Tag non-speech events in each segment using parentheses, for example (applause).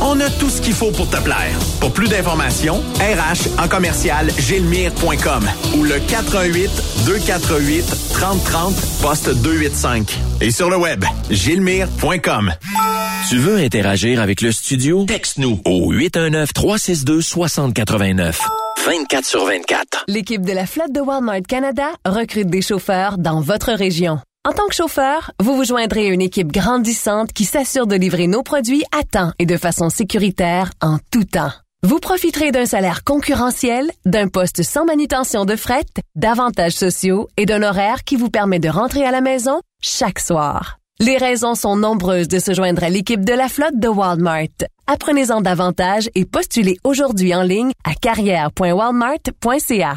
On a tout ce qu'il faut pour te plaire. Pour plus d'informations, RH en commercial gilmire.com ou le 418 248 3030 poste 285. Et sur le web, gilmire.com. Tu veux interagir avec le studio? Texte-nous au 819-362-6089. 24 sur 24. L'équipe de la flotte de Walmart Canada recrute des chauffeurs dans votre région. En tant que chauffeur, vous vous joindrez à une équipe grandissante qui s'assure de livrer nos produits à temps et de façon sécuritaire en tout temps. Vous profiterez d'un salaire concurrentiel, d'un poste sans manutention de fret, d'avantages sociaux et d'un horaire qui vous permet de rentrer à la maison chaque soir. Les raisons sont nombreuses de se joindre à l'équipe de la flotte de Walmart. Apprenez-en davantage et postulez aujourd'hui en ligne à carrière.walmart.ca.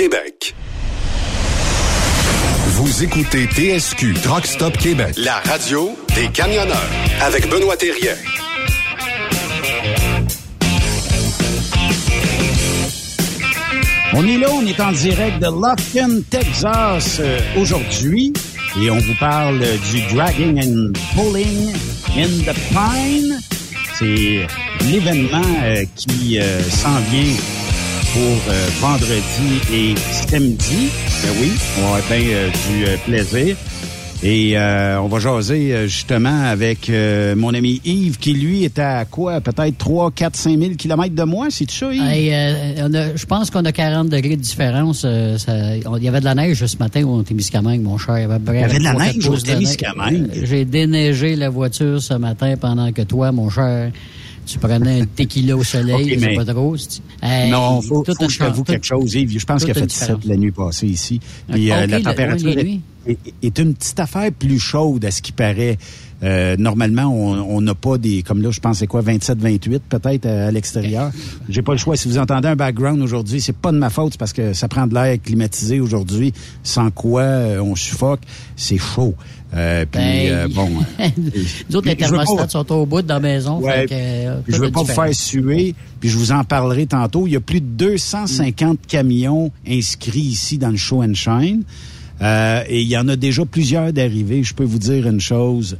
Québec. Vous écoutez TSQ Truck Stop Québec, la radio des camionneurs avec Benoît Thérien. On est là, on est en direct de Lufkin, Texas euh, aujourd'hui et on vous parle du Dragging and Pulling in the Pine. C'est l'événement euh, qui euh, s'en vient pour euh, vendredi et samedi. Ben oui, on va avoir bien euh, du euh, plaisir. Et euh, on va jaser euh, justement avec euh, mon ami Yves qui, lui, est à quoi? Peut-être 3, 4, 5 000 kilomètres de moi, c'est ça, Yves? Hey, euh, on a- je pense qu'on a 40 degrés de différence. euh, il y avait de la neige ce matin au Témiscamingue, mon cher. Il y avait, Il y avait de la neige au Témiscamingue. J'ai déneigé la voiture ce matin pendant que toi, mon cher, tu prenais un tequila au soleil. Ok, je sais mais- pas trop. Hey, non, faut, faut que je t'avoue quelque chose, Yves. Je pense qu'il a fait une 17 différence. la nuit passée ici. Puis euh, la température est, une petite affaire plus chaude à ce qui paraît. Euh, normalement, on n'a pas des... Comme là, je pense c'est quoi, 27, 28 peut-être à, à l'extérieur. (laughs) J'ai pas le choix. Si vous entendez un background aujourd'hui, c'est pas de ma faute, parce que ça prend de l'air climatisé aujourd'hui, sans quoi euh, on suffoque. C'est chaud. Euh, puis Ben, euh, (laughs) bon... Autres, les pas- thermostats sont au bout de la maison. Ouais, fait que, euh, je veux pas vous faire suer, puis je vous en parlerai tantôt. Il y a plus de 250 camions inscrits ici dans le Show and Shine. Euh, et il y en a déjà plusieurs d'arrivés. Je peux vous dire une chose.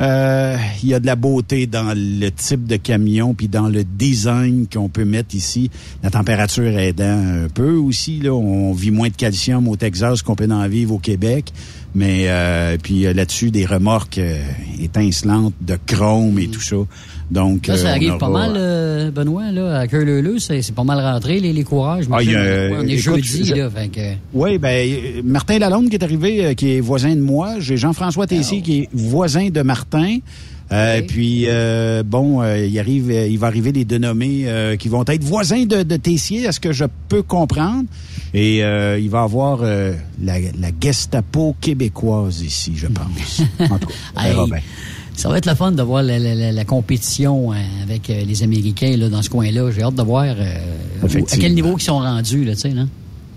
Euh, il y a de la beauté dans le type de camion puis dans le design qu'on peut mettre ici. La température aidant un peu aussi. Là, on vit moins de calcium au Texas qu'on peut en vivre au Québec. Mais euh, puis euh, là-dessus des remorques euh, étincelantes de chrome et tout ça. Donc Là, euh, ça on arrive aura- pas mal, euh, Benoît, là, à c'est pas mal rentré, les, les courages. Ah, il y a, on est écoute, jeudi, je- là, fait que... Oui, ben euh, Martin Lalonde qui est arrivé, euh, qui est voisin de moi. J'ai Jean-François Tessier qui est voisin de Martin. Euh, Ok. Puis euh, bon, euh, il arrive, euh, il va arriver des dénommés euh, qui vont être voisins de, de Tessier, à ce que je peux comprendre. Et euh, il va avoir euh, la, la Gestapo québécoise ici, je pense. (laughs) En tout cas, on verra Hey, bien. Ça va être le fun de voir la, la- la- la compétition euh, avec euh, les Américains là, dans ce coin-là. J'ai hâte de voir euh, où- à quel niveau ils sont rendus, là, tu sais.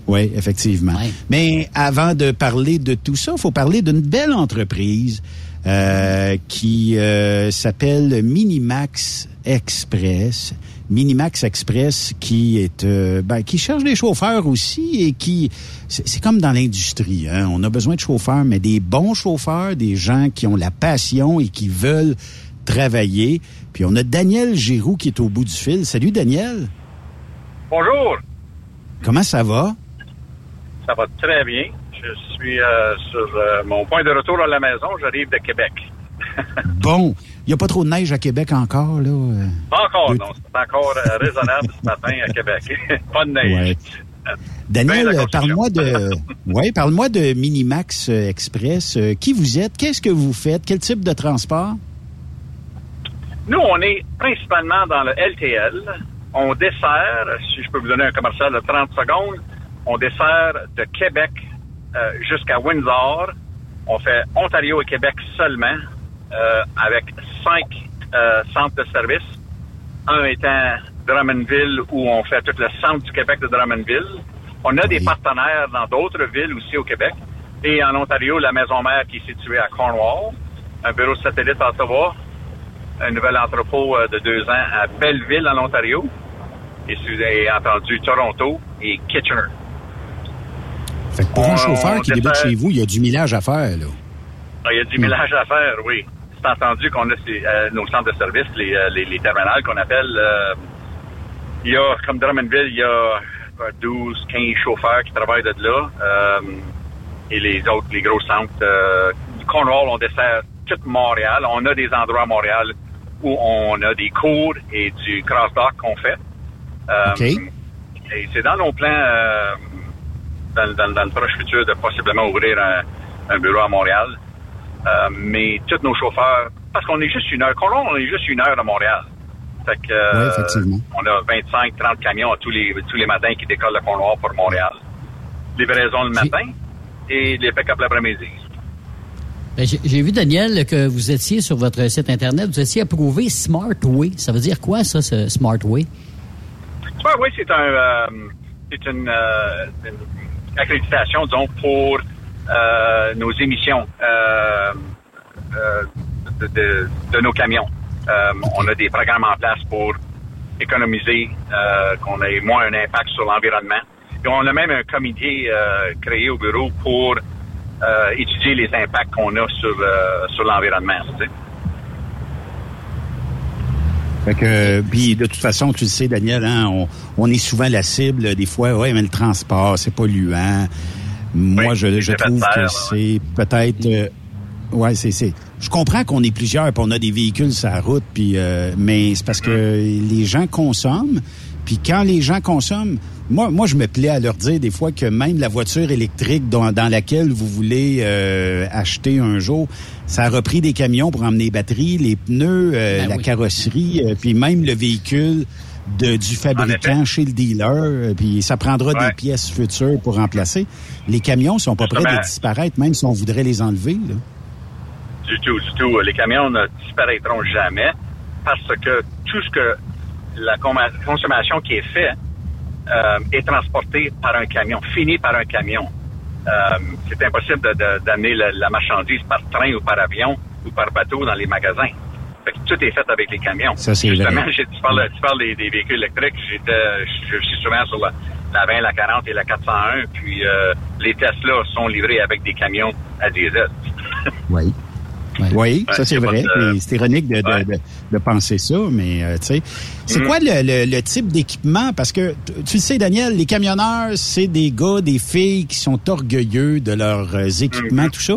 Oui, effectivement. Ouais. Mais avant de parler de tout ça, il faut parler d'une belle entreprise euh, qui euh, s'appelle Minimax Express. Minimax Express qui est euh, ben, qui cherche des chauffeurs aussi et qui c'est c'est comme dans l'industrie hein. on a besoin de chauffeurs mais des bons chauffeurs des gens qui ont la passion et qui veulent travailler puis on a Daniel Giroux qui est au bout du fil salut Daniel Bonjour, comment ça va? Ça va très bien. Je suis euh, sur euh, mon point de retour à la maison. J'arrive de Québec. (laughs) Bon, il n'y a pas trop de neige à Québec encore, là? Pas encore, Oui. non. C'est encore euh, raisonnable ce matin à Québec. (laughs) pas de neige. Ouais. Daniel, parle-moi de, (laughs) ouais, parle-moi de Minimax Express. Qui vous êtes? Qu'est-ce que vous faites? Quel type de transport? Nous, on est principalement dans le LTL. On dessert, si je peux vous donner un commercial de 30 secondes, on dessert de Québec euh, jusqu'à Windsor. On fait Ontario et Québec seulement, euh, avec cinq euh, centres de service. Un étant Drummondville, où on fait tout le centre du Québec de Drummondville. On a des partenaires dans d'autres villes aussi au Québec. Et en Ontario, la maison mère qui est située à Cornwall, un bureau satellite à Ottawa, un nouvel entrepôt de deux ans à Belleville, en Ontario. Et si vous avez entendu Toronto et Kitchener. Fait que pour un On- chauffeur qui débute chez vous, il y a du millage à faire, là. Ah, Il y a du millage à faire, oui. C'est entendu qu'on a ces, euh, nos centres de service, les, euh, les, les terminales qu'on appelle. euh, il y a, comme Drummondville, il y a 12, 15 chauffeurs qui travaillent de là. Euh, et les autres, les gros centres. Euh, Cornwall, on dessert tout Montréal. On a des endroits à Montréal où on a des cours et du cross-dock qu'on fait. Euh, OK. Et c'est dans nos plans, euh, dans, dans- dans le proche futur, de possiblement ouvrir un, un bureau à Montréal. Euh, mais tous nos chauffeurs, parce qu'on est juste une heure, Cornwall, on est juste une heure à Montréal. Fait que, euh, Oui, effectivement. on a 25, 30 camions tous les, tous les matins qui décollent de Cornwall pour Montréal. Livraison le matin et les pick-up l'après-midi. Ben, J'ai vu, Daniel, que vous étiez sur votre site Internet, vous étiez approuvé Smartway. Ça veut dire quoi, ça, ce Smartway? Oui, c'est un, euh, c'est une, euh, une accréditation, disons, pour euh, nos émissions euh, euh, de, nos camions. On a des programmes en place pour économiser, qu'on ait moins un impact sur l'environnement. Et on a même un comité créé au bureau pour étudier les impacts qu'on a sur, sur l'environnement. Fait que, puis de toute façon, tu le sais, Daniel, hein, on, on est souvent la cible des fois. Ouais, mais le transport, c'est polluant. Moi, Oui, je, je trouve que c'est peut-être. euh, ouais, c'est c'est. Je comprends qu'on est plusieurs, puis on a des véhicules sur la route, puis euh, mais c'est parce que les gens consomment. Puis quand les gens consomment, moi, moi, je me plais à leur dire des fois que même la voiture électrique dans, dans laquelle vous voulez euh, acheter un jour, ça a repris des camions pour emmener les batteries, les pneus, euh, Ben la oui. carrosserie, euh, puis même le véhicule de, du fabricant chez le dealer, euh, puis ça prendra Ouais. des pièces futures pour remplacer. Les camions sont pas prêts de disparaître, même si on voudrait les enlever. Là. Du tout, du tout. Les camions ne disparaîtront jamais parce que tout ce que la consommation qui est faite euh, est transportée par un camion, fini par un camion. Euh, c'est impossible d'amener la, la marchandise par train ou par avion ou par bateau dans les magasins. Fait que tout est fait avec les camions. Ça, c'est Justement, vrai. tu parles, tu parles des, des véhicules électriques. J'étais, je suis souvent sur la, la 20, la 40 et la 401. Puis euh, les Tesla sont livrés avec des camions à diesel. Oui. (laughs) Ouais. Oui, ça c'est vrai. de- Puis C'est ironique de, de, Ouais. de, de penser ça, mais euh, tu sais, c'est Mhm. quoi le, le, le type d'équipement? Parce que tu- le sais, Daniel, les camionneurs, c'est des gars, des filles qui sont orgueilleux de leurs euh, équipements, Mhm. tout ça.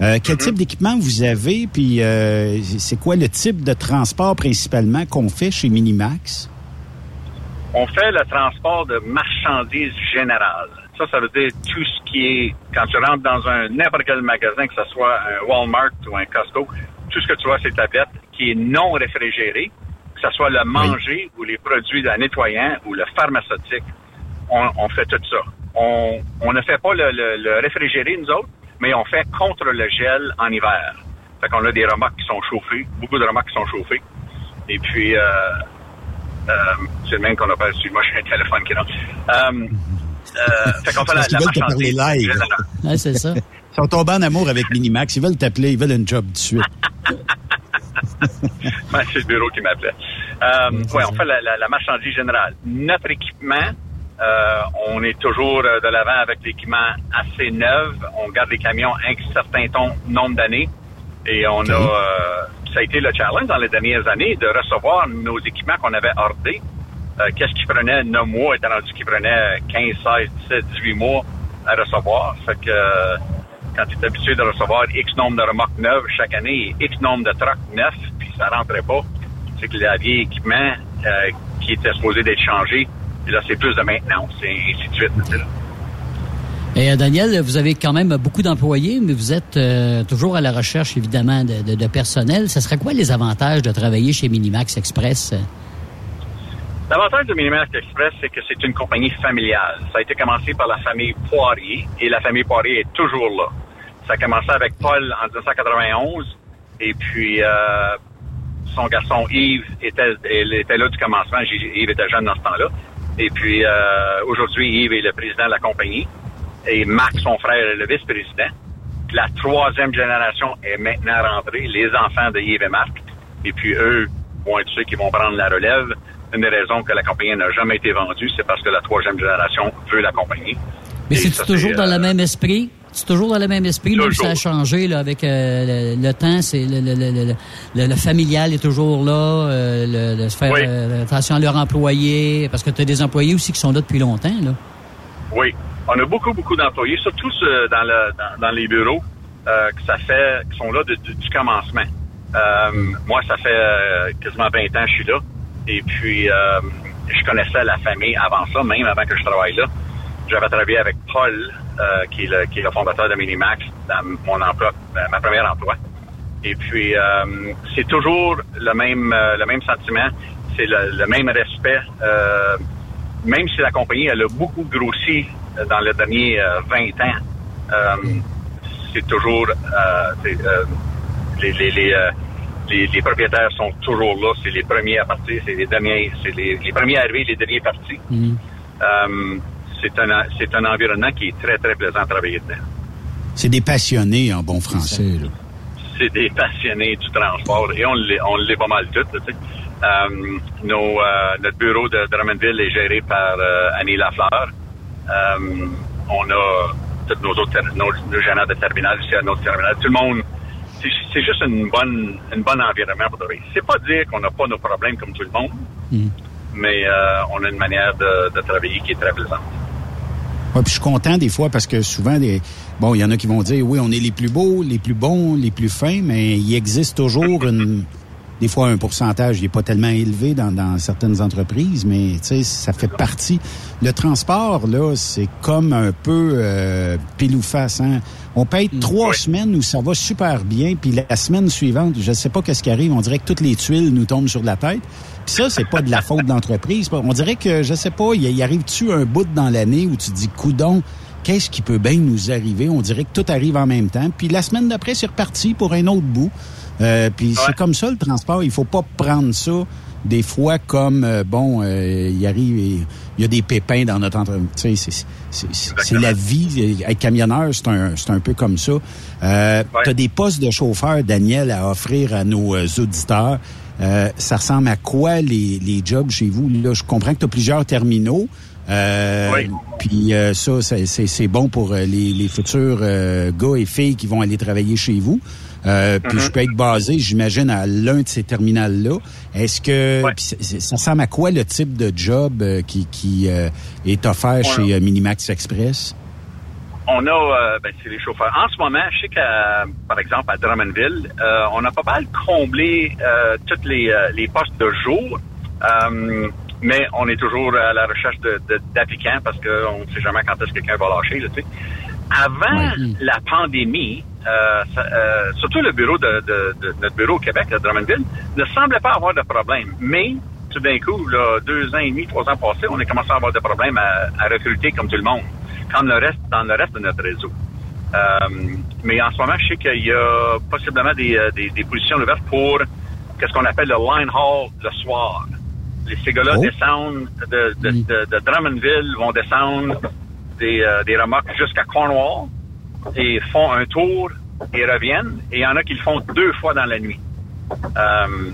Euh, quel type d'équipement vous avez? Puis euh, c'est quoi le type de transport principalement qu'on fait chez Minimax? On fait le transport de marchandises générales. Ça, ça veut dire tout ce qui est, quand tu rentres dans un n'importe quel magasin, que ce soit un Walmart ou un Costco, tout ce que tu vois, c'est tablettes qui est non réfrigéré, que ce soit le manger ou les produits de nettoyant ou le pharmaceutique. On, on fait tout ça. On, on ne fait pas le, le- le réfrigéré, nous autres, mais on fait contre le gel en hiver. Fait qu'on a des remorques qui sont chauffées, beaucoup de remorques qui sont chauffées. Et puis, euh, euh, c'est le même qu'on appelle. Excuse-moi, j'ai un téléphone qui rentre. Euh, euh, fait qu'on fait la, Parce qu'ils la veulent te parler marchandise live. Ouais, c'est ça. Ils sont tombés en amour avec Minimax. Ils veulent t'appeler, ils veulent un job tout de suite. (laughs) Ouais, c'est le bureau qui m'appelait. Euh, ouais, on fait la, la- la marchandise générale. Notre équipement, euh, on est toujours euh, de l'avant avec l'équipement assez neuf. On garde les camions un certain ton- nombre d'années. Et on a, euh, ça a été le challenge dans les dernières années de recevoir nos équipements qu'on avait ordés. Euh, Qu'est-ce qui prenait? 9 mois, étant rendu qui prenait 15, 16, 17, 18 mois à recevoir. Fait que euh, quand tu es habitué de recevoir X nombre de remorques neuves chaque année et X nombre de trucks neufs, puis ça rentrait pas, c'est que le vieil équipement euh, qui était supposé d'être changé, puis là, c'est plus de maintenance, et ainsi de suite. Et Daniel, vous avez quand même beaucoup d'employés, mais vous êtes toujours à la recherche, évidemment, de, de- de personnel. Ce serait quoi les avantages de travailler chez Minimax Express? L'avantage de Minimax Express, c'est que c'est une compagnie familiale. Ça a été commencé par la famille Poirier et la famille Poirier est toujours là. Ça a commencé avec Paul en 1991 et puis euh, son garçon Yves était, était là du commencement. Yves était jeune dans ce temps-là. Et puis euh, aujourd'hui, Yves est le président de la compagnie et Marc, son frère, est le vice-président. La troisième génération est maintenant rentrée, les enfants de Yves et Marc. Et puis eux vont être ceux qui vont prendre la relève. Une des raisons que la compagnie n'a jamais été vendue, c'est parce que la troisième génération veut la compagnie. Mais c'est toujours dans euh, le même esprit? C'est toujours dans le même esprit, même si ça a changé là, avec euh, le, le temps, c'est le, familial est toujours là, euh, le, faire Oui. euh, attention à leurs employés, parce que tu as des employés aussi qui sont là depuis longtemps. Là. Oui. On a beaucoup, beaucoup d'employés, surtout euh, dans, le, dans, dans les bureaux, euh, que ça fait, qui sont là de- de- du commencement. Euh, moi, ça fait euh, quasiment 20 ans que je suis là. Et puis, euh, je connaissais la famille avant ça, même avant que je travaille là. J'avais travaillé avec Paul, euh, qui, est le, qui est le fondateur de Minimax, dans mon emploi, euh, ma première emploi. Et puis, euh, c'est toujours le même, euh, le même sentiment, c'est le, même respect. euh, même si la compagnie elle a beaucoup grossi euh, dans les derniers euh, 20 ans, c'est toujours les, les, les, les, les propriétaires sont toujours là. C'est les premiers à partir, c'est les derniers, c'est les, les premiers arrivés, les derniers partis. Euh, c'est un c'est un environnement qui est très très plaisant à travailler dedans. C'est des passionnés en bon français. c'est des passionnés du transport et on l'est, on l'est pas mal tous. là, tu sais. Euh, nos, euh, notre bureau de Drummondville est géré par Annie Lafleur. On a tous nos autres nos, nos gérants de terminal ici à notre terminal. Tout le monde, c'est, juste une bonne, une bonne environnement pour travailler. C'est pas dire qu'on n'a pas nos problèmes comme tout le monde, mais euh, on a une manière de, de travailler qui est très plaisante. Ouais, puis je suis content des fois parce que souvent, des, bon, il y en a qui vont dire, oui, on est les plus beaux, les plus bons, les plus fins, mais il existe toujours (laughs) une, des fois un pourcentage, il n'est pas tellement élevé dans, dans certaines entreprises, mais tu sais, ça fait partie. Le transport, là, c'est comme un peu euh, pile ou face. Hein? On peut être trois semaines où ça va super bien, puis la semaine suivante, je ne sais pas qu'est-ce qui arrive, on dirait que toutes les tuiles nous tombent sur la tête. Puis ça, c'est pas de la faute de l'entreprise. On dirait que, je sais pas, il y arrive-tu un bout dans l'année où tu dis, coudon, qu'est-ce qui peut bien nous arriver? On dirait que tout arrive en même temps. Puis la semaine d'après, c'est reparti pour un autre bout. Euh, puis c'est comme ça, le transport. Il faut pas prendre ça des fois comme, euh, bon, euh, il arrive, et il y a des pépins dans notre entreprise. C'est- la vie. Être camionneur, c'est un, c'est un peu comme ça. Euh, Tu as des postes de chauffeur, Daniel, à offrir à nos euh, auditeurs. Euh, ça ressemble à quoi les, les jobs chez vous? Là, je comprends que tu as plusieurs terminaux. Euh, Puis euh, ça, c'est- bon pour euh, les, les futurs euh, gars et filles qui vont aller travailler chez vous. Euh, Puis Mhm. je peux être basé, j'imagine, à l'un de ces terminals-là. Est-ce que ça ressemble à quoi le type de job euh, qui, qui euh, est offert chez euh, Minimax Express? On a, euh, ben, c'est les chauffeurs. En ce moment, je sais qu'à, par exemple, à Drummondville, euh, on a pas mal comblé euh, toutes les, euh, les postes de jour, Euh, mais on est toujours à la recherche de, de- d'applicants parce qu'on ne sait jamais quand est-ce que quelqu'un va lâcher. Là, Avant la pandémie, euh, euh, surtout le bureau de, de- de- notre bureau au Québec, à Drummondville, ne semblait pas avoir de problème. Mais tout d'un coup, là, deux ans et demi, trois ans passés, on a commencé à avoir des problèmes à, à recruter comme tout le monde, comme le reste, dans le reste de notre réseau. Euh, mais en ce moment, je sais qu'il y a possiblement des, euh, des, des positions ouvertes pour qu'est-ce qu'on appelle le line haul le soir. Les, ces gars-là Oh. descendent de, de, de, de Drummondville, vont descendre des, euh, des remorques jusqu'à Cornwall et font un tour et reviennent. Et il y en a qui le font deux fois dans la nuit. Euh,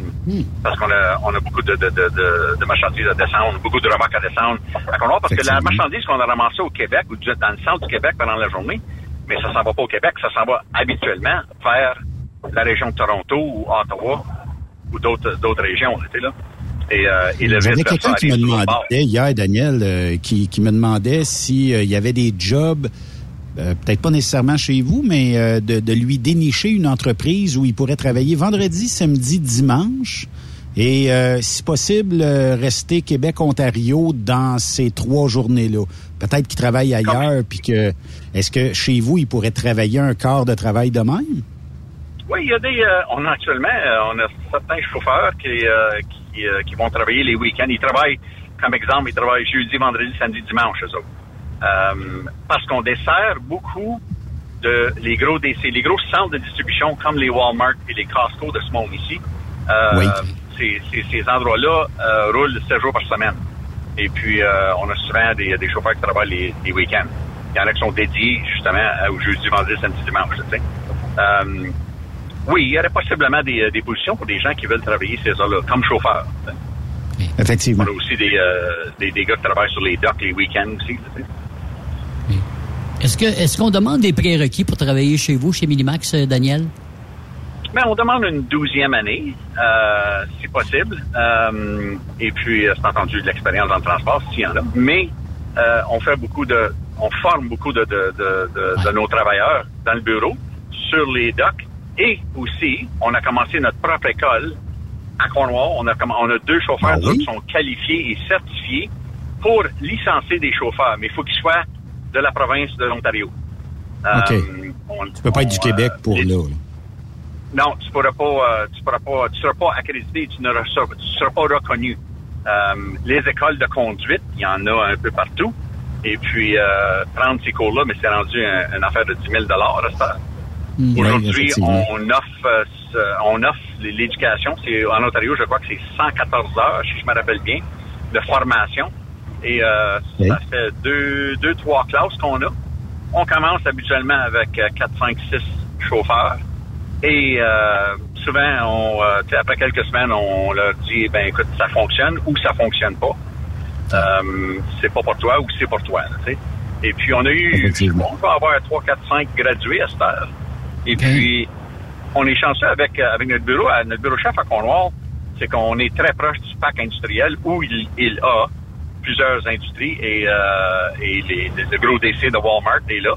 Parce qu'on a, on a beaucoup de, de, de, de, marchandises à descendre, beaucoup de remorques à descendre à Cornwall. Parce que la marchandise qu'on a ramassée au Québec ou dans le centre du Québec pendant la journée, mais ça s'en va pas au Québec, ça s'en va habituellement vers la région de Toronto ou Ottawa ou d'autres d'autres régions. Là. Et, euh, et le J'avais quelqu'un qui me demandait hier, Daniel, euh, qui, qui me demandait s'il y avait des jobs, euh, peut-être pas nécessairement chez vous, mais euh, de, de lui dénicher une entreprise où il pourrait travailler vendredi, samedi, dimanche. Et euh, si possible, euh, rester Québec-Ontario dans ces trois journées-là. Peut-être qu'il travaille ailleurs, puis que est-ce que chez vous, il pourrait travailler un quart de travail de même? Oui, il y a des. euh, on a actuellement, euh, on a certains chauffeurs qui, euh, qui, euh, qui vont travailler les week-ends. Ils travaillent, comme exemple, ils travaillent jeudi, vendredi, samedi, dimanche, eux autres. Euh, parce qu'on dessert beaucoup de les gros DC, les gros centres de distribution comme les Walmart et les Costco de ce monde ici. Euh, Oui. Ces, ces, ces endroits-là euh, roulent 7 jours par semaine. Et puis, on a souvent des, des chauffeurs qui travaillent les, les week-ends. Il y en a qui sont dédiés, justement, au jeudi, vendredi, samedi, dimanche. tu sais. Oui, il y aurait possiblement des, euh, des positions pour des gens qui veulent travailler ces heures-là, comme chauffeurs. Effectivement. On a aussi des, euh, des, des gars qui travaillent sur les docks les week-ends aussi. Est-ce que est-ce qu'on demande des prérequis pour travailler chez vous, chez Minimax, euh, Daniel? Mais on demande une douzième année, euh, si possible. Euh, et puis, euh, c'est entendu de l'expérience dans le transport, s'il y en a. Mais euh, on fait beaucoup de, on forme beaucoup de, de, de, de- de nos travailleurs dans le bureau, sur les docks. Et aussi, on a commencé notre propre école à Cornwall. On a, comm- on a deux chauffeurs Ah oui? qui sont qualifiés et certifiés pour licencier des chauffeurs. Mais il faut qu'ils soient de la province de l'Ontario. OK. on- Tu peux pas être du Québec euh, pour là. non, tu pourras pas, euh, tu pourras pas, tu seras pas accrédité, tu ne seras, tu seras pas reconnu. Euh, les écoles de conduite, il y en a un peu partout. Et puis, euh, prendre ces cours-là, mais c'est rendu un- une affaire de 10 000 à cette heure. Oui, Aujourd'hui, on offre, euh, on offre l'éducation. C'est en Ontario, je crois que c'est 114 heures, si je me rappelle bien, de formation. Et euh, Oui. ça fait deux, deux, trois classes qu'on a. On commence habituellement avec euh, 4, 5, 6 chauffeurs. Et euh, souvent, on, euh, après quelques semaines, on leur dit, ben écoute, ça fonctionne ou ça fonctionne pas. Euh, c'est pas pour toi ou c'est pour toi. là. Et puis, on a eu, on va avoir 3, 4, 5 gradués à cette heure. Et puis, on est chanceux avec, euh, avec notre bureau, à- notre bureau chef à Cornwall, c'est qu'on est très proche du parc industriel où il, il a plusieurs industries et, euh, et les, le- le gros DC de Walmart est là.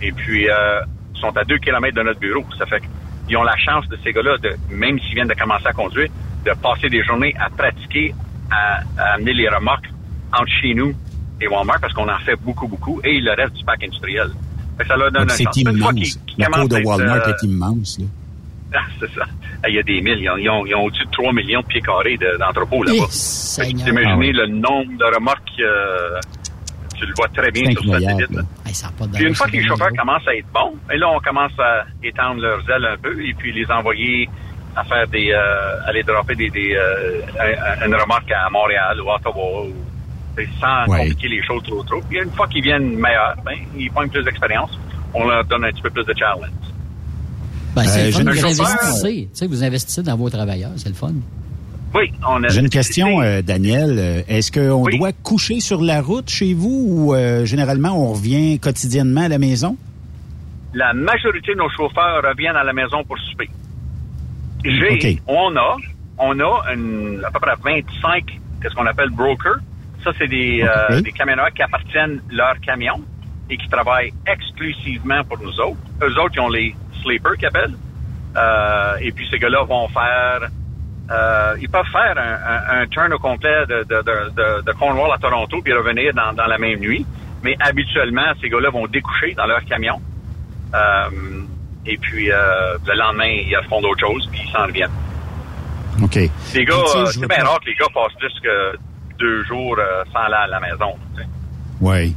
Et puis, euh, ils sont à deux kilomètres de notre bureau. Ça fait qu'ils ont la chance de ces gars-là, de, même s'ils viennent de commencer à conduire, de passer des journées à pratiquer, à, à amener les remorques entre chez nous et Walmart parce qu'on en fait beaucoup, beaucoup, et le reste du parc industriel. Fait que ça leur donne Donc, un C'est immense. La cour de Walmart euh, est immense. Là. (laughs) ah, c'est ça. Il y a des milles. Ils ont, ils ont, ils ont au-dessus de 3 millions de pieds carrés de- d'entrepôts là-bas. Vous imaginez Ah le nombre de remorques. euh, tu le vois très bien sur satellite. là. là. Hey, ça a pas Puis une fois que les chauffeurs commencent à être bons, et là, on commence à étendre leurs ailes un peu et puis les envoyer à faire des... euh, aller dropper des, des, euh, un- un- une remorque à Montréal ou à Ottawa ou, sans Ouais. compliquer les choses trop trop. Puis une fois qu'ils viennent meilleurs, ben, ils prennent plus d'expérience. On leur donne un petit peu plus de challenge. Ben, c'est Euh, le fun. j'ai Vous investissez. Tu sais, vous investissez dans vos travailleurs. C'est le fun. Oui, on a... J'ai une question, euh, Daniel. Euh, Est-ce qu'on Oui. doit coucher sur la route chez vous ou euh, généralement on revient quotidiennement à la maison? la majorité de nos chauffeurs reviennent à la maison pour souper. J'ai, OK. on a, on a une, à peu près 25, qu'est-ce qu'on appelle brokers. Ça, c'est des, euh, des camionneurs qui appartiennent leur camion et qui travaillent exclusivement pour nous autres. Eux autres, ils ont les sleepers qu'ils appellent. Euh, et puis, ces gars-là vont faire, euh, ils peuvent faire un, un- un turn au complet de, de, de, de, de Cornwall à Toronto puis revenir dans, dans la même nuit. Mais habituellement, ces gars-là vont découcher dans leur camion. Euh, et puis, le lendemain, ils font d'autres choses, puis ils s'en reviennent. OK. Les gars, euh, c'est bien rare que les gars passent plus que deux jours euh, sans aller à la maison. tu sais. Oui.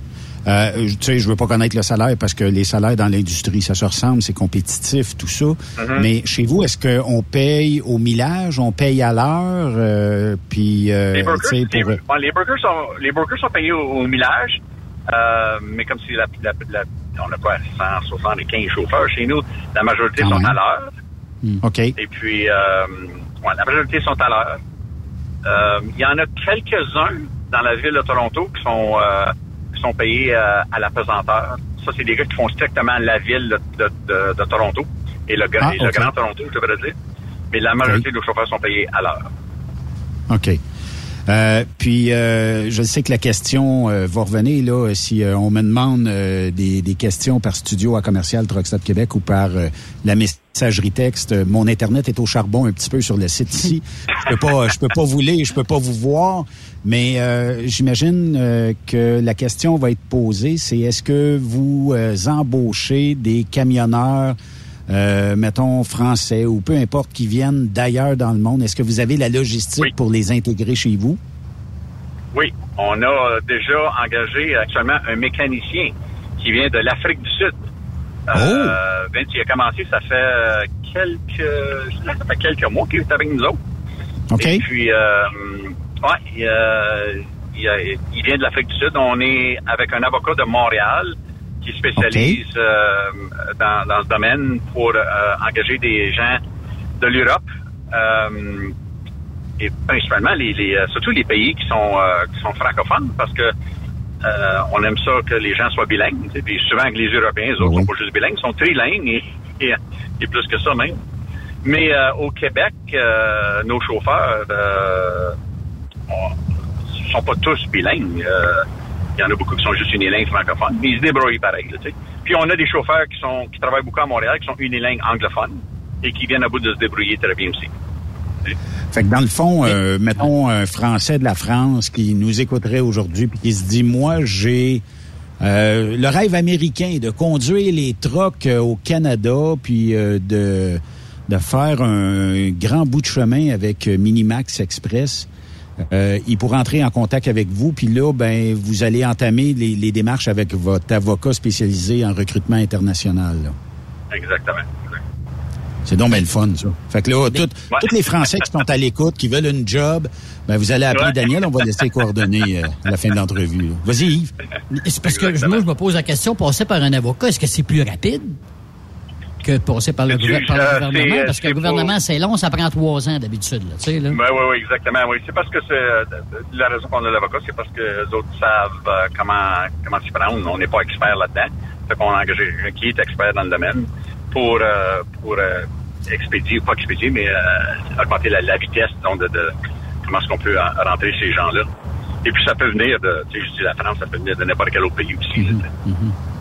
Euh, tu sais, je veux pas connaître le salaire parce que les salaires dans l'industrie, ça se ressemble, c'est compétitif, tout ça. Mm-hmm. Mais chez vous, est-ce qu'on paye au millage, on paye à l'heure, euh, puis euh, Les sais, les, pour bon, les brokers sont, les brokers sont payés au, au millage, mais comme si la, la, la- on a quoi, 175 chauffeurs chez nous, la majorité sont à l'heure. OK. Et puis, ouais, la majorité sont à l'heure. Euh, Il y en a quelques-uns dans la ville de Toronto qui sont, euh, qui sont payés euh, à la pesanteur. Ça, c'est des gars qui font strictement la ville de, de- de- de Toronto et le, grand- Ah, et le grand Toronto, je devrais dire. Mais la majorité de nos chauffeurs sont payés à l'heure. OK. Euh, puis, euh, je sais que la question euh, va revenir là si euh, on me demande euh, des, des questions par studio à commercial Truckstop Québec ou par la messagerie texte. Mon internet est au charbon un petit peu sur le site ici. Je peux pas, je peux pas vous lire, je peux pas vous voir, mais j'imagine que la question va être posée, c'est est-ce que vous embauchez des camionneurs euh, mettons, français ou peu importe, qui viennent d'ailleurs dans le monde. Est-ce que vous avez la logistique Oui. pour les intégrer chez vous? Oui, on a déjà engagé actuellement un mécanicien qui vient de l'Afrique du Sud. Euh, Vince, il a commencé, ça fait euh, quelques, ça fait quelques mois qu'il est avec nous autres. OK? Et puis, euh, ouais, il, il vient de l'Afrique du Sud. On est avec un avocat de Montréal qui spécialise euh, dans, dans ce domaine pour euh, engager des gens de l'Europe. Euh, et principalement les, les, surtout les pays qui sont qui sont francophones parce que on aime ça que les gens soient bilingues. tu sais. Puis souvent que les Européens, les autres, Oui. sont pas juste bilingues, ils sont trilingues et, et, et plus que ça même. Mais au Québec, nos chauffeurs on- sont pas tous bilingues. Il y en a beaucoup qui sont juste unilingues francophones, mais ils se débrouillent pareil. là, tu sais. Puis on a des chauffeurs qui sont qui travaillent beaucoup à Montréal, qui sont unilingues anglophones et qui viennent à bout de se débrouiller très bien aussi. Fait que dans le fond, euh, mettons un Français de la France qui nous écouterait aujourd'hui puis qui se dit, moi, j'ai euh, le rêve américain de conduire les trucks euh, au Canada puis euh, de de faire un grand bout de chemin avec euh, Minimax Express. Euh, il pourra entrer en contact avec vous, puis là, ben, vous allez entamer les, les démarches avec votre avocat spécialisé en recrutement international. là. Exactement. C'est donc bien le fun, ça. Fait que là, tout- tous les Français qui sont à l'écoute, qui veulent une job, ben, vous allez appeler Ouais. Daniel, on va laisser les coordonnées euh, à la fin de l'entrevue. Vas-y, Yves. C'est parce que moi, je me pose la question, passer par un avocat, est-ce que c'est plus rapide? Que passer par le, gouver- par le euh, gouvernement? c'est- Parce que le gouvernement, pour- c'est long, ça prend trois ans d'habitude, là. Ben oui, oui, exactement. Oui, c'est parce que c'est euh, la raison qu'on a l'avocat, c'est parce que les autres savent euh, comment comment s'y prendre. On n'est pas expert là-dedans. Fait qu'on a engagé quelqu'un qui est expert dans le domaine pour euh, pour euh, expédier, pas expédier, mais euh, augmenter la, la vitesse donc de, de comment est-ce qu'on peut en- rentrer ces gens-là. Et puis ça peut venir de, tu sais, je dis la France, ça peut venir de n'importe quel autre pays aussi. tu sais.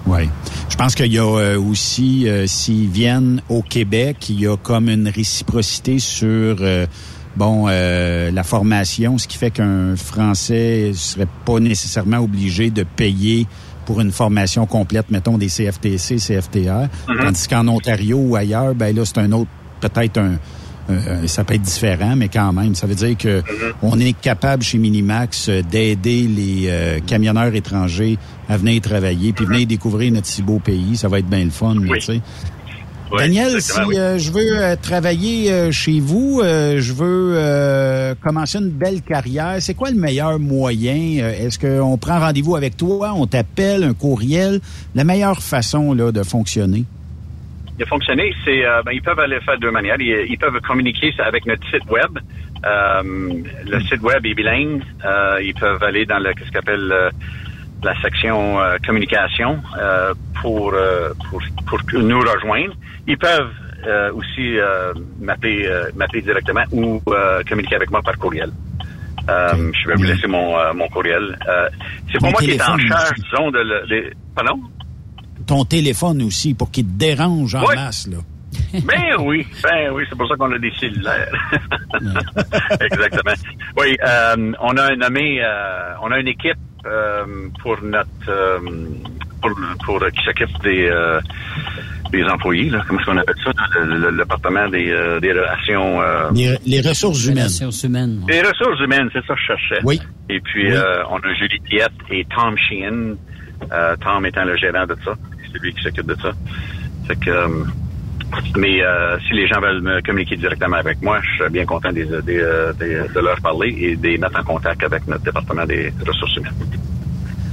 Oui. Je pense qu'il y a euh, aussi, euh, s'ils viennent au Québec, il y a comme une réciprocité sur euh, bon euh, la formation, ce qui fait qu'un Français serait pas nécessairement obligé de payer pour une formation complète, mettons des CFTC, CFTR, tandis qu'en Ontario ou ailleurs, ben là c'est un autre, peut-être un euh, ça peut être différent, mais quand même, ça veut dire que on est capable chez Minimax euh, d'aider les euh, camionneurs étrangers à venir travailler, puis venir découvrir notre si beau pays. Ça va être bien le fun, Oui. tu sais. Oui, Daniel, si euh, je veux euh, travailler euh, chez vous, euh, je veux euh, commencer une belle carrière, c'est quoi le meilleur moyen? Est-ce qu'on prend rendez-vous avec toi, on t'appelle, un courriel? La meilleure façon là, de fonctionner? De fonctionner, c'est euh, ben, ils peuvent aller faire de deux manières. Ils, ils peuvent communiquer avec notre site web. Euh, le site web est bilingue. Euh, ils peuvent aller dans le qu'est-ce qu'on appelle la section euh, communication pour, pour pour nous rejoindre. Ils peuvent aussi m'appeler m'appeler directement ou communiquer avec moi par courriel. Je vais vous laisser mon, mon courriel. C'est Mon moi qui est en charge, disons, de le, Pardon? Ton téléphone aussi, pour qu'il te dérange en Oui. masse. Là. (laughs) Ben oui, ben oui, c'est pour ça qu'on a des cellulaires. (laughs) Exactement. Oui, euh, on a nommé, euh, on a une équipe euh, pour notre, euh, pour, pour euh, qui s'occupe des euh, des employés, là, comment est-ce qu'on appelle ça, département des, euh, des relations, euh, Les, les ressources humaines. Relations humaines. des ressources humaines, c'est ça que je cherchais. Oui. Et puis Oui. euh, on a Julie Piette et Tom Sheehan, euh, Tom étant le gérant de ça, c'est lui qui s'occupe de ça. Fait que euh, mais euh, si les gens veulent me communiquer directement avec moi, je serais bien content des- des, euh, des- de leur parler et de les mettre en contact avec notre département des ressources humaines.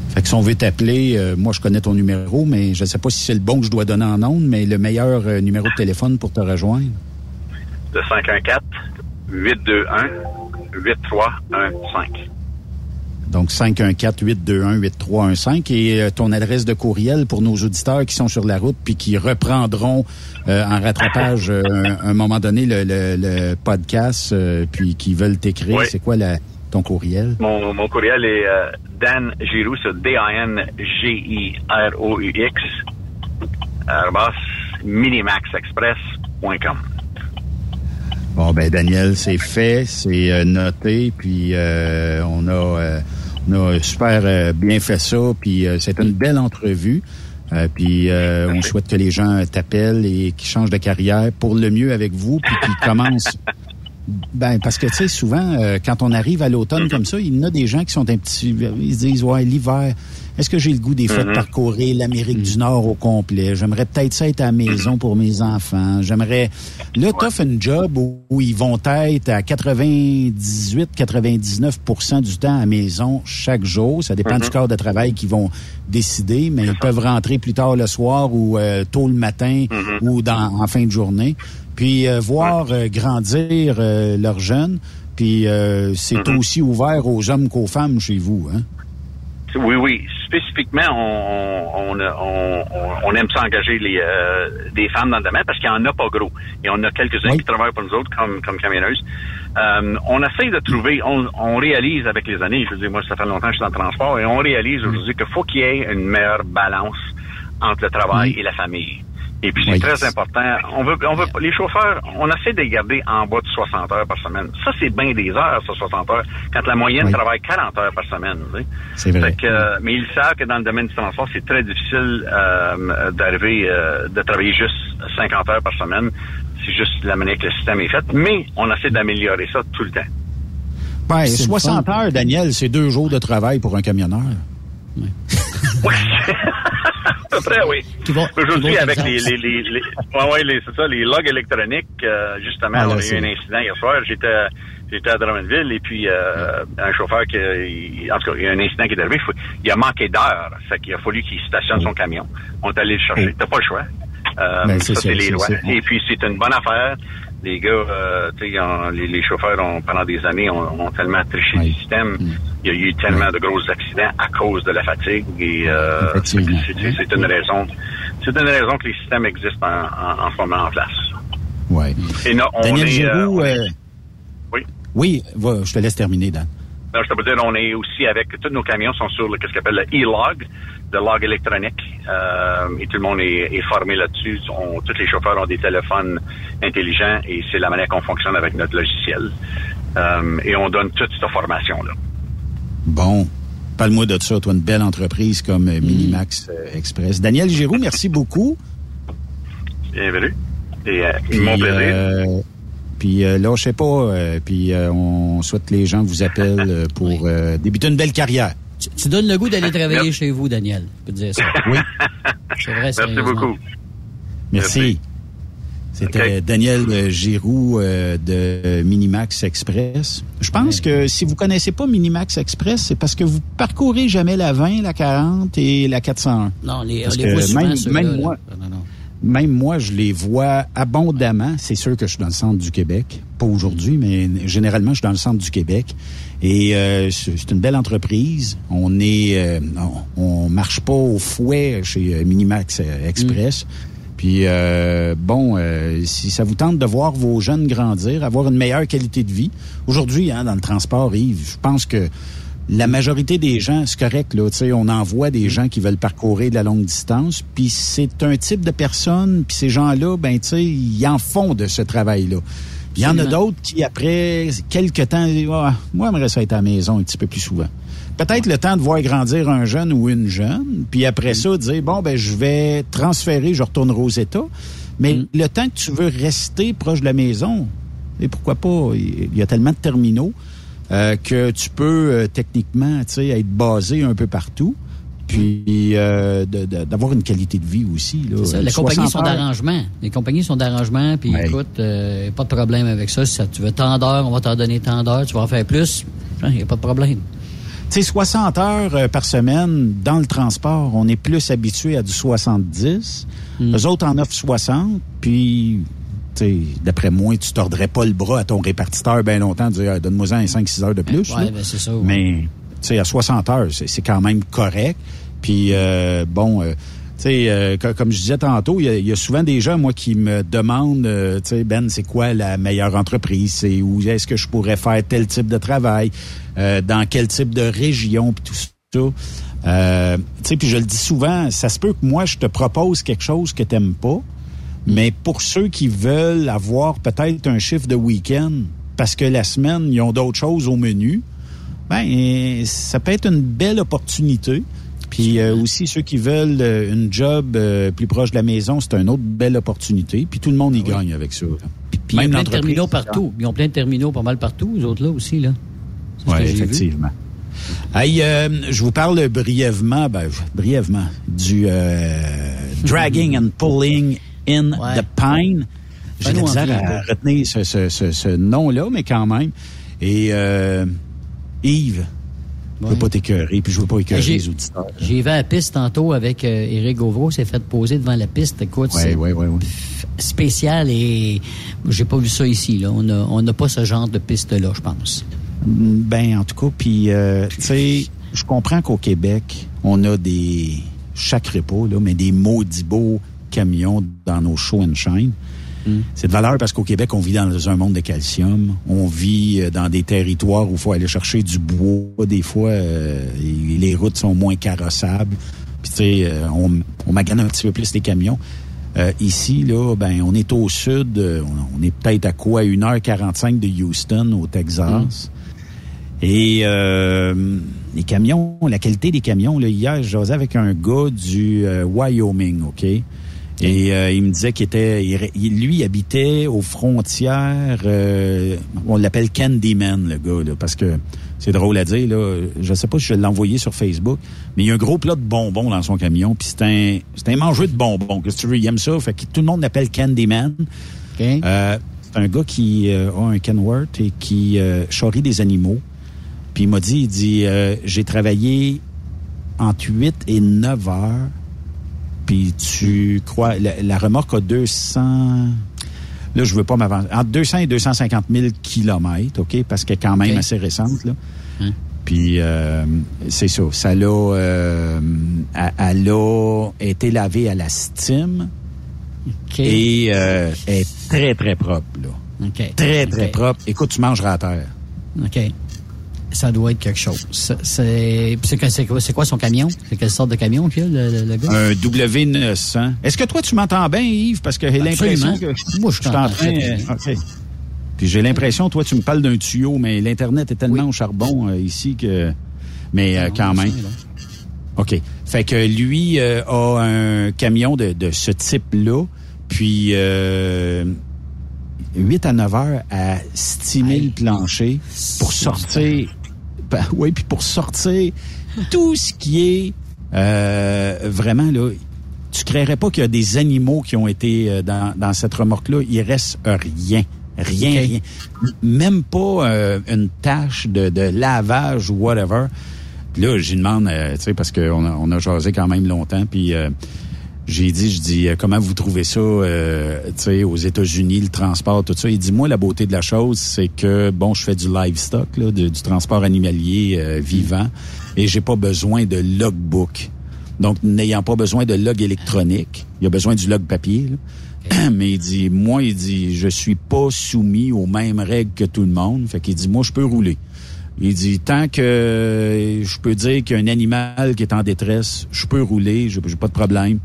Fait que si on veut t'appeler, euh, moi je connais ton numéro, mais je ne sais pas si c'est le bon que je dois donner en ondes, mais le meilleur euh, numéro de téléphone pour te rejoindre? De 514 821 8315. Donc 514-821-8315 et euh, ton adresse de courriel pour nos auditeurs qui sont sur la route puis qui reprendront euh, en rattrapage euh, un, un moment donné le, le- le podcast puis qui veulent t'écrire. Oui. C'est quoi la, ton courriel? Mon, mon courriel est Dan Giroux, c'est D-A-N-G-I-R-O-U-X, minimaxexpress.com. Bon ben Daniel, c'est fait, c'est noté, puis on a on a super euh, bien fait ça, puis euh, c'est une belle entrevue. Euh, puis euh, on souhaite que les gens t'appellent et qu'ils changent de carrière pour le mieux avec vous, puis qu'ils (laughs) commencent. Ben parce que tu sais souvent euh, quand on arrive à l'automne comme ça, il y en a des gens qui sont un petit, ils se disent ouais l'hiver. Est-ce que j'ai le goût des fois de parcourir l'Amérique du Nord au complet? J'aimerais peut-être ça être à la maison pour mes enfants. J'aimerais. Là, t'offres une job où, où ils vont être à 98-99% du temps à la maison chaque jour. Ça dépend du corps de travail qu'ils vont décider, mais ils peuvent rentrer plus tard le soir ou euh, tôt le matin ou dans, en fin de journée. Puis euh, voir euh, grandir euh, leurs jeunes. Puis euh, c'est aussi ouvert aux hommes qu'aux femmes chez vous, hein? Oui, oui. Spécifiquement, on, on, on, on aime s'engager les euh, des femmes dans le domaine parce qu'il n'y en a pas gros. Et on a quelques-uns qui travaillent pour nous autres comme, comme camionneuses. Euh, on essaie de trouver, on, on, réalise avec les années, je veux dire, moi, ça fait longtemps que je suis dans le transport, et on réalise aujourd'hui qu'il faut qu'il y ait une meilleure balance entre le travail et la famille. Et puis, c'est très important. On veut, on veut, les chauffeurs, on essaie de les garder en bas de 60 heures par semaine. Ça, c'est bien des heures, ça, 60 heures, quand la moyenne travaille 40 heures par semaine. C'est vrai. que, mais ils savent que dans le domaine du transport, c'est très difficile euh, d'arriver, euh, de travailler juste 50 heures par semaine. C'est juste la manière que le système est fait. Mais on essaie d'améliorer ça tout le temps. Ouais, 60 heures, Daniel, c'est deux jours de travail pour un camionneur. Oui. (laughs) (laughs) (laughs) à peu près, oui. Aujourd'hui, avec les, les, les, les, ouais, ouais, les, c'est ça, les logs électroniques, euh, justement, ah, on a eu un incident hier soir. J'étais, j'étais à Drummondville et puis euh, un chauffeur qui, en tout cas, il y a un incident qui est arrivé. Il, a manqué d'heure, fait qu'il a fallu qu'il stationne son camion. On est allé le chercher. T'as pas le choix. Euh, ben, ça, c'est les lois. Et puis, c'est une bonne affaire les gars, euh, les, les, chauffeurs ont, pendant des années ont, tellement triché le système. Mm. Il y a eu tellement de gros accidents à cause de la fatigue et euh, c'est une raison. C'est une raison que les systèmes existent en, en, ce moment en place. Ouais. Et Daniel est, Giroux, euh, oui. Oui, je te laisse terminer, Dan. Je te veux dire, on est aussi avec tous nos camions sont sur le ce qu'on appelle le e-log de log électronique euh, et tout le monde est, formé là-dessus. tous les chauffeurs ont des téléphones intelligents et c'est la manière qu'on fonctionne avec notre logiciel. Euh, et on donne toute cette formation-là. Bon. Parle-moi de ça, toi, une belle entreprise comme euh, Minimax Express. Daniel Giroux, merci beaucoup. Bienvenue. Et mon plaisir. Puis là, je sais pas, puis on souhaite que les gens vous appellent pour débuter une belle carrière. Tu, donnes le goût d'aller travailler chez vous, Daniel. Je peux te dire ça. Oui. C'est vrai, Merci beaucoup. Merci. C'était Daniel euh, Giroux euh, de Minimax Express. Je pense que si vous connaissez pas Minimax Express, c'est parce que vous parcourez jamais la 20, la 40 et la 401. Non, les, les voit souvent, même, même moi, même moi, je les vois abondamment. C'est sûr que je suis dans le centre du Québec. Pas aujourd'hui, mais généralement, je suis dans le centre du Québec. Et euh, c'est une belle entreprise. On est, euh, on, marche pas au fouet chez euh, Minimax Express. Mm. Puis bon, si ça vous tente de voir vos jeunes grandir, avoir une meilleure qualité de vie. Aujourd'hui, hein, dans le transport, Yves, je pense que la majorité des gens, c'est correct, là, on envoie des gens qui veulent parcourir de la longue distance, puis c'est un type de personne, puis ces gens-là, ben, tu sais, ils en font de ce travail-là. Il y en a d'autres qui, après quelques temps, disent ah, Moi, j'aimerais ça être à la maison un petit peu plus souvent. Peut-être le temps de voir grandir un jeune ou une jeune, puis après ça, dire Bon, ben, je vais transférer, je retournerai aux États. Mais mm. le temps que tu veux rester proche de la maison, et pourquoi pas, il y a tellement de terminaux euh, que tu peux euh, techniquement être basé un peu partout puis euh, d'avoir une qualité de vie aussi. Là. Les compagnies sont d'arrangement. Les compagnies sont d'arrangement, puis écoute, euh, pas de problème avec ça. Si tu veux tant d'heures, on va t'en donner tant d'heures. Tu vas en faire plus, il n'y a pas de problème. Tu sais, 60 heures euh, par semaine dans le transport, on est plus habitué à du 70. Mm. Eux autres en offrent 60, puis d'après moi, tu tordrais pas le bras à ton répartiteur bien longtemps de dire donne-moi 5-6 heures de plus. Oui, ben c'est ça. Mais à 60 heures, c'est quand même correct. Puis euh, bon, euh, tu sais, euh, comme je disais tantôt, il y, a souvent des gens, moi, qui me demandent, tu sais, Ben, c'est quoi la meilleure entreprise? C'est où est-ce que je pourrais faire tel type de travail? dans quel type de région? Puis tout ça. tu sais, puis je le dis souvent, ça se peut que moi, je te propose quelque chose que t'aimes pas, mais pour ceux qui veulent avoir peut-être un chiffre de week-end, parce que la semaine, ils ont d'autres choses au menu, ben, ça peut être une belle opportunité. Puis euh, aussi, ceux qui veulent euh, une job euh, plus proche de la maison, c'est une autre belle opportunité. Puis tout le monde y ah gagne avec ça. Puis, Même il y a plein de terminaux partout. Ils ont plein de terminaux pas mal partout, les autres là aussi. là. Oui, effectivement. Hey, je vous parle brièvement, ben, brièvement, du dragging and pulling in the pine. J'ai de à retenir ce, ce, ce, nom-là, mais quand même. Et Yves, je veux pas t'écœurer, puis je veux pas écœurer les auditeurs. J'ai vu à la piste tantôt avec euh, Éric Gauvreau, s'est fait poser devant la piste. Écoute, c'est spécial et j'ai pas vu ça ici. Là. On n'a on pas ce genre de piste-là, je pense. Ben, en tout cas, puis, euh, tu sais, je comprends qu'au Québec, on a des, chaque pas, là, mais des maudits beaux camions dans nos show and shine. Hmm. C'est de valeur parce qu'au Québec, on vit dans un monde de calcium. On vit euh, dans des territoires où il faut aller chercher du bois. Des fois, euh, et les routes sont moins carrossables. Puis, tu sais, euh, on, on magane un petit peu plus les camions. Euh, ici, là, ben, on est au sud. on, est peut-être à quoi? 1h45 de Houston, au Texas. Et euh, les camions, la qualité des camions, là, hier, j'osais avec un gars du euh, Wyoming, OK? Et euh, il me disait qu'il était, il, lui, il habitait aux frontières, euh, on l'appelle Candyman, le gars, là, parce que c'est drôle à dire, là. Je sais pas si je l'ai envoyé sur Facebook, mais il y a un gros plat de bonbons dans son camion, puis c'est un, c'est un mangeur de bonbons. Qu'est-ce que tu veux, il aime ça, fait que tout le monde l'appelle Candyman. Euh, c'est un gars qui euh, a un Kenworth et qui euh, charrie des animaux. Puis il m'a dit, il dit, euh, j'ai travaillé entre 8 et 9 heures. Puis tu crois, la, la remorque a 200... Là, je veux pas m'avancer. Entre 200 et 250 000 kilomètres, OK? Parce qu'elle est quand même assez récente, là. Hein? Puis euh, c'est ça. Ça l'a... euh, elle- a été lavée à la stime. Et euh, elle est très, très propre, là. OK. Très, très propre. Écoute, tu mangeras à terre. OK. Ça doit être quelque chose. C'est quoi- son camion? C'est quelle sorte de camion qu'il a, le, gars? Un W900. Est-ce que toi, tu m'entends bien, Yves? Parce que j'ai l'impression que... Moi, je suis en t'entends train... très, très bien. OK. Puis j'ai l'impression, toi, tu me parles d'un tuyau, mais l'Internet est tellement au charbon euh, ici que... Mais euh, Non, quand même. OK. Fait que lui euh, a un camion de, de ce type-là, puis euh, 8 à 9 heures à stimuler le plancher pour sortir... (laughs) Oui, puis pour sortir tout ce qui est euh, vraiment, là, tu créerais pas qu'il y a des animaux qui ont été euh, dans, dans cette remorque-là. Il reste rien. Rien, rien. Même pas euh, une tâche de, de lavage ou whatever. Puis là, j'y demande, euh, tu sais, parce qu'on a, on a jasé quand même longtemps, puis euh, j'ai dit, je dis, euh, comment vous trouvez ça, euh, tu sais, aux États-Unis, le transport, tout ça? Il dit, moi, la beauté de la chose, c'est que, bon, je fais du livestock, là, du transport animalier euh, vivant, et j'ai pas besoin de logbook. Donc, n'ayant pas besoin de log électronique, il a besoin du log papier, là. (clears throat) Mais il dit, moi, il dit, je suis pas soumis aux mêmes règles que tout le monde. Fait qu'il dit, moi, je peux rouler. Il dit, tant que je peux dire qu'il y a un animal qui est en détresse, je peux rouler, j'ai pas de problème.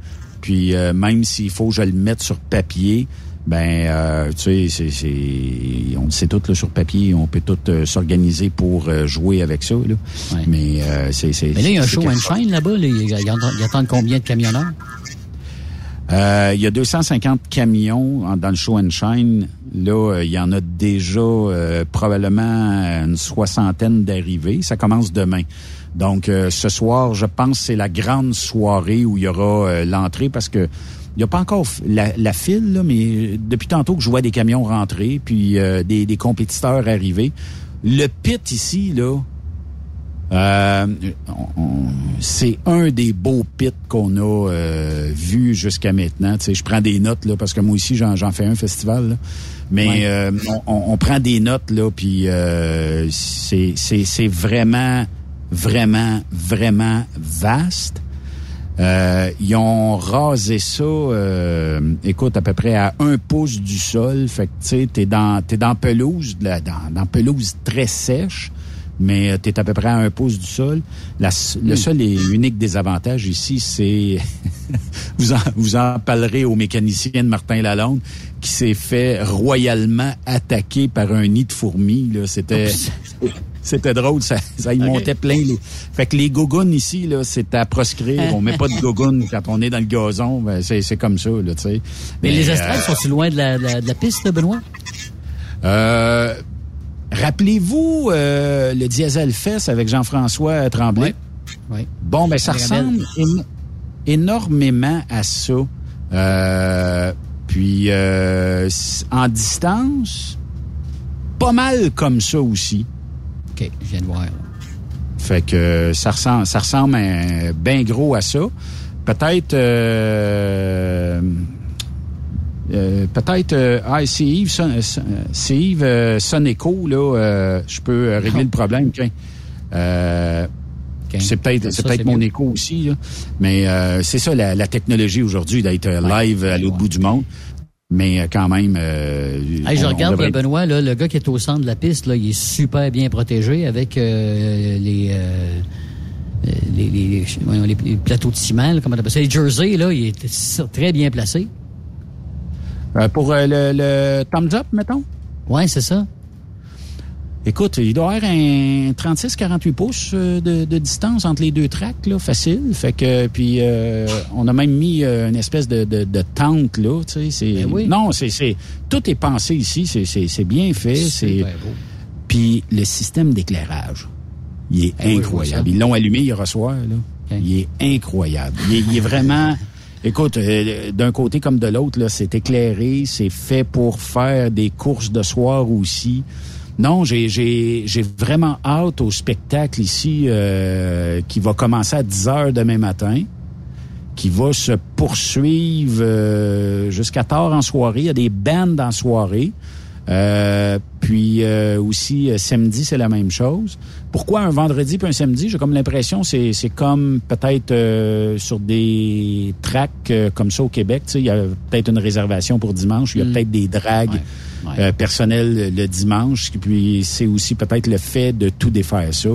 Puis euh, même s'il faut que je le mette sur papier, ben, euh, tu sais, c'est, c'est, on le sait tout là, sur papier, on peut tout euh, s'organiser pour euh, jouer avec ça. Là. Mais euh, c'est, c'est, Mais là, il y a un show and shine là-bas. là. Ils attendent combien de camionneurs? Euh, il y a 250 camions dans le show and shine. Là, euh, il y en a déjà euh, probablement une soixantaine d'arrivées. Ça commence demain. Donc, ce soir, je pense c'est la grande soirée où il y aura l'entrée parce que il n'y a pas encore la, file, là, mais depuis tantôt que je vois des camions rentrer, puis des, des compétiteurs arriver. Le pit ici, là, euh, c'est un des beaux pits qu'on a euh, vu jusqu'à maintenant. Tu sais, je prends des notes là parce que moi aussi j'en, j'en fais un festival. là. Mais Ouais. euh, on, on- prend des notes là, puis euh, c'est, c'est, c'est vraiment, vraiment, vraiment vaste. Euh, ils ont rasé ça, euh, écoute, à peu près à un pouce du sol. Fait que, tu sais, t'es dans, t'es dans pelouse, dans, dans pelouse très sèche, mais euh, t'es à peu près à un pouce du sol. La le seul et unique désavantage ici, c'est... (laughs) vous, en, vous en parlerez au mécanicien de Martin Lalonde qui s'est fait royalement attaquer par un nid de fourmis. Là. C'était... (laughs) C'était drôle, ça, ça y montait plein. Les... Fait que les gougounes ici, là, c'est à proscrire. (laughs) On met pas de gougounes quand on est dans le gazon. Ben, c'est, c'est comme ça, là, tu sais. Mais, les euh, estrades sont-ils loin de la, de la- de la piste, Benoît? euh, rappelez-vous euh, le Diesel Fest avec Jean-François Tremblay? Oui. Bon, ben ça ressemble éno- énormément à ça. Euh, puis euh, en distance, pas mal comme ça aussi. OK, je viens de voir. Fait que euh, ça ressemble, ça ressemble bien gros à ça. Peut-être, euh, peut-être, euh, ah, c'est Yves, Son- c'est Yves euh, Soneco, là, euh, je peux euh, régler le problème. tiens. Euh, C'est peut-être Ça, c'est peut-être c'est mon écho aussi, là. mais euh, c'est ça la, la technologie aujourd'hui d'être live à l'autre bout du monde. Mais quand même, euh, Hey, je on- on regarde devrait- Benoît, là, le gars qui est au centre de la piste, là, il est super bien protégé avec euh, les, euh, les, les, les- les- les plateaux de ciment, là, comment on appelle ça, les jerseys, là, il est très bien placé. Euh, pour euh, le, le thumbs up, mettons? Ouais, c'est ça. Écoute, il doit y avoir un 36-48 pouces euh, de, de distance entre les deux tracks, là, facile. Fait que puis euh, on a même mis une espèce de, de, de tente là, tu sais. C'est Ben oui. non, c'est c'est tout est pensé ici, c'est c'est c'est bien fait, c'est bien beau. puis le système d'éclairage, il est Ben incroyable. Ils l'ont allumé hier soir là. Il est incroyable. Il est vraiment (laughs) Écoute, euh, d'un côté comme de l'autre, c'est éclairé, c'est fait pour faire des courses de soir aussi. Non, j'ai vraiment hâte au spectacle ici euh, qui va commencer à 10 heures demain matin, qui va se poursuivre euh, jusqu'à tard en soirée. Il y a des bands en soirée. Euh, puis aussi samedi, c'est la même chose. Pourquoi un vendredi puis un samedi? J'ai comme l'impression c'est c'est comme peut-être euh, sur des tracks euh, comme ça au Québec. tu sais, Il y a peut-être une réservation pour dimanche. Il y a Mm. peut-être des dragues Ouais, ouais. euh, personnelles le dimanche. Puis c'est aussi peut-être le fait de tout défaire ça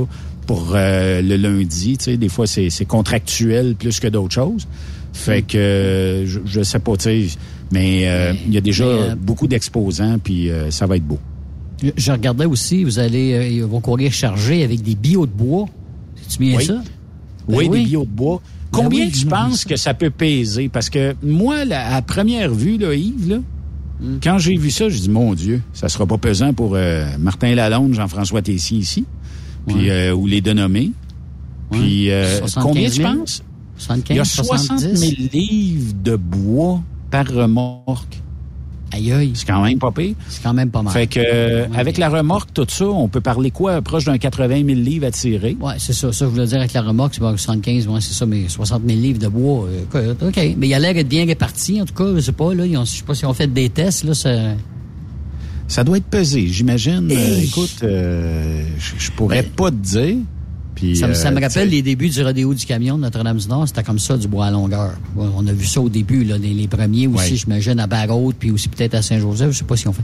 pour euh, le lundi. Tu sais, des fois, c'est c'est contractuel plus que d'autres choses. Fait que je, je sais pas, tu sais, mais euh, il y a déjà beaucoup d'exposants, puis euh, ça va être beau. Je- regardais aussi, vous allez, euh, ils vont courir chargés avec des billots de bois. C'est bien Oui. ça? Ben oui, oui. des billots de bois. Combien oui, tu penses que ça peut peser? Parce que moi, là, à première vue, là, Yves, là, Hmm. quand j'ai vu ça, j'ai dit, mon Dieu, ça sera pas pesant pour euh, Martin Lalonde, Jean-François Tessier ici, puis euh, ou les dénommés. Ouais. Puis euh, 75 combien tu 000? penses? 75, Il y a 60 000 70? livres de bois par remorque. Aïe, aïe. C'est quand même pas pire. C'est quand même pas mal. Fait que euh, avec la remorque, tout ça, on peut parler quoi? Proche d'un 80 000 livres à tirer. Ouais, c'est ça. Ça, je voulais dire avec la remorque, c'est pas 75, ouais, c'est ça, mais 60 000 livres de bois. euh, OK. Mais il a l'air d'être bien réparti, en tout cas. Je sais pas, là. Ils ont, je sais pas si on fait des tests, là. Ça... Ça doit être pesé, j'imagine. Euh, Hey. écoute, euh, je, je pourrais pas te dire. Puis, Ça, me- ça me euh, rappelle les débuts du rodéo du camion de Notre-Dame-du-Nord. C'était comme ça, du bois à longueur. On a vu ça au début, là, les, les premiers aussi, Ouais. j'imagine, à Barrault, puis aussi peut-être à Saint-Joseph. Je sais pas si on fait.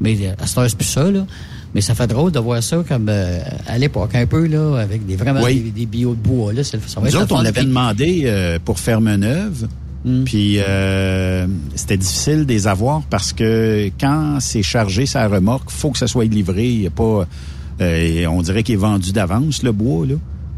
Mais euh, à cette heure, c'est plus ça, là. Mais ça fait drôle de voir ça comme euh, à l'époque, un peu, là, avec des vraiment Oui. des, des bio de bois. Là, ça va Nous autres, on l'avait demandé euh, pour Ferme-Neuve. Mm. Puis euh, c'était difficile de les avoir parce que quand c'est chargé sa remorque, faut que ça soit livré. Il y a pas, euh, on dirait qu'il est vendu d'avance le bois là.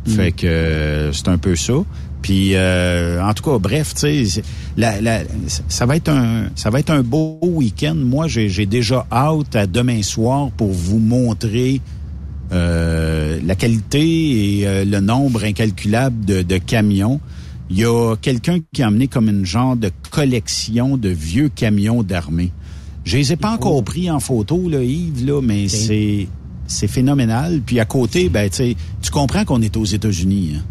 Mm. Fait que euh, c'est un peu ça. Puis euh, en tout cas, bref, tu sais, la- la- ça va être un, ça va être un beau week-end. Moi, j'ai déjà hâte à demain soir pour vous montrer euh, la qualité et euh, le nombre incalculable de, de camions. Il y a quelqu'un qui a amené comme une genre de collection de vieux camions d'armée. Je les ai pas encore pris en photo, là, Yves, là, mais c'est c'est phénoménal. Puis à côté, ben, tu tu comprends qu'on est aux États-Unis. Hein?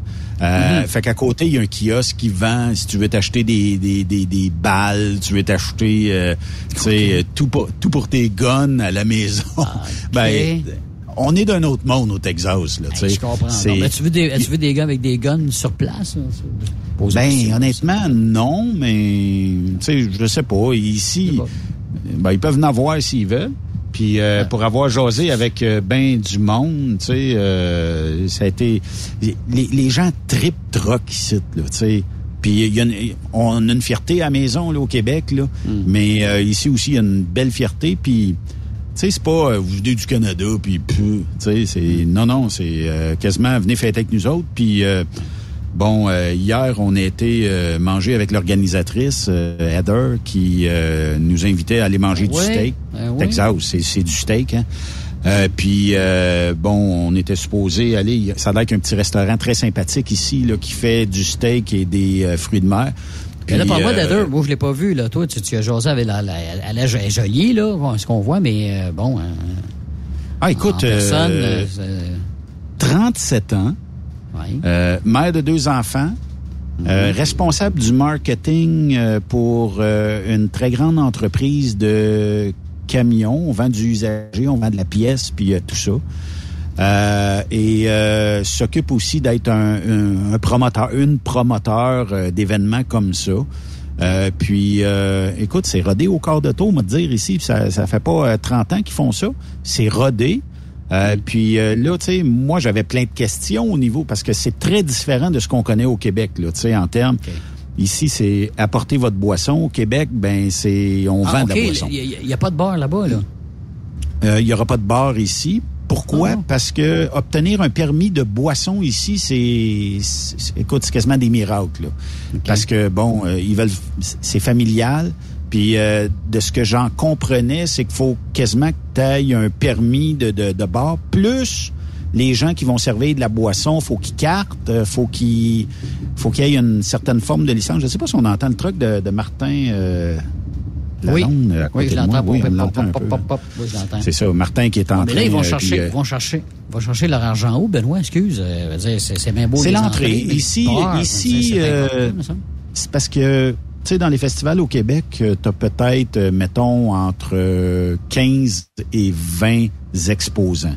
Euh, Fait qu'à côté, il y a un kiosque qui vend, si tu veux t'acheter des, des, des, des balles, tu veux t'acheter euh, tu sais, euh, tout, pour, tout pour tes guns à la maison. (laughs) ben, on est d'un autre monde au Texas. Là, tu sais. Je comprends. C'est- Non, mais tu veux des, as-tu vu des gars avec des guns sur place? là? Ben, honnêtement, non, mais tu sais, je sais pas. Ici, pas. ben, ils peuvent en avoir s'ils veulent. Puis euh, pour avoir jasé avec euh, ben du monde, tu sais, euh, ça a été les, les gens trip troc ici, là, tu sais. Puis il y a une- on a une fierté à la maison là au Québec là, mais euh, ici aussi il y a une belle fierté. Puis tu sais, c'est pas euh, vous venez du Canada puis pu, tu sais, c'est non non, c'est euh, quasiment venez fêter avec nous autres. Puis euh, bon euh, hier on a été euh, manger avec l'organisatrice euh, Heather qui euh, nous invitait à aller manger du steak. ben oui. Texas, c'est c'est du steak hein. Euh, puis euh, bon, on était supposé aller. Ça a l'air qu'un petit restaurant très sympathique ici là qui fait du steak et des euh, fruits de mer. Mais là, Puis, par moi, euh, Heather, moi, je l'ai pas vu, là. Toi, tu, tu as jasé avec la, la, elle est jolie, là, bon, ce qu'on voit, mais bon, ah écoute, en personne, euh, euh, 37 ans, euh, mère de deux enfants, euh, responsable du marketing euh, pour une très grande entreprise de camions. On vend du usager, on vend de la pièce, puis tout ça. Euh, et euh, s'occupe aussi d'être un, un- un promoteur, une promoteur euh, d'événements comme ça. Puis, écoute, c'est rodé au corps de taux, on va te dire ici. Ça, ça fait pas euh, 30 ans qu'ils font ça. C'est rodé. Euh, Puis euh, là, tu sais, moi, j'avais plein de questions au niveau, parce que c'est très différent de ce qu'on connaît au Québec, là, tu sais, en termes... Ici, c'est apporter votre boisson. Au Québec, ben c'est on Ah, vend de la boisson. il n'y a, pas de bar là-bas, là? Euh, Il y aura pas de bar ici. Pourquoi? Ah. Parce que obtenir un permis de boisson ici, c'est, c'est- écoute, c'est quasiment des miracles. là. Parce que bon, euh, ils veulent, c'est familial. Puis euh, de ce que j'en comprenais, c'est qu'il faut quasiment que tu aies un permis de, de, de bar, plus les gens qui vont servir de la boisson, faut qu'ils cartent, euh, faut qu'ils, faut qu'il y ait une certaine forme de licence. Je sais pas si on entend le truc de, de Martin. Euh, Oui. Lalonde, Oui, je l'entends. Oui. Oui. C'est ça, Martin qui est en Mais train... là, ils vont euh, chercher, puis, euh, ils vont chercher, ils vont chercher leur argent où, Benoît? Excuse. euh, c'est, bien beau. C'est l'entrée. mais Ici- ici, euh. C'est parce que, tu sais, dans les festivals au Québec, tu as peut-être, euh, mettons, entre euh, 15 et 20 exposants.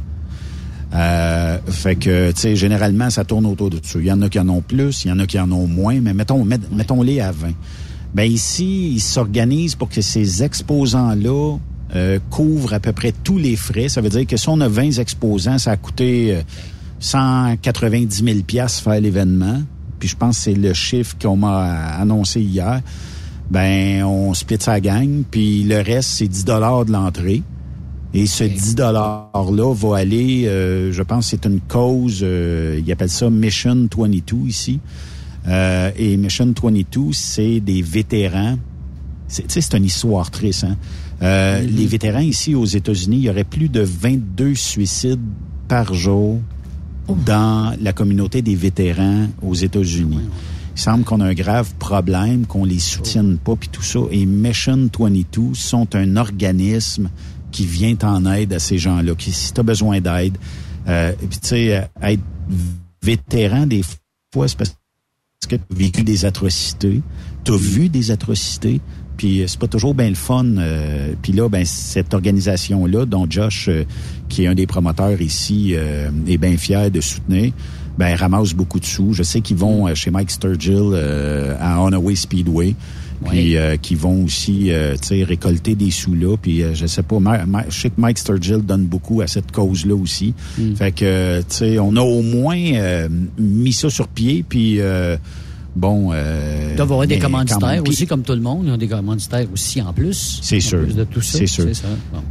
Euh, fait que, tu sais, généralement, ça tourne autour de ça. Il y en a qui en ont plus, il y en a qui en ont moins, mais mettons, met- mettons-les à 20. Ben ici, ils s'organisent pour que ces exposants-là euh, couvrent à peu près tous les frais. Ça veut dire que si on a 20 exposants, ça a coûté euh, 190 000 piastres faire l'événement. Puis je pense que c'est le chiffre qu'on m'a annoncé hier. Ben, on split sa gang, puis le reste, c'est 10 dollars de l'entrée. Et ce 10 $-là va aller, euh, je pense, c'est une cause, euh, ils appellent ça Mission 22 ici. Euh, et Mission 22, c'est des vétérans. C'est- Tu sais, c'est une histoire triste. Hein? Euh, Les vétérans ici aux États-Unis, il y aurait plus de 22 suicides par jour dans la communauté des vétérans aux États-Unis. Il semble qu'on a un grave problème, qu'on les soutienne pas, puis tout ça. Et Mission 22 sont un organisme qui vient en aide à ces gens-là. Qui, si tu as besoin d'aide, euh, puis tu sais, euh, être vétéran, des fois, c'est parce que tu as vécu des atrocités, tu as vu des atrocités, puis euh, c'est pas toujours bien le fun. euh, puis là, ben cette organisation-là, dont Josh, euh, qui est un des promoteurs ici, euh, est bien fier de soutenir, ben ramasse beaucoup de sous. Je sais qu'ils vont euh, chez Mike Sturgill euh, à Onaway Speedway. Puis euh, qui vont aussi euh, tu sais, récolter des sous là. Puis euh, je sais pas, Ma- Ma- je sais que Mike Sturgill donne beaucoup à cette cause-là aussi. Fait que tu sais, on a au moins euh, mis ça sur pied. Puis euh, bon. Euh, Ils doivent avoir des commanditaires même. Aussi, comme tout le monde. Ils ont des commanditaires aussi en plus. C'est sûr. plus de tout ça. C'est sûr. C'est ça. Bon.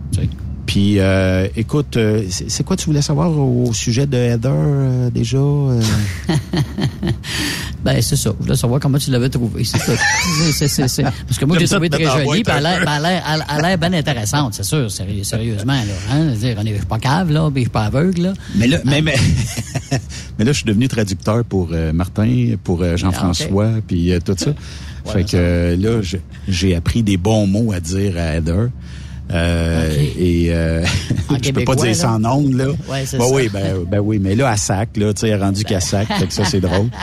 Puis, euh, écoute, euh, c'est quoi tu voulais savoir au sujet de Heather euh, déjà? euh? (laughs) Ben, c'est ça. Je voulais savoir comment tu l'avais trouvé. C'est ça. C'est- c'est- c'est- c'est- Parce que moi, je l'ai trouvé très jolie, puis elle a l'air- bien intéressante, c'est sûr, séri- sérieusement. Là, hein? Je veux dire, on est je suis pas cave, là, puis je suis pas aveugle. Là. Mais là, mais, mais, (laughs) mais là, je suis devenu traducteur pour euh, Martin, pour euh, Jean-François, puis euh, tout ça. fait que euh, là, j'ai appris des bons mots à dire à Heather. Euh, Et euh, (laughs) je peux pas dire en ondes, là. Ouais, Ben ça. oui, ben, ben oui, mais là, à sac, là, tu sais, est rendue qu'à sac, fait que ça, c'est drôle. (laughs)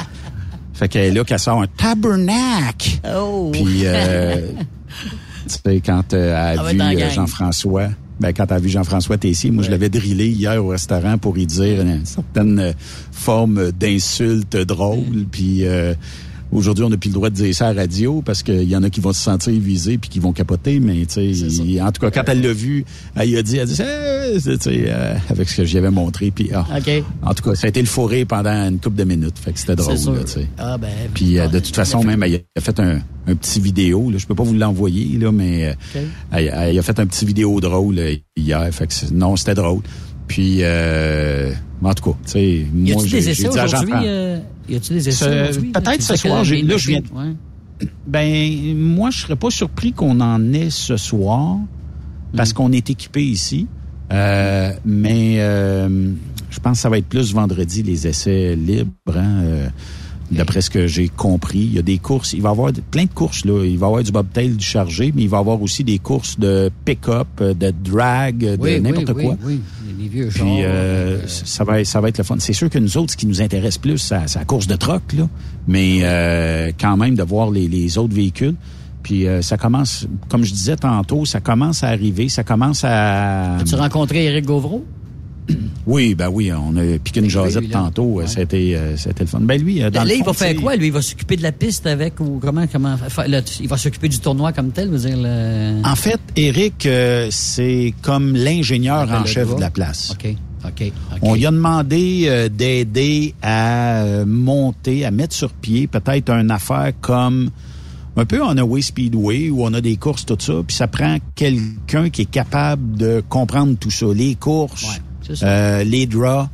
Fait qu'elle est là qu'elle sort un tabernacle. Oh! Puis, euh, (laughs) tu sais, quand euh, elle Ah a ouais, vu euh. Jean-François, ben, quand elle a vu Jean-François Tessier, moi, je l'avais drillé hier au restaurant pour y dire une certaine forme d'insulte drôle. Puis, euh, aujourd'hui, on n'a plus le droit de dire ça à la radio parce qu'il y en a qui vont se sentir visés puis qui vont capoter. Mais, tu sais, il- en tout cas, quand elle l'a vu, elle a dit, elle a dit, Eh, tu sais, euh, avec ce que j'y avais montré. Puis, ah, OK. en tout cas, ça a été le fourré pendant une couple de minutes. Fait que c'était drôle, sais. Ah, ben. Puis euh, de toute façon, même, elle a fait un, un petit vidéo. Là. Je peux pas vous l'envoyer, là, mais euh, OK. elle, elle a fait un petit vidéo drôle euh, hier. Fait que non, c'était drôle. Puis, euh, en tout cas, tu sais, Y moi, j'ai dit à? Jean-François- euh, y a-tu des essais aujourd'hui? peut-être ce soir, j'ai- là, je viens- Ouais. Ben, moi, je serais pas surpris qu'on en ait ce soir parce Mm. qu'on est équipé ici. Euh, mais euh, je pense que ça va être plus vendredi les essais libres. Hein, euh, D'après ce que j'ai compris, il y a des courses. Il va y avoir plein de courses là. Il va y avoir du bobtail, du chargé, mais il va y avoir aussi des courses de pick-up, de drag, de Oui, n'importe oui, quoi. Oui, oui, les vieux. Puis euh, euh, ça va ça va être le fun. C'est sûr que nous autres, ce qui nous intéresse plus, c'est c'est la course de troc, là. Mais euh, quand même de voir les, les autres véhicules. Puis euh, ça commence, comme je disais tantôt, ça commence à arriver, ça commence à. As-tu rencontré Éric Gauvreau? (clears throat) Oui, ben oui, on a piqué une jasette tantôt. Ouais. C'était, euh, c'était le fun. Ben lui, euh, dans là, le il fond, va faire quoi? Lui, il va s'occuper de la piste avec ou comment? comment il va s'occuper du tournoi comme tel, veut dire le... En fait, Eric, euh, c'est comme l'ingénieur en chef de la place. OK, OK, OK. On lui a demandé euh, d'aider à euh, monter, à mettre sur pied peut-être une affaire comme un peu en Away Speedway où on a des courses, tout ça, puis ça prend quelqu'un qui est capable de comprendre tout ça, les courses, Ouais. Euh, les draws,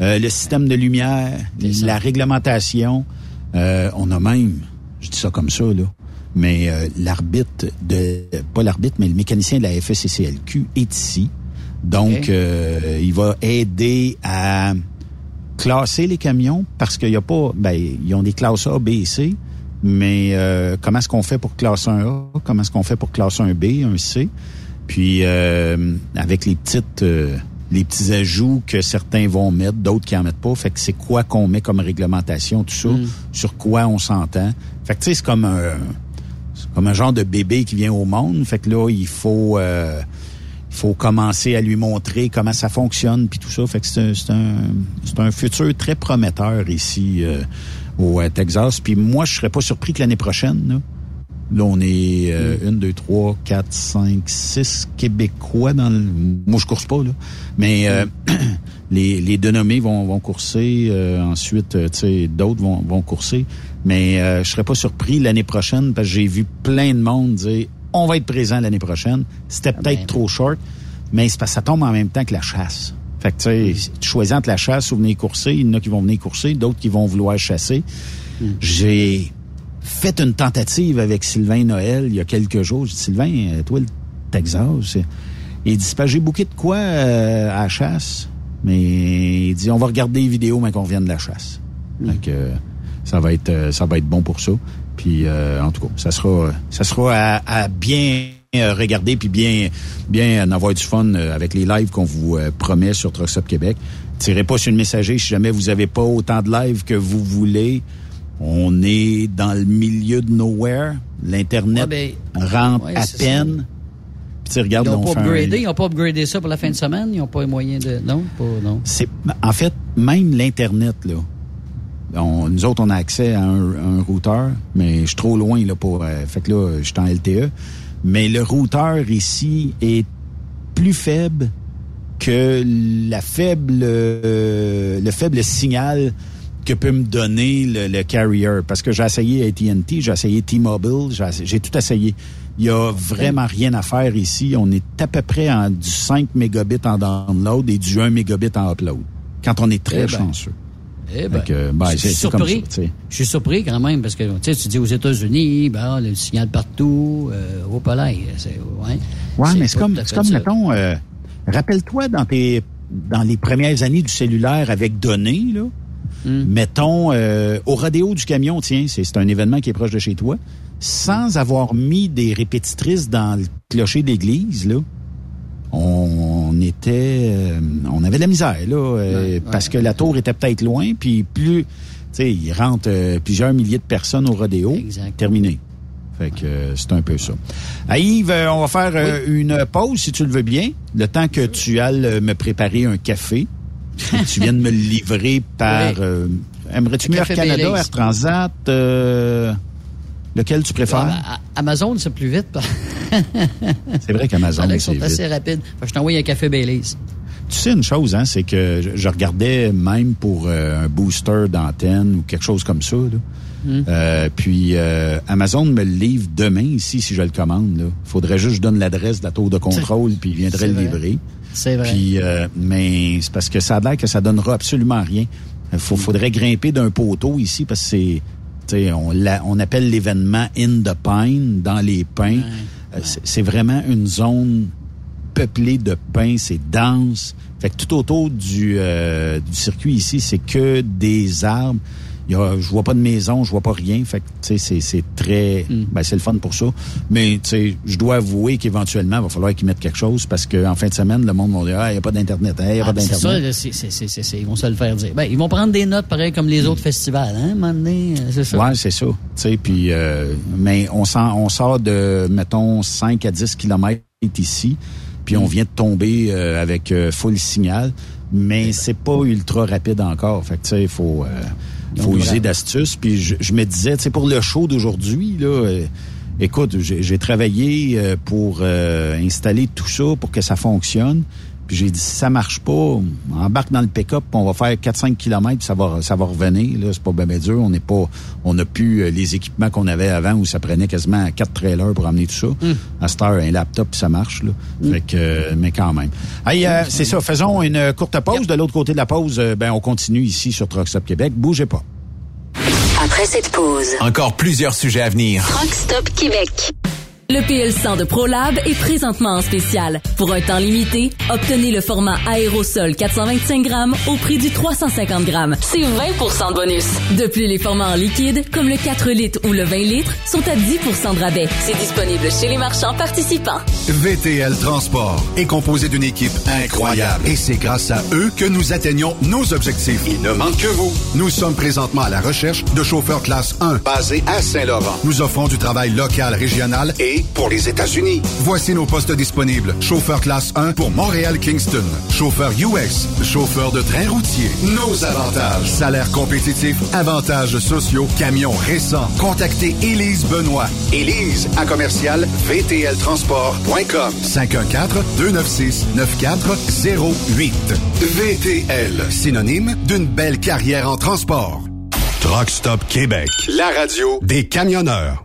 euh, le système de lumière, la réglementation. Euh, on a même, je dis ça comme ça, là, mais euh, l'arbitre de, pas l'arbitre, mais le mécanicien de la FSCCLQ est ici. Donc, euh, il va aider à classer les camions parce qu'il y a pas, ben, ils ont des classes A, B et C, mais euh, comment est-ce qu'on fait pour classer un A, comment est-ce qu'on fait pour classer un B, un C, puis euh, avec les petites, euh, les petits ajouts que certains vont mettre, d'autres qui en mettent pas, fait que c'est quoi qu'on met comme réglementation, tout ça, sur quoi on s'entend. Fait que tu sais, c'est comme un, c'est comme un genre de bébé qui vient au monde, fait que là il faut euh, il faut commencer à lui montrer comment ça fonctionne puis tout ça. Fait que c'est un, c'est un, futur très prometteur ici euh, au euh, Texas. Puis moi, je serais pas surpris que l'année prochaine, là, là, on est euh, une, deux, trois, quatre, cinq, six Québécois dans le. Moi, je course pas, là. Mais euh, (clears throat) les, les dénommés vont, vont courser. euh, ensuite, euh, tu sais, d'autres vont, vont courser. Mais euh, je serais pas surpris l'année prochaine parce que j'ai vu plein de monde dire on va être présent l'année prochaine. C'était peut-être ben. trop short, mais c'est parce que ça tombe en même temps que la chasse. Fait que tu sais, tu choisis entre la chasse ou venir courser. Il y en a qui vont venir courser, d'autres qui vont vouloir chasser. J'ai fait une tentative avec Sylvain Noël il y a quelques jours. J'ai dit, Sylvain, euh, toi, le Texas, il dit, j'ai bouqué de quoi euh, à la chasse, mais il dit, on va regarder les vidéos, mais qu'on revienne de la chasse. Que, euh, ça va être euh, ça va être bon pour ça. Puis euh, en tout cas, ça sera ça sera à, à bien euh, regarder puis bien bien en avoir du fun avec les lives qu'on vous promet sur Truck Stop Québec. Tirez pas sur le messager si jamais vous avez pas autant de lives que vous voulez. On est dans le milieu de nowhere. L'internet Ouais, rentre ouais, à peine. Puis tu Ils n'ont on pas un- upgradé, ils n'ont pas upgradé ça pour la fin de semaine, ils n'ont pas les moyens de. Non, pas, non. C'est en fait même l'internet là. On- nous autres on a accès à un, un routeur, mais je suis trop loin là pour. euh, fait que là, je suis en LTE. Mais le routeur ici est plus faible que la faible euh, le faible signal que peut me donner le, le carrier. Parce que j'ai essayé AT&T, j'ai essayé T-Mobile, j'ai tout essayé. Il y a vraiment rien à faire ici. On est à peu près en du 5 mégabits en download et du 1 mégabit en upload. Quand on est très Eh ben. chanceux. Eh ben, que, ben, je suis surpris. ça. Je suis surpris quand même parce que tu dis aux États-Unis, ben, le signal partout, euh, au palais. C'est, ouais, Ouais, mais c'est comme, comme mettons, euh, rappelle-toi dans tes, dans les premières années du cellulaire avec données, là, Hmm. mettons, euh, au rodéo du camion, tiens, c'est, un événement qui est proche de chez toi, sans avoir mis des répétitrices dans le clocher d'église, là, on, était, euh, on avait de la misère, là, euh, Ouais, parce ouais, que la tour était peut-être loin, puis plus, tu sais, il rentre plusieurs milliers de personnes au rodéo, Exact. terminé. Fait que euh, c'est un peu ça. Ah, Yves, euh, on va faire euh, une pause, si tu le veux bien, le temps que tu ailles me préparer un café. Tu viennes me le livrer par... Oui. euh, Aimerais-tu mieux Air Canada. Air Transat? euh, lequel tu préfères? Ah, à- Amazon, c'est plus vite. c'est vrai qu'Amazon, c'est sont assez vite. rapides. Que je t'envoie un café Baileys. Tu sais une chose, hein, c'est que je, regardais même pour euh, un booster d'antenne ou quelque chose comme ça. Là. Hmm. Euh, puis euh, Amazon me le livre demain ici si je le commande. Il faudrait juste que je donne l'adresse de la tour de contrôle puis il viendrait le livrer. C'est vrai. Puis, euh, mais c'est parce que ça a l'air que ça donnera absolument rien. Il faudrait grimper d'un poteau ici parce que c'est, tu sais, on, l'a- on appelle l'événement in the pine, dans les pins. Euh, c'est- C'est vraiment une zone peuplée de pins, c'est dense. Fait que tout autour du, euh, du circuit ici, c'est que des arbres. Il y a, je vois pas de maison, je vois pas rien. Fait que, tu sais, c'est, c'est très, ben, c'est le fun pour ça. Mais, tu sais, je dois avouer qu'éventuellement, il va falloir qu'ils mettent quelque chose parce qu'en fin de semaine, le monde va dire, ah, il n'y a pas d'Internet, hein, n'y a Ah, pas ben, c'est ça, d'Internet. c'est- c'est- c'est- c'est- ils vont se le faire dire. Ben, ils vont prendre des notes pareil comme les autres festivals, hein, à un moment donné, euh, c'est ça. Ouais, c'est ça. Tu sais, puis, euh, mais on, s'en- on sort de, mettons, 5 à 10 kilomètres ici. puis on vient de tomber euh, avec euh, full signal, mais c'est pas ultra rapide encore. Fait que tu sais, il faut, euh, faut Donc, user d'astuces. Puis je, je me disais, tu sais, pour le show d'aujourd'hui, là, euh, écoute, j'ai j'ai travaillé euh, pour euh, installer tout ça pour que ça fonctionne. Puis j'ai dit, si ça marche pas, on embarque dans le pick-up, puis on va faire 4-5 km, ça va, ça va revenir. Là, c'est pas bien ben dur. On n'est pas, on n'a plus euh, les équipements qu'on avait avant où ça prenait quasiment 4 trailers pour amener tout ça. À cette heure, un laptop, puis ça marche. Là. Fait que, euh, mais quand même. Hey, euh, c'est ça. Faisons une courte pause. De l'autre côté de la pause, ben on continue ici sur Truck Stop Québec. Bougez pas. Après cette pause, Encore plusieurs sujets à venir. Rock Stop Québec. Le PL100 de ProLab est présentement en spécial. Pour un temps limité, obtenez le format aérosol 425 grammes au prix du 350 grammes. C'est 20% de bonus. De plus, les formats en liquide, comme le 4 litres ou le 20 litres, sont à 10% de rabais. C'est disponible chez les marchands participants. VTL Transport est composé d'une équipe incroyable et c'est grâce à eux que nous atteignons nos objectifs. Il ne manque que vous. Nous sommes présentement à la recherche de chauffeurs classe 1 basés à Saint-Laurent. Nous offrons du travail local, régional et pour les États-Unis. Voici nos postes disponibles. Chauffeur classe 1 pour Montréal-Kingston. Chauffeur US. Chauffeur de train routier. Nos avantages. Salaire compétitif. Avantages sociaux. Camions récents. Contactez Élise Benoît. Élise à commercial vtltransport.com 514-296-9408. VTL, synonyme d'une belle carrière en transport. Truck Stop Québec. La radio des camionneurs.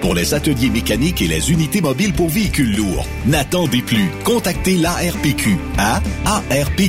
pour les ateliers mécaniques et les unités mobiles pour véhicules lourds. N'attendez plus. Contactez l'ARPQ à arpq.org.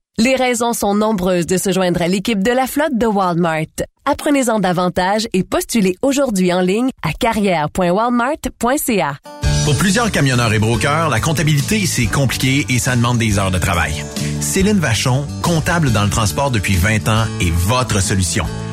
Les raisons sont nombreuses de se joindre à l'équipe de la flotte de Walmart. Apprenez-en davantage et postulez aujourd'hui en ligne à carrière.walmart.ca. Pour plusieurs camionneurs et brokers, la comptabilité, c'est compliqué et ça demande des heures de travail. Céline Vachon, comptable dans le transport depuis 20 ans, est votre solution.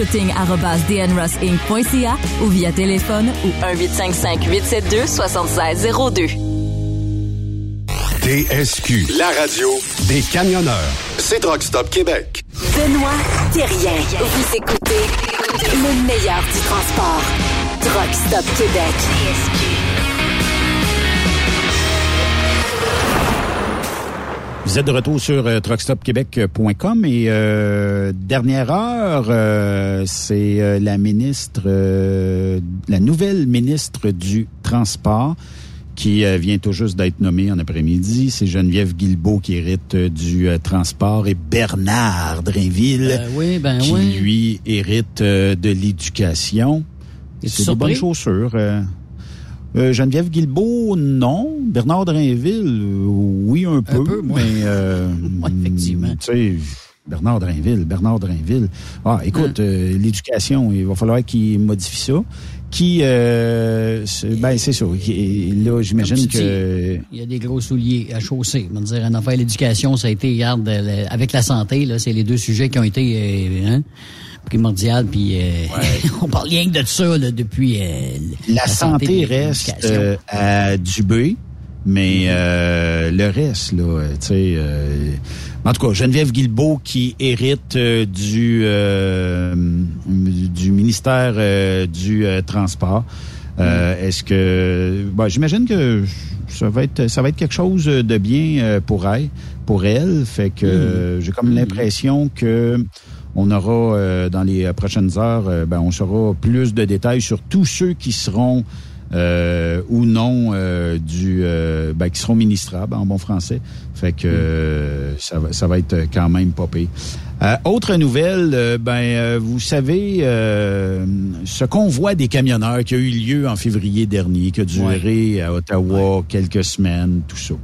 recruiting.dnrossinc.ca ou via téléphone ou 1-855-872-7602. TSQ, la radio des camionneurs. C'est Truck Stop Québec. Benoît Thérien. Vous écoutez le meilleur du transport. Truck Stop Québec. Vous êtes de retour sur euh, truckstopquebec.com et euh, dernière heure, euh, c'est euh, la ministre, euh, la nouvelle ministre du Transport qui euh, vient tout juste d'être nommée en après-midi. C'est Geneviève Guilbeault qui hérite du transport et Bernard Drainville Ben oui, ben qui, oui. lui, hérite de l'éducation. C'est de bonnes chaussures. Euh. Geneviève Guilbeault, non. Bernard Drainville, euh, oui, un peu. peu, moi. mais, euh, (laughs) effectivement. Bernard Drainville, Bernard Drainville. Ah, écoute, Hein? euh, l'éducation, il va falloir qu'il modifie ça. Qui, euh, ben, c'est ça. Qui- Là, j'imagine que... dis, Il y a des gros souliers à chausser. On va dire, en affaire l'éducation, ça a été, regarde, avec la santé, là, c'est les deux sujets qui ont été hein, primordial. Puis euh, (laughs) on parle rien que de ça là, depuis. euh, La, santé et reste euh, à Dubé, mais euh, le reste, là, euh, tu sais... euh, en tout cas, Geneviève Guilbeault qui hérite du euh, du ministère du Transport. Euh, Est-ce que... ben, J'imagine que ça va être ça va être quelque chose de bien euh, pour elle, pour elle. Fait que euh, j'ai comme l'impression que on aura euh, dans les prochaines heures, euh, ben, on saura plus de détails sur tous ceux qui seront euh, ou non euh, du euh, ben, qui seront ministrables en bon français. Fait que euh, ça, va, ça va être quand même. Euh, autre nouvelle, euh, ben euh, vous savez euh, ce convoi des camionneurs qui a eu lieu en février dernier, qui a duré à Ottawa quelques semaines, tout ça.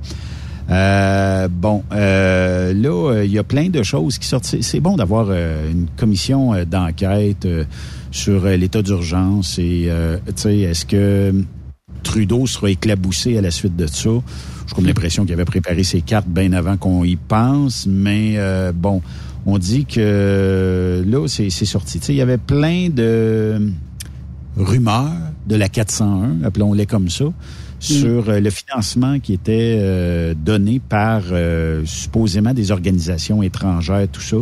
Euh, bon, euh, là, il y a plein de choses qui sortent. C'est- bon d'avoir euh, une commission euh, d'enquête euh, sur l'état d'urgence et, tu sais, est-ce que Trudeau sera éclaboussé à la suite de ça? J'ai comme l'impression qu'il avait préparé ses cartes bien avant qu'on y pense, mais euh, bon, on dit que là, c'est c'est sorti. Tu sais, il y avait plein de rumeurs de la 401, appelons-les comme ça, sur euh, le financement qui était euh, donné par euh, supposément des organisations étrangères, tout ça.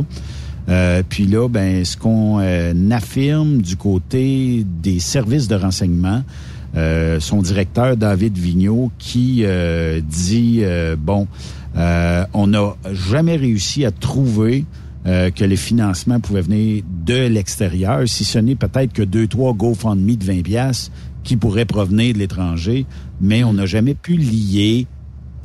Euh, puis là, ben, ce qu'on euh, affirme du côté des services de renseignement, euh, son directeur David Vigneault qui euh, dit euh, bon, euh, on n'a jamais réussi à trouver euh, que les financements pouvaient venir de l'extérieur, si ce n'est peut-être que deux, trois GoFundMe de 20 pièces qui pourraient provenir de l'étranger, mais on n'a jamais pu lier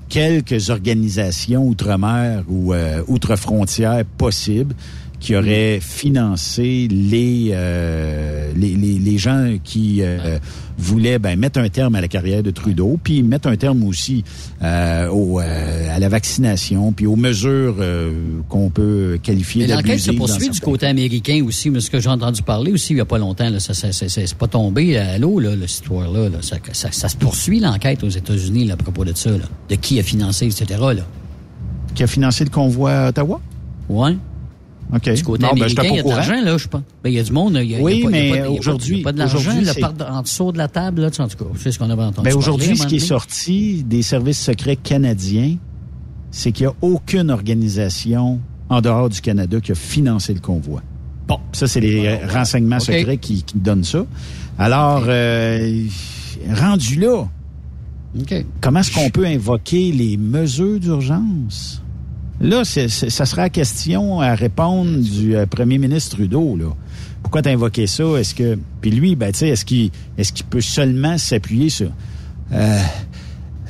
quelques organisations outre-mer ou euh, outre-frontières possibles qui auraient financé les, euh, les, les, les gens qui euh, voulaient ben, mettre un terme à la carrière de Trudeau, puis mettre un terme aussi euh, au, euh, à la vaccination, puis aux mesures euh, qu'on peut qualifier Mais l'enquête se d'abusives. poursuit du certains côté américain aussi, mais ce que j'ai entendu parler aussi il n'y a pas longtemps, là, ça, ça, ça- c'est pas tombé à l'eau, là, cette histoire-là. là. Ça, ça, ça se poursuit l'enquête aux États-Unis là, à propos de ça, là. de qui a financé, etc. Là. Qui a financé le convoi à Ottawa? Ouais. OK. Du côté Bon, ben, américain, il y a de l'argent, là, je pense. Ben, il y a du monde, il y a, Oui, y a pas, mais aujourd'hui- pas de l'argent, en dessous de la table, là, tu sais, en tout cas, c'est ce qu'on avait entendu. Ben parler aujourd'hui, ce qui est sorti des services secrets canadiens, c'est qu'il n'y a aucune organisation en dehors du Canada qui a financé le convoi. Bon, ça, c'est les renseignements OK. secrets qui, qui donnent ça. Alors, euh, rendu là, comment est-ce qu'on peut invoquer les mesures d'urgence? Là, c'est- c'est- ça sera la question à répondre du euh, premier ministre Trudeau. Là. Pourquoi t'as invoqué ça? Est-ce que. Puis lui, ben, tu sais, est-ce qu'il est-ce qu'il peut seulement s'appuyer sur. Euh,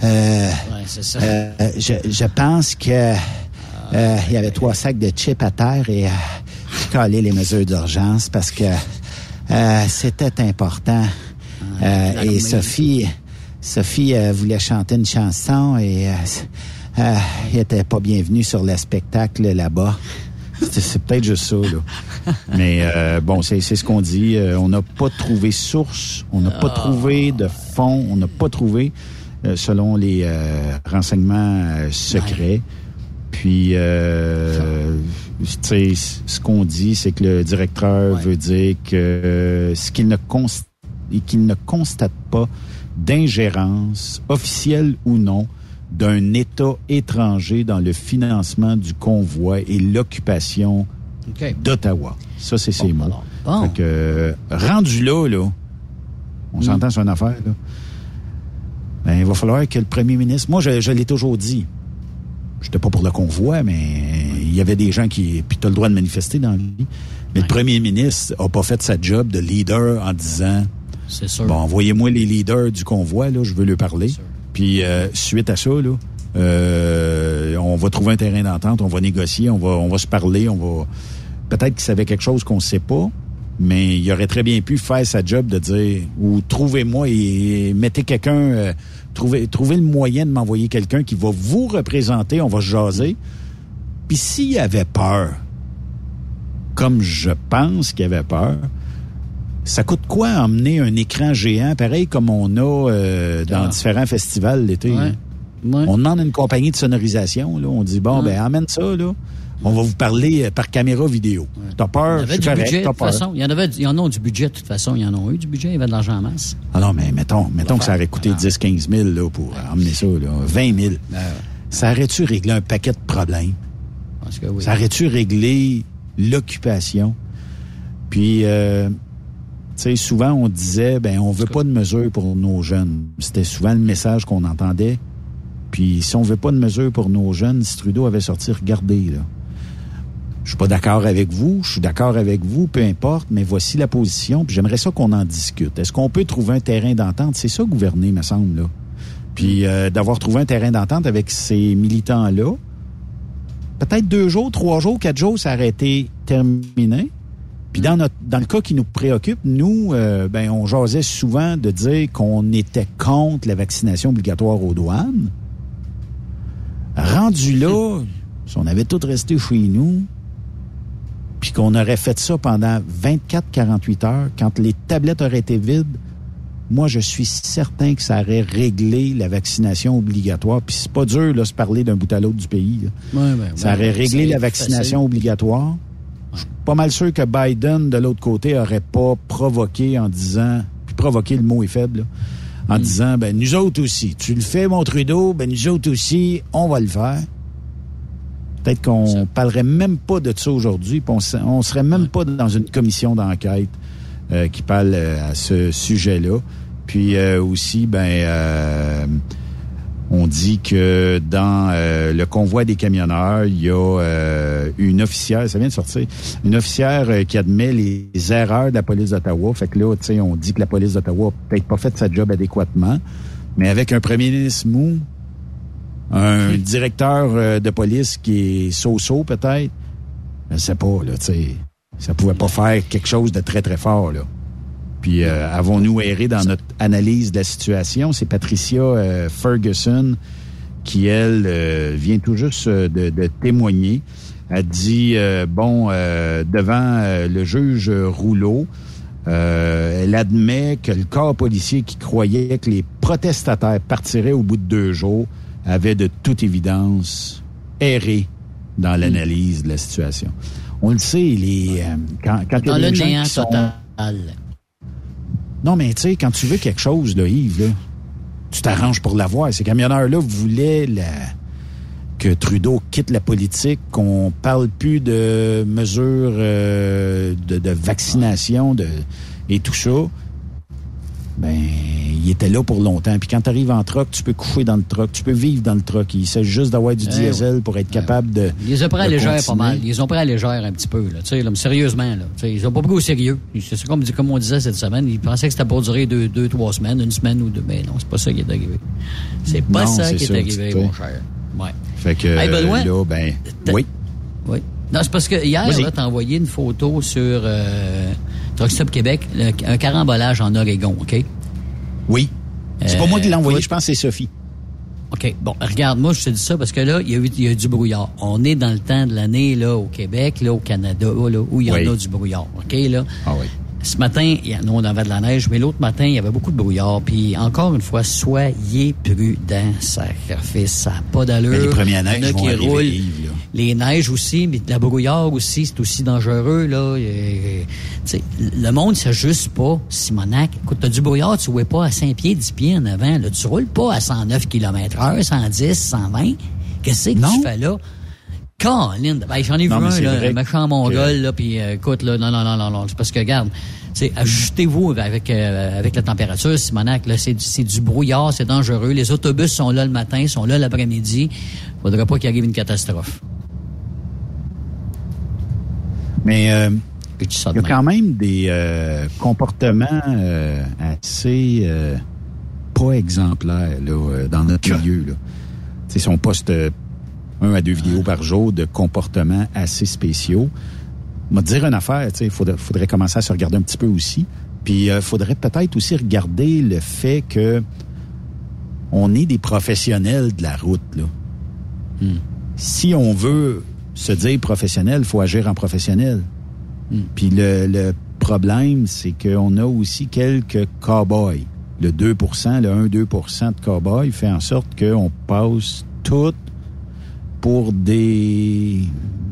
euh, Ouais, ça. euh, je, je pense que euh, il y avait trois sacs de chips à terre et euh, collé les mesures d'urgence parce que euh, c'était important. Euh, et Sophie, Sophie euh, voulait chanter une chanson et euh, il était pas bienvenu sur le spectacle là-bas. C'est peut-être juste ça, là. Mais euh, bon, c'est c'est ce qu'on dit. Euh, on n'a pas trouvé source, on n'a pas trouvé de fond, on n'a pas trouvé, euh, selon les renseignements secrets. Puis, tu sais, ce qu'on dit, c'est que le directeur veut dire que ce qu'il ne, const- et qu'il ne constate pas d'ingérence, officielle ou non, d'un État étranger dans le financement du convoi et l'occupation d'Ottawa. Ça, c'est ses mots. bon. Fait que, euh, rendu là, là, on s'entend sur une affaire, là. Ben, il va falloir que le premier ministre. Moi, je, je l'ai toujours dit. J'étais pas pour le convoi, mais il y avait des gens qui. Puis tu as le droit de manifester dans la vie. Mais le premier ministre a pas fait sa job de leader en disant C'est sûr. Bon, envoyez-moi les leaders du convoi, là, je veux leur parler. Puis euh, suite à ça, là, euh, on va trouver un terrain d'entente, on va négocier, on va, on va se parler, on va. Peut-être qu'il savait quelque chose qu'on ne sait pas, mais il aurait très bien pu faire sa job de dire ou trouvez-moi et, mettez quelqu'un, euh, trouvez, le moyen de m'envoyer quelqu'un qui va vous représenter, on va se jaser. Puis s'il avait peur, comme je pense qu'il avait peur, ça coûte quoi emmener un écran géant, pareil comme on a euh, dans Ah. différents festivals l'été? Ouais. hein? Ouais. On demande à une compagnie de sonorisation, là. On dit, bon, Ouais. ben, amène ça, là. On va vous parler euh, par caméra vidéo. T'as peur, budget, t'as toute peur. façon. Il y en avait, il y en a du budget, de toute façon. Il y en a eu du budget. Il y avait de l'argent en masse. Ah non, mais mettons, mettons que ça aurait coûté 10, 15 000, là, pour emmener ça, là. 20 000. Ça aurait-tu réglé un paquet de problèmes? Parce que oui. Ça aurait-tu réglé l'occupation? Puis, euh, sais, souvent, on disait, ben, on veut pas de mesures pour nos jeunes. C'était souvent le message qu'on entendait. Puis, si on veut pas de mesures pour nos jeunes, si Trudeau avait sorti, regardez, là. Je suis pas d'accord avec vous, je suis d'accord avec vous, peu importe, mais voici la position, puis j'aimerais ça qu'on en discute. Est-ce qu'on peut trouver un terrain d'entente? C'est ça, gouverner, me semble, là. Puis, euh, d'avoir trouvé un terrain d'entente avec ces militants-là, peut-être deux jours, trois jours, quatre jours, ça aurait été terminé. Puis dans notre dans le cas qui nous préoccupe, nous, euh, ben on jasait souvent de dire qu'on était contre la vaccination obligatoire aux douanes. Rendu (laughs) là, si on avait tout resté chez nous, puis qu'on aurait fait ça pendant 24-48 heures, quand les tablettes auraient été vides, moi, je suis certain que ça aurait réglé la vaccination obligatoire. Puis c'est pas dur, là, se parler d'un bout à l'autre du pays. Ouais, ben, Ça ben, aurait réglé c'est la vaccination facile. obligatoire. Pas mal sûr que Biden, de l'autre côté, aurait pas provoqué en disant, puis provoqué, le mot est faible, là, en Hmm. disant, ben nous autres aussi, tu le fais, mon Trudeau, ben nous autres aussi, on va le faire. Peut-être qu'on parlerait même pas de ça aujourd'hui, puis on, on serait même pas dans une commission d'enquête euh, qui parle euh, à ce sujet-là. Puis euh, aussi, ben, euh, on dit que dans euh, le convoi des camionneurs, il y a euh, une officière, ça vient de sortir, une officière euh, qui admet les erreurs de la police d'Ottawa. Fait que là, tu sais, on dit que la police d'Ottawa a peut-être pas fait sa job adéquatement, mais avec un premier ministre mou, un directeur euh, de police qui est so-so peut-être, je sais pas, là, tu sais, ça pouvait pas faire quelque chose de très, très fort, là. Puis euh, avons-nous erré dans notre analyse de la situation? C'est Patricia euh, Ferguson qui, elle, euh, vient tout juste euh, de, de témoigner. Elle dit, euh, bon, euh, devant le juge Rouleau, euh, elle admet que le corps policier qui croyait que les protestataires partiraient au bout de deux jours avait de toute évidence erré dans l'analyse de la situation. On le sait, les, quand, quand il y a des gens qui sont... Non, mais tu sais, quand tu veux quelque chose, là, Yves, là, tu t'arranges pour l'avoir. Ces camionneurs-là voulaient la, que Trudeau quitte la politique, qu'on parle plus de mesures euh, de, vaccination et tout ça, ben il était là pour longtemps. Puis quand tu arrives en troc, tu peux coucher dans le troc, tu peux vivre dans le troc. Il s'agit juste d'avoir du Eh diesel pour être capable de. Ils les ont pris à légère pas mal. Ils ont pris à légère un petit peu, là. Tu sais, là, mais sérieusement, là. Tu sais, ils ont pas pris au sérieux. C'est comme, comme on disait cette semaine. Ils pensaient que c'était pour durer deux, deux, trois semaines, une semaine ou deux. Mais non, c'est pas ça qui est arrivé. C'est pas Non, ça qui est arrivé, tu mon cher. Ouais. Fait que Hey, Benoît, là, ben, oui. Oui. Non, c'est parce que hier, là, t'as envoyé une photo sur euh, Québec, le- un carambolage en Oregon, OK? Oui. C'est pas moi qui l'ai envoyé, toi- je pense que c'est Sophie. OK. Bon, regarde, moi, je te dis ça parce que là, il y a eu, il y a eu du brouillard. On est dans le temps de l'année, là, au Québec, là, au Canada, là, où il y en Oui. a du brouillard. OK, là? Ah oui. Ce matin, nous, on avait de la neige, mais l'autre matin, il y avait beaucoup de brouillard. Puis, encore une fois, soyez prudents, sacrifice. Ça n'a pas d'allure. Les premières neiges vont qui arriver, roulent. Yves, là. Les neiges aussi, mais de la brouillard aussi, c'est aussi dangereux, là. Et, le monde, ça juste pas. Simonac, écoute, t'as du brouillard, tu roules pas à 5 pieds, 10 pieds en avant, là. Tu roules pas à 109 km heure, 110, 120. Qu'est-ce que tu fais là? Colin, ben, j'en ai vu Non, un, là, méchant mongol, là, puis euh, écoute, là, non, non, non, non, non, c'est parce que, regarde, c'est ajustez-vous avec euh, avec la température, Simonac, là, c'est du- c'est du brouillard, c'est dangereux. Les autobus sont là le matin, sont là l'après-midi. Faudrait pas qu'il arrive une catastrophe. Mais euh, il y a quand même des euh, comportements euh, assez euh, pas exemplaires là, euh, dans notre milieu. Là. Tu sais, si on poste euh, un à deux vidéos par jour de comportements assez spéciaux, m'a dire une affaire, tu sais, faudrait, faudrait commencer à se regarder un petit peu aussi. Puis euh, faudrait peut-être aussi regarder le fait que on est des professionnels de la route. Là. Si on veut se dire professionnel, faut agir en professionnel. Puis le, le problème, c'est qu'on a aussi quelques cow-boys. Le 2% le 1-2% de cow-boys fait en sorte qu'on passe tout pour des,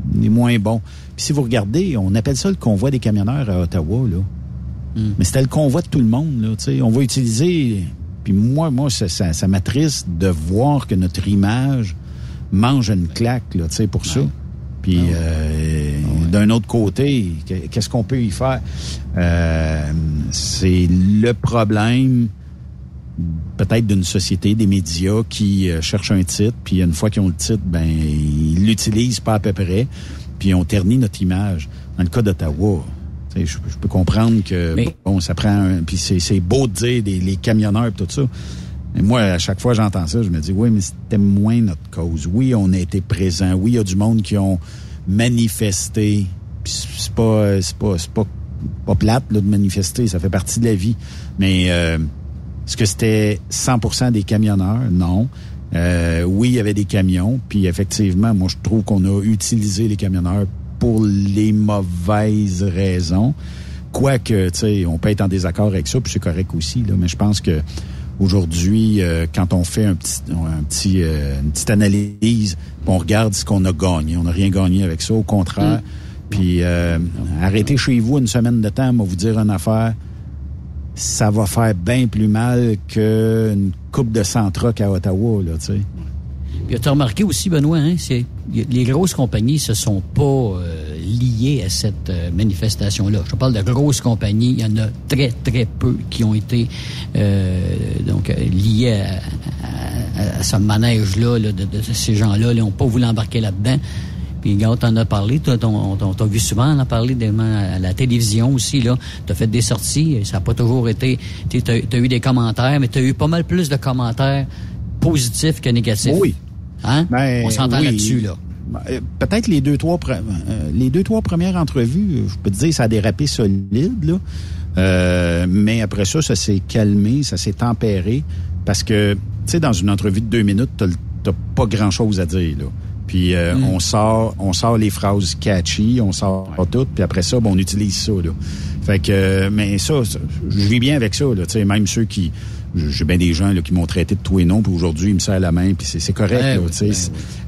des moins bons. Puis si vous regardez, on appelle ça le convoi des camionneurs à Ottawa, là. Mais c'était le convoi de tout le monde, là, tu sais. On va utiliser... Puis moi, moi, ça, ça, ça m'attriste de voir que notre image mange une claque, là, tu sais, pour ça. Puis euh, d'un autre côté, que- qu'est-ce qu'on peut y faire? Euh, c'est le problème peut-être d'une société, des médias qui euh, cherchent un titre, puis une fois qu'ils ont le titre, ben ils l'utilisent pas à peu près, puis on ternit notre image. Dans le cas d'Ottawa, tu sais, je, je peux comprendre que bon, ça prend un, puis c'est, c'est beau de dire des, les camionneurs et tout ça. Mais moi, à chaque fois que j'entends ça, je me dis oui, mais c'était moins notre cause. Oui, on a été présent. Oui, il y a du monde qui ont manifesté. C'est pas, c'est pas, c'est pas, pas plate là, de manifester. Ça fait partie de la vie. Mais euh, est-ce que c'était 100% des camionneurs? Non. Euh, oui, il y avait des camions. Puis effectivement, moi, je trouve qu'on a utilisé les camionneurs pour les mauvaises raisons. Quoique, tu sais, on peut être en désaccord avec ça, puis c'est correct aussi. Là, mais je pense que aujourd'hui, euh, quand on fait un petit, un petit, euh, une petite analyse, on regarde ce qu'on a gagné. On n'a rien gagné avec ça, au contraire. Puis euh, arrêtez chez vous une semaine de temps, moi vous dire une affaire, ça va faire bien plus mal qu'une coupe de 100 trucks à Ottawa, là, tu sais. Puis as remarqué aussi, Benoît, hein, c'est les grosses compagnies se sont pas euh, liées à cette euh, manifestation-là. Je parle de grosses compagnies, il y en a très très peu qui ont été euh, donc euh, liées à, à- à ce manège-là là, de, de ces gens-là. Ils n'ont pas voulu embarquer là-dedans. Puis, regarde, t'en as parlé, t'as, t'as vu souvent en parler des- à la télévision aussi, là. T'as fait des sorties, ça n'a pas toujours été... T'as, t'as eu des commentaires, mais t'as eu pas mal plus de commentaires positifs que négatifs. Oui. Hein? Ben, On s'entend oui. là-dessus, là. Ben, euh, Peut-être les deux, trois, euh, les deux, trois premières entrevues, euh, je peux te dire, ça a dérapé solide, là. Euh, mais après ça, ça s'est calmé, ça s'est tempéré. Parce que, tu sais, dans une entrevue de deux minutes, t'as pas grand-chose à dire, là. Puis euh, Mm. on sort on sort les phrases catchy, on sort tout, puis après ça, ben, on utilise ça, là. Fait que, mais ça, ça, je vis bien avec ça, là. Tu sais, même ceux qui... J'ai bien des gens là, qui m'ont traité de tout et non, puis aujourd'hui, ils me serrent la main, puis c'est c'est correct. Ben là, oui,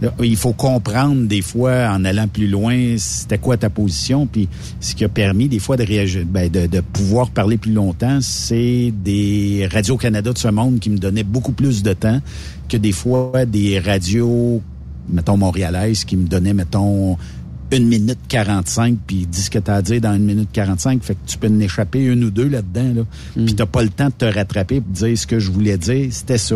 ben il faut comprendre des fois, en allant plus loin, c'était quoi ta position, puis ce qui a permis des fois de réagir, ben, de, de pouvoir parler plus longtemps, c'est des Radio-Canada de ce monde qui me donnaient beaucoup plus de temps que des fois des radios mettons, montréalaise qui me donnait, mettons, une minute 45, puis dis ce que t'as à dire dans une minute 45. Fait que tu peux en échapper une ou deux là-dedans, là. Puis t'as pas le temps de te rattraper et de dire ce que je voulais dire. C'était ça.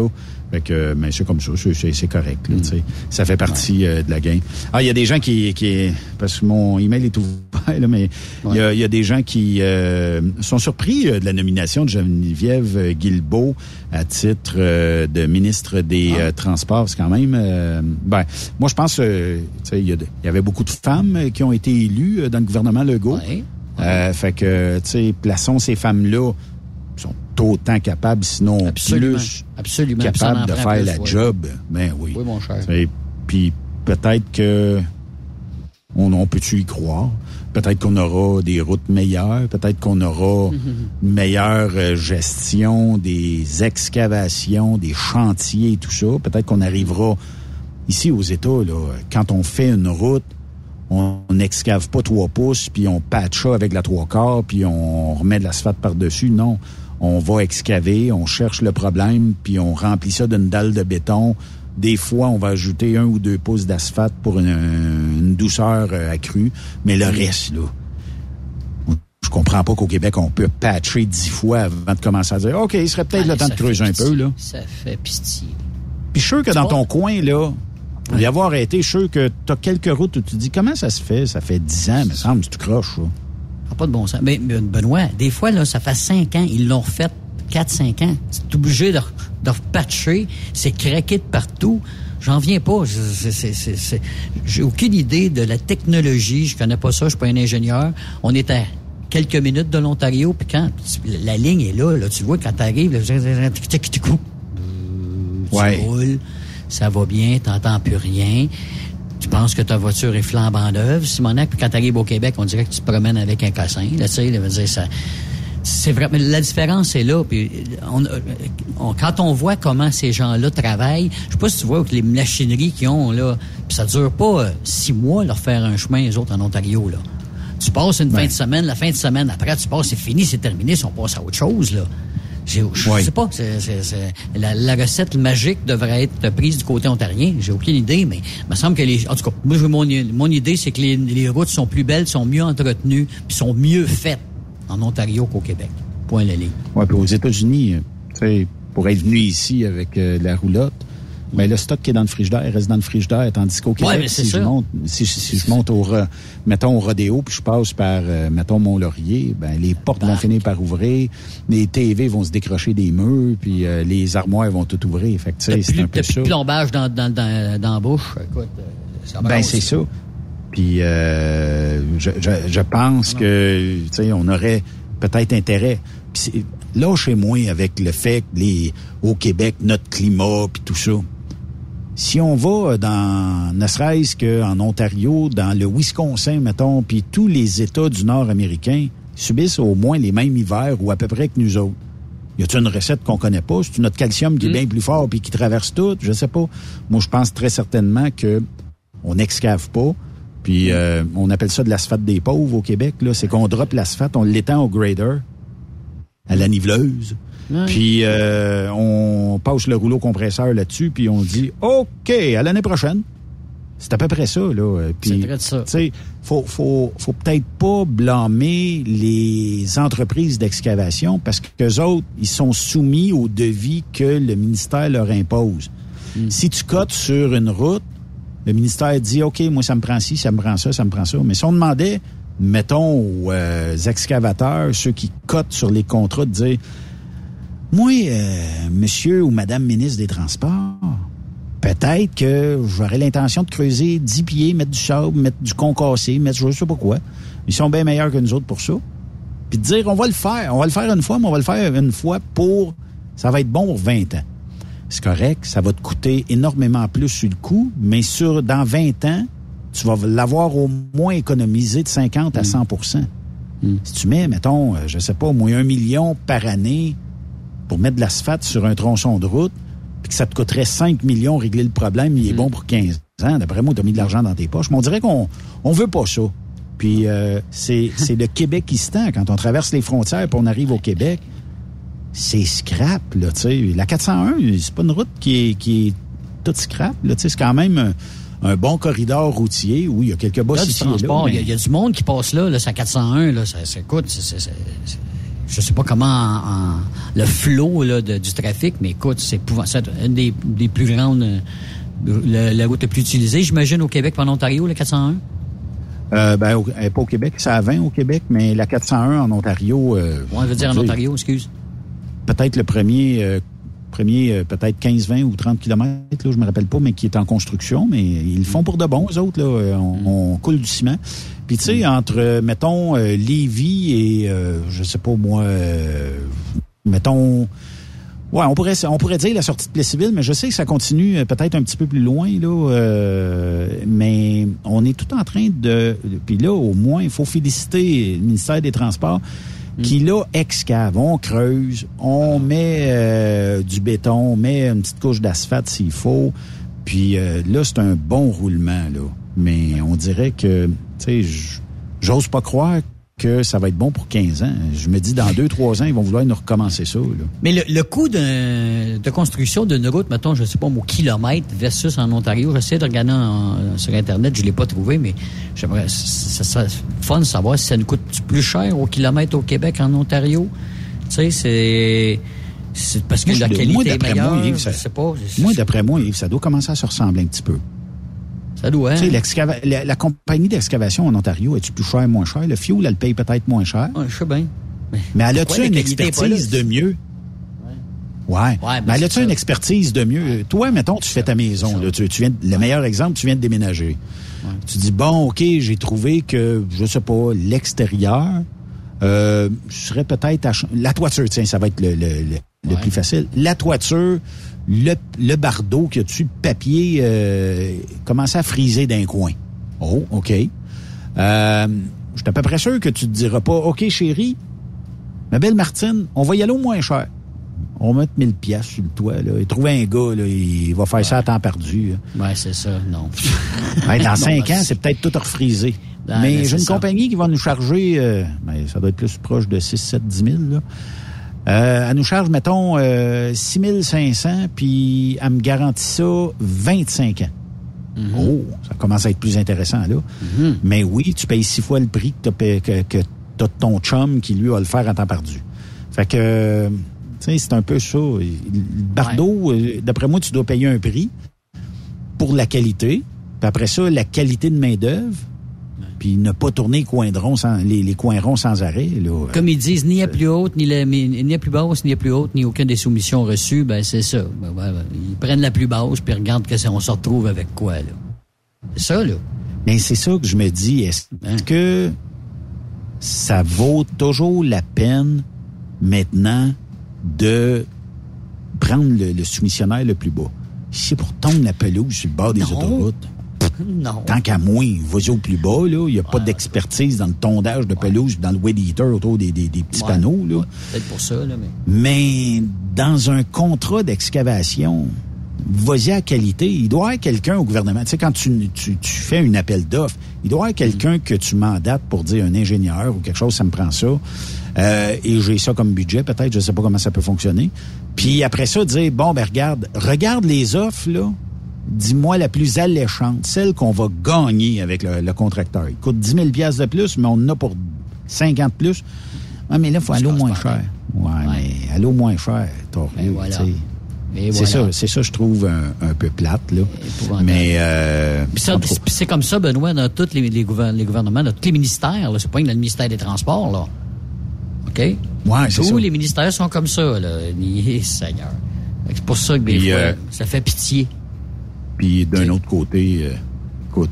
Fait que, mais c'est comme ça, c'est- correct, là, sais. Ça fait partie euh, de la game. Ah, il y a des gens qui, qui, parce que mon email est ouvert, là, mais il y, a, y a des gens qui euh, sont surpris euh, de la nomination de Geneviève euh, Guilbeault à titre euh, de ministre des Transports. C'est quand même, euh, ben, moi je pense, euh, tu sais, il y, a de- il y avait beaucoup de femmes qui ont été élues dans le gouvernement Legault. Euh, fait que, tu sais, plaçons ces femmes-là sont autant capables, sinon Absolument. plus Absolument. Capables de faire plus, la ouais. job. Ben oui. Oui, mon cher. Sais, Puis peut-être que on, on peut-tu y croire? Peut-être qu'on aura des routes meilleures. Peut-être qu'on aura une (laughs) meilleure euh, gestion des excavations, des chantiers et tout ça. Peut-être qu'on arrivera ici aux États, là, quand on fait une route, on n'excave pas trois pouces, puis on patche ça avec la trois quarts, puis on remet de l'asphalte par-dessus. Non, on va excaver, on cherche le problème, puis on remplit ça d'une dalle de béton. Des fois, on va ajouter un ou deux pouces d'asphalte pour une, une douceur euh, accrue, mais le reste, là, je comprends pas qu'au Québec, on peut patcher dix fois avant de commencer à dire, OK, il serait peut-être Ah, le temps de creuser un peu, là. Ça fait pitié. Puis je suis sûr que dans ton coin, là, y avoir été, je suis sûr que tu as quelques routes où tu te dis comment ça se fait? Ça fait 10 ans, me semble, tu croches, ça. Pas de bon sens. Mais Benoît, des fois, là, ça fait cinq ans, ils l'ont refait 4-5 ans. C'est obligé de, de repatcher. C'est craqué de partout. J'en viens pas. J'ai aucune idée de la technologie. Je connais pas ça. Je suis pas un ingénieur. On est à quelques minutes de l'Ontario. Puis quand la ligne est là, là tu vois, quand t'arrives, tu Ouais. roules, ça va bien, t'entends plus rien. Tu penses que ta voiture est flambant neuve, Simonac, puis quand tu arrives au Québec, on dirait que tu te promènes avec un cassin. Là, tu sais, là, dire, ça, c'est vrai, mais la différence est là. Puis on, on- quand on voit comment ces gens-là travaillent, je sais pas si tu vois que les machineries qu'ils ont là, puis ça dure pas euh, six mois leur faire un chemin les autres en Ontario là. Tu passes une fin de semaine, la fin de semaine après, tu passes, c'est fini, c'est terminé, si on passe à autre chose là. Je Ouais. sais pas, la, la recette magique devrait être prise du côté ontarien. J'ai aucune idée, mais il me semble que les, en tout cas, moi, mon, mon idée, c'est que les, les routes sont plus belles, sont mieux entretenues, puis sont mieux faites en Ontario qu'au Québec. Point la ligne. Ouais, puis aux États-Unis, euh, tu sais, pour être venu ici avec euh, la roulotte, ben le stock qui est dans le frigidaire reste dans le frigidaire, tandis qu'au Québec, Ouais, mais si, je monte, si, si je monte au, mettons, au rodéo, puis je passe par, euh, mettons, Mont-Laurier, ben les portes vont finir par ouvrir, les TV vont se décrocher des murs, puis euh, les armoires vont tout ouvrir. Fait que, tu sais, T'as c'est plus, un peu ça. de plombage dans, dans, dans, dans la bouche. Écoute, euh, ça Ben, c'est ça. Puis, euh, je, je, je pense que, tu sais, on aurait peut-être intérêt. Puis, c'est- là, chez moi, avec le fait que les, au Québec, notre climat, puis tout ça. Si on va dans, ne serait-ce qu'en Ontario, dans le Wisconsin, mettons, puis tous les États du Nord américain subissent au moins les mêmes hivers ou à peu près que nous autres. Y a-t-il une recette qu'on connaît pas? C'est notre calcium qui est bien plus fort puis qui traverse tout? Je sais pas. Moi, je pense très certainement que on n'excave pas. Puis euh, on appelle ça de l'asphalte des pauvres au Québec. Là, c'est qu'on drop l'asphalte, on l'étend au grader, à la niveleuse. Puis euh, on passe le rouleau compresseur là-dessus, puis on dit OK, à l'année prochaine. C'est à peu près ça, là. Euh, C'est de ça. Tu sais, faut, faut, faut peut-être pas blâmer les entreprises d'excavation parce que autres, ils sont soumis au devis que le ministère leur impose. Hmm. Si tu cotes sur une route, le ministère dit OK, moi ça me prend ci, ça me prend ça, ça me prend ça. Mais si on demandait, mettons aux euh, excavateurs, ceux qui cotent sur les contrats, de dire moi, euh, monsieur ou madame ministre des Transports, peut-être que j'aurais l'intention de creuser 10 pieds, mettre du sable, mettre du concassé, mettre je sais pas quoi. Ils sont bien meilleurs que nous autres pour ça. Puis de dire, on va le faire. On va le faire une fois, mais on va le faire une fois pour... Ça va être bon pour 20 ans. C'est correct, ça va te coûter énormément plus sur le coup, mais sur dans 20 ans, tu vas l'avoir au moins économisé de 50 à 100% Si tu mets, mettons, euh, je sais pas, au moins un million par année pour mettre de l'asphalte sur un tronçon de route, puis que ça te coûterait 5 millions régler le problème, il est bon pour 15 ans. D'après moi, tu as mis de l'argent dans tes poches. Mais on dirait qu'on on veut pas ça. Puis euh, c'est le Québec qui se tend. Quand on traverse les frontières puis on arrive au Québec, c'est scrap, là, tu sais. La 401, c'est pas une route qui est, qui est toute scrap, là, tu sais. C'est quand même un, bon corridor routier où il y a quelques bosses ici et là, transport, il y, a- mais- il y a du monde qui passe là, là c'est à 401, là, ça, c'est- c'est- je sais pas comment en- en- le flot là, de- du trafic, mais écoute, c'est une des, des plus grandes, la, la route la plus utilisée, j'imagine, au Québec, par l'Ontario, le 401. Euh, ben, au- euh, pas au Québec, c'est à 20 au Québec, mais la 401 en Ontario. Euh, Ouais, je veux dire en Ontario, excuse. Peut-être le premier, euh, premier euh, peut-être 15, 20 ou 30 kilomètres, là, je me rappelle pas, mais qui est en construction, mais ils le font pour de bon, eux autres, là. Euh, On, on coule du ciment. Puis tu sais, entre, euh, mettons, euh, Lévis et, euh, je sais pas moi, euh, mettons, Ouais, on pourrait on pourrait dire la sortie de Plessisville, mais je sais que ça continue peut-être un petit peu plus loin là. euh, mais on est tout en train de. Puis là, au moins, il faut féliciter le ministère des Transports qui là excave, on creuse, on met euh, du béton, on met une petite couche d'asphalte s'il faut. Puis euh, là, c'est un bon roulement là. Mais on dirait que, tu sais, j'ose pas croire que ça va être bon pour 15 ans. Je me dis, dans 2-3 ans, ils vont vouloir nous recommencer ça. Là. Mais le, le coût de, de construction d'une route, mettons, je sais pas, au kilomètre versus en Ontario, j'essaie de regarder en- sur Internet, je l'ai pas trouvé, mais j'aimerais, ça serait fun de savoir si ça nous coûte plus cher au kilomètre au Québec qu'en Ontario. Tu sais, c'est, c'est parce que Moi, la qualité moi, est meilleure. moi, Yves, ça- je sais pas. Moi, d'après moi, Yves, ça doit commencer à se ressembler un petit peu. Ça doit, hein? Tu sais, l'excava- la, la compagnie d'excavation en Ontario, est-tu plus cher, moins cher? Le fuel, elle paye peut-être moins cher. Ouais, je sais bien. Mais elle a-tu la une expertise de mieux? Ouais. mais mais elle a-tu une expertise de mieux? Toi, mettons, tu fais ta maison. Là, tu, tu viens, le meilleur exemple, tu viens de déménager. Tu dis, bon, OK, j'ai trouvé que, je sais pas, l'extérieur, euh, je serais peut-être à... La toiture, tiens, ça va être le, le, le- le plus facile. La toiture, le, le bardeau qui a dessus, papier, euh, commençait à friser d'un coin. Oh, OK. Euh, je suis à peu près sûr que tu te diras pas, OK, chérie, ma belle Martine, on va y aller au moins cher. On va mettre 1000 pièces sur le toit. Là. Et trouver un gars, là, il va faire ça à temps perdu. là. Ouais, c'est ça, non. (laughs) Ben, dans cinq ans, c'est peut-être tout refrisé. Ben, mais ben, j'ai une ça. compagnie qui va nous charger, euh, ben, ça doit être plus proche de 6, 7, 10 000. Là. Euh, elle nous charge, mettons, euh, 6 500, puis elle me garantit ça 25 ans. Mm-hmm. Oh, ça commence à être plus intéressant, là. Mais oui, tu payes six fois le prix que t'as que, ton chum qui, lui, va le faire à temps perdu. Fait que, tu sais, c'est un peu ça. Bardeau, euh, d'après moi, tu dois payer un prix pour la qualité. Puis après ça, la qualité de main-d'œuvre. Puis ne pas tourner les coins, de rond sans, les, les coins ronds sans arrêt. Là. Comme ils disent, ni à plus haute, ni, la, ni à plus basse, ni à plus haute, ni aucune des soumissions reçues, ben c'est ça. Ben, ils prennent la plus basse, puis regardent que on se retrouve avec quoi, là. C'est ça, là. Mais c'est ça que je me dis. Est-ce Hein? que ça vaut toujours la peine maintenant de prendre le, le soumissionnaire le plus bas? Si c'est pour tondre la pelouse sur le bord des Non. autoroutes, Non. tant qu'à moi, vas-y au plus bas, là. Il n'y a pas d'expertise dans le tondage de pelouse, dans le weed eater autour des, des- des petits Ouais. panneaux, là. Peut-être pour ça, là, mais. Mais dans un contrat d'excavation, vas-y à qualité. Il doit y avoir quelqu'un au gouvernement. Tu sais, quand tu, tu, tu fais un appel d'offres, il doit y avoir quelqu'un que tu mandates pour dire un ingénieur ou quelque chose, ça me prend ça. Euh, et j'ai ça comme budget, peut-être, je sais pas comment ça peut fonctionner. Puis après ça, dire, bon, ben regarde, regarde les offres, là. Dis-moi la plus alléchante, celle qu'on va gagner avec le, le contracteur. Il coûte 10 000 piastres de plus, mais on en a pour 50 de plus. Ah, mais là, il faut aller au moins cher. Ouais, mais aller au moins cher, t'as Ben voilà. Et C'est voilà. ça, c'est ça, je trouve un, un peu plate, là. Mais, euh, c'est comme ça, Benoît, dans tous les, les, gouver- les gouvernements, dans tous les ministères. là. C'est pas dans le ministère des Transports, là. OK? Ouais, c'est Tous les ministères sont comme ça, là. (laughs) Seigneur. C'est pour ça que des fois, euh, ça fait pitié. Puis d'un autre côté, euh, écoute,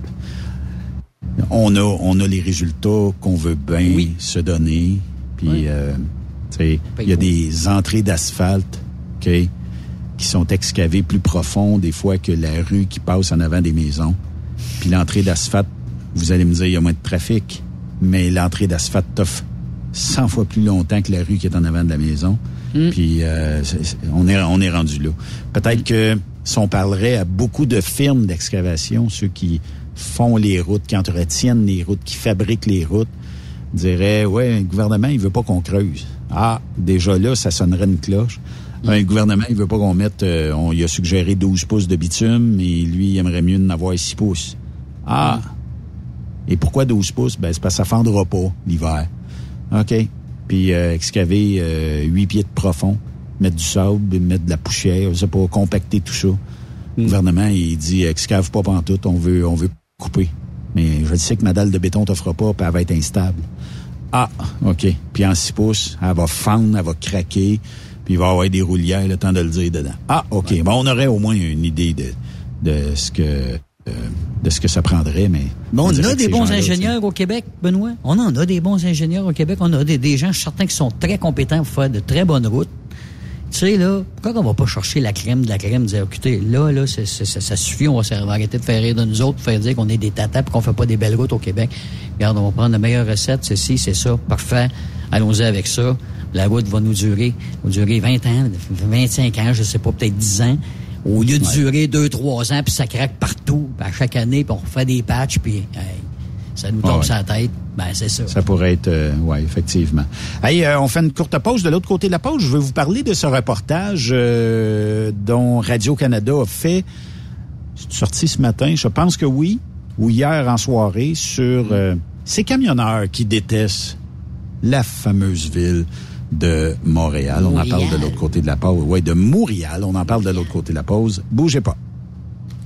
on a, on a les résultats qu'on veut bien se donner. Puis, Oui. euh, tu sais, il y a des entrées d'asphalte, OK, qui sont excavées plus profond des fois que la rue qui passe en avant des maisons. Puis l'entrée d'asphalte, vous allez me dire, il y a moins de trafic, mais l'entrée d'asphalte t'offre 100 fois plus longtemps que la rue qui est en avant de la maison. Puis euh, on est on est rendu là. Peut-être que si on parlerait à beaucoup de firmes d'excavation, ceux qui font les routes, qui entretiennent les routes, qui fabriquent les routes, diraient ouais, le gouvernement il veut pas qu'on creuse. Ah, déjà là, ça sonnerait une cloche. Ben, le gouvernement, il veut pas qu'on mette, euh, on il a suggéré 12 pouces de bitume, mais lui, il aimerait mieux en avoir 6 pouces. Ah! Et pourquoi 12 pouces? Ben, c'est parce que ça fendra pas l'hiver. OK. Puis euh, excaver euh, 8 pieds de profond, mettre du sable, mettre de la poussière, sais pas, compacter tout ça. Le gouvernement, il dit excave pas pantoute, on veut, on veut couper. Mais je sais que ma dalle de béton t'offre pas, puis elle va être instable. Ah, OK. Puis en 6 pouces, elle va fendre, elle va craquer, puis il va y avoir des roulières, le temps de le dire dedans. Ah, OK. Bon, on aurait au moins une idée de, de ce que euh, de ce que ça prendrait, mais... Bon, on a des bons ingénieurs au Québec, Benoît. On en a des bons ingénieurs au Québec. On a des, des gens, je suis certain, qui sont très compétents pour faire de très bonnes routes. Tu sais, là, pourquoi on va pas chercher la crème de la crème, dire, écoutez, là, là, ça, ça suffit, on va, arrêter de faire rire de nous autres, faire dire qu'on est des tatas et qu'on fait pas des belles routes au Québec. Regarde, on va prendre la meilleure recette, c'est ci, c'est ça, parfait. Allons-y avec ça. La route va nous durer, va durer 20 ans, 25 ans, je sais pas, peut-être 10 ans. Au lieu de durer 2-3 ans, puis ça craque partout, à chaque année, puis on refait des patchs, puis hey, ça nous tombe Ah ouais. sur la tête, ben c'est ça. Ça pourrait être, euh, ouais, effectivement. Hey, euh, on fait une courte pause. De l'autre côté de la pause, je vais vous parler de ce reportage euh, dont Radio Canada a fait. C'est sorti ce matin, je pense que oui, ou hier en soirée sur euh, ces camionneurs qui détestent la fameuse ville de Montréal. On en parle de l'autre côté de la pause. Ouais, de Montréal. On en parle de l'autre côté de la pause. Bougez pas.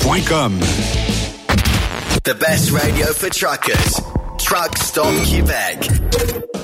Saint-Michel.com. The best radio for truckers. Truck Stop Québec.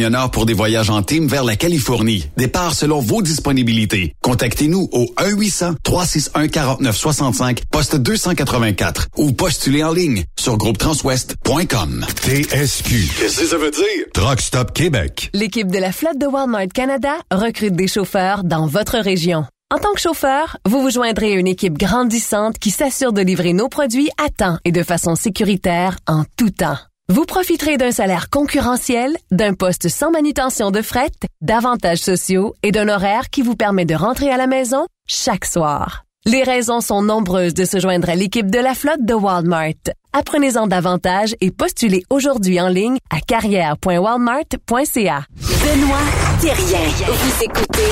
camionneurs pour des voyages en team vers la Californie. Départ selon vos disponibilités. Contactez-nous au 1-800-361-4965, poste 284 ou postulez en ligne sur groupetranswest.com. TSQ. Qu'est-ce que ça veut dire? Truck Stop Québec. L'équipe de la flotte de Walmart Canada recrute des chauffeurs dans votre région. En tant que chauffeur, vous vous joindrez à une équipe grandissante qui s'assure de livrer nos produits à temps et de façon sécuritaire en tout temps. Vous profiterez d'un salaire concurrentiel, d'un poste sans manutention de fret, d'avantages sociaux et d'un horaire qui vous permet de rentrer à la maison chaque soir. Les raisons sont nombreuses de se joindre à l'équipe de la flotte de Walmart. Apprenez-en davantage et postulez aujourd'hui en ligne à carrière.walmart.ca. Benoît Thérien. Vous écoutez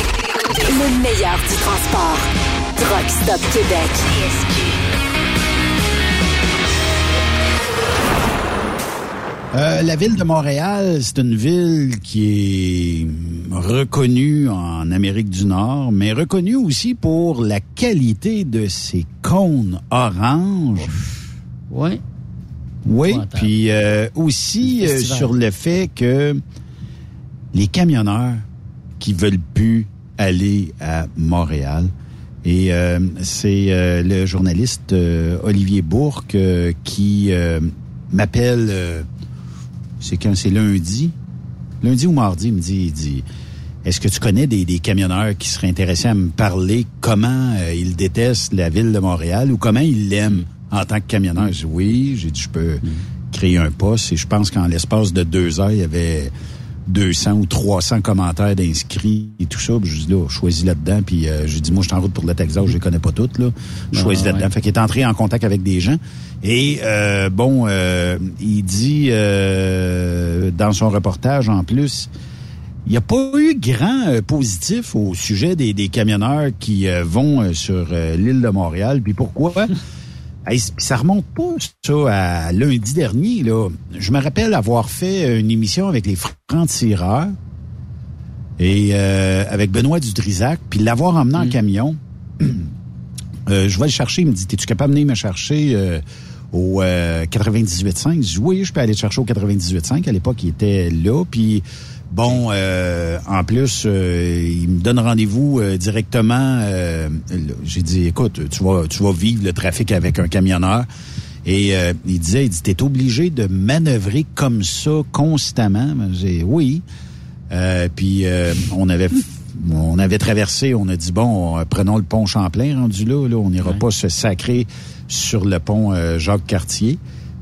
le meilleur du transport. Truck Québec. Euh, la ville de Montréal, c'est une ville qui est reconnue en Amérique du Nord, mais reconnue aussi pour la qualité de ses cônes oranges. Oui. Oui, puis euh, aussi euh, sur le fait que les camionneurs qui veulent plus aller à Montréal. Et euh, c'est euh, le journaliste euh, Olivier Bourque euh, qui euh, m'appelle, euh, c'est quand c'est lundi, lundi ou mardi, il me dit, il dit, est-ce que tu connais des, des camionneurs qui seraient intéressés à me parler comment euh, ils détestent la ville de Montréal ou comment ils l'aiment? En tant que camionneur? J'ai dit oui, j'ai dit je peux créer un poste. Et je pense qu'en l'espace de deux heures, il y avait 200 ou 300 commentaires d'inscrits et tout ça. Puis je dis là, choisis là-dedans. Puis euh, j'ai dit, moi, je suis en route pour le Texas, je les connais pas toutes, là. Je Ah, choisis ouais. là-dedans. Fait qu'il est entré en contact avec des gens. Et euh, bon, euh, il dit euh, dans son reportage, en plus, il n'y a pas eu grand euh, positif au sujet des, des camionneurs qui euh, vont sur l'île de Montréal. Puis pourquoi? (laughs) Hey, ça remonte pas, ça, à lundi dernier. Là. Je me rappelle avoir fait une émission avec les francs-tireurs et euh, avec Benoît Dudrisac, puis l'avoir emmené en camion. (clears throat) Euh, je vais le chercher. Il me dit, es-tu capable de venir me chercher euh, au euh, 98.5? Je dis, oui, je peux aller te chercher au 98.5. À l'époque, il était là. Puis, bon, euh, en plus, euh, il me donne rendez-vous euh, directement. euh. J'ai dit, écoute, tu vas, tu vas vivre le trafic avec un camionneur. Et euh, il disait, il dit, t'es obligé de manœuvrer comme ça constamment. J'ai, oui. Euh, puis euh, on avait on avait traversé, on a dit bon, prenons le pont Champlain rendu là, là on n'ira pas se sacrer sur le pont Jacques Cartier.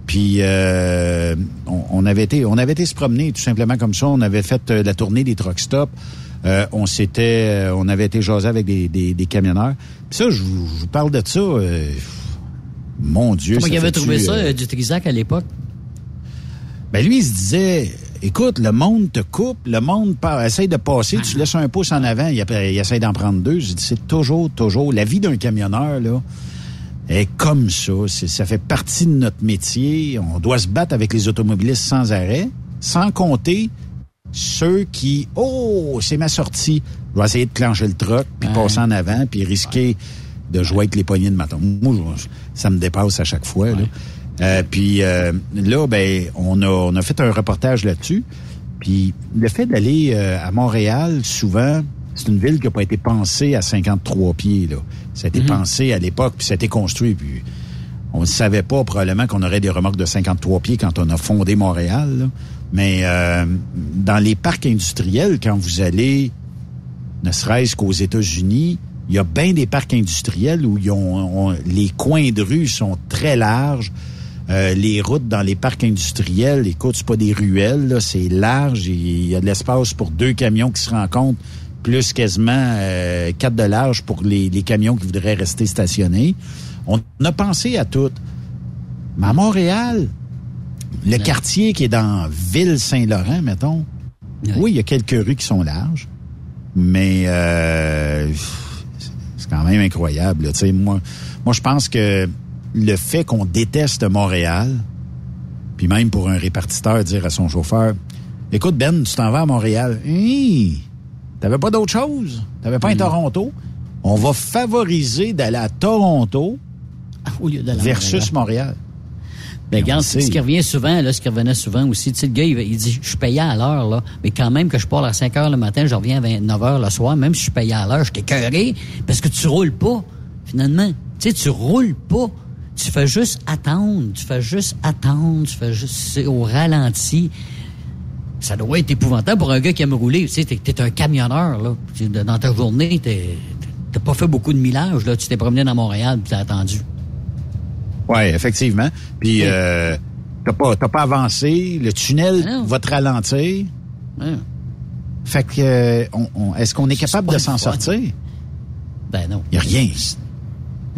Puis euh, on, on avait été on avait été se promener tout simplement comme ça, on avait fait euh, la tournée des truck stops. Euh, on s'était on avait été jaser avec des, des, des camionneurs. Puis ça je vous, je vous parle de ça euh, mon dieu, Comment ça il avait trouvé ça, du Trisac à l'époque? ben lui, il se disait, écoute, le monde te coupe, le monde essaye de passer, tu laisses un pouce en avant, il essaye d'en prendre deux. J'ai dit, c'est toujours, toujours, la vie d'un camionneur, là, est comme ça. C'est- Ça fait partie de notre métier. On doit se battre avec les automobilistes sans arrêt. Sans compter ceux qui, oh, c'est ma sortie. Je vais essayer de clencher le truck, puis Ouais. passer en avant, puis risquer de jouer avec les poignées de maton. Moi, je- ça me dépasse à chaque fois. Là. Euh, puis euh, là, ben, on a, on a fait un reportage là-dessus. Puis le fait d'aller euh, à Montréal, souvent, c'est une ville qui n'a pas été pensée à 53 pieds. Là. Ça a été pensé à l'époque, puis ça a été construit. Puis on ne savait pas probablement qu'on aurait des remorques de 53 pieds quand on a fondé Montréal. là. Mais euh, dans les parcs industriels, quand vous allez, ne serait-ce qu'aux États-Unis, il y a bien des parcs industriels où ils ont, les coins de rue sont très larges. Euh, les routes dans les parcs industriels, écoute, c'est pas des ruelles, là, c'est large. et Il y a de l'espace pour deux camions qui se rencontrent, plus quasiment euh, quatre de large pour les, les camions qui voudraient rester stationnés. On a pensé à tout. Mais à Montréal, le quartier qui est dans Ville-Saint-Laurent, mettons, oui, il y a quelques rues qui sont larges, mais euh, c'est quand même incroyable. là. Tu sais, moi, moi, je pense que le fait qu'on déteste Montréal, puis même pour un répartiteur dire à son chauffeur, écoute Ben, tu t'en vas à Montréal, t'avais pas d'autre chose, t'avais pas un Toronto? On va favoriser d'aller à Toronto Au lieu à versus Montréal. Ben, regarde, ce qui revient souvent, là, ce qui revenait souvent aussi. Tu sais, le gars, il, il dit, je suis payé à l'heure, là. Mais quand même que je pars à 5 heures le matin, je reviens à 29 heures le soir, même si je suis payé à l'heure, je t'écœuré parce que tu roules pas, finalement. Tu sais, tu roules pas. Tu fais juste attendre. Tu fais juste attendre. Tu fais juste, c'est au ralenti. Ça doit être épouvantable pour un gars qui aime rouler. Tu sais, t'es, t'es un camionneur, là. Dans ta journée, t'es, t'as pas fait beaucoup de millage, là. Tu t'es promené dans Montréal puis t'as attendu. Oui, effectivement. Puis, euh, t'as pas, t'as pas avancé. Le tunnel Ah va te ralentir. Fait que, euh, on, on- est-ce qu'on est capable de s'en sortir? Ben non. Il n'y a rien.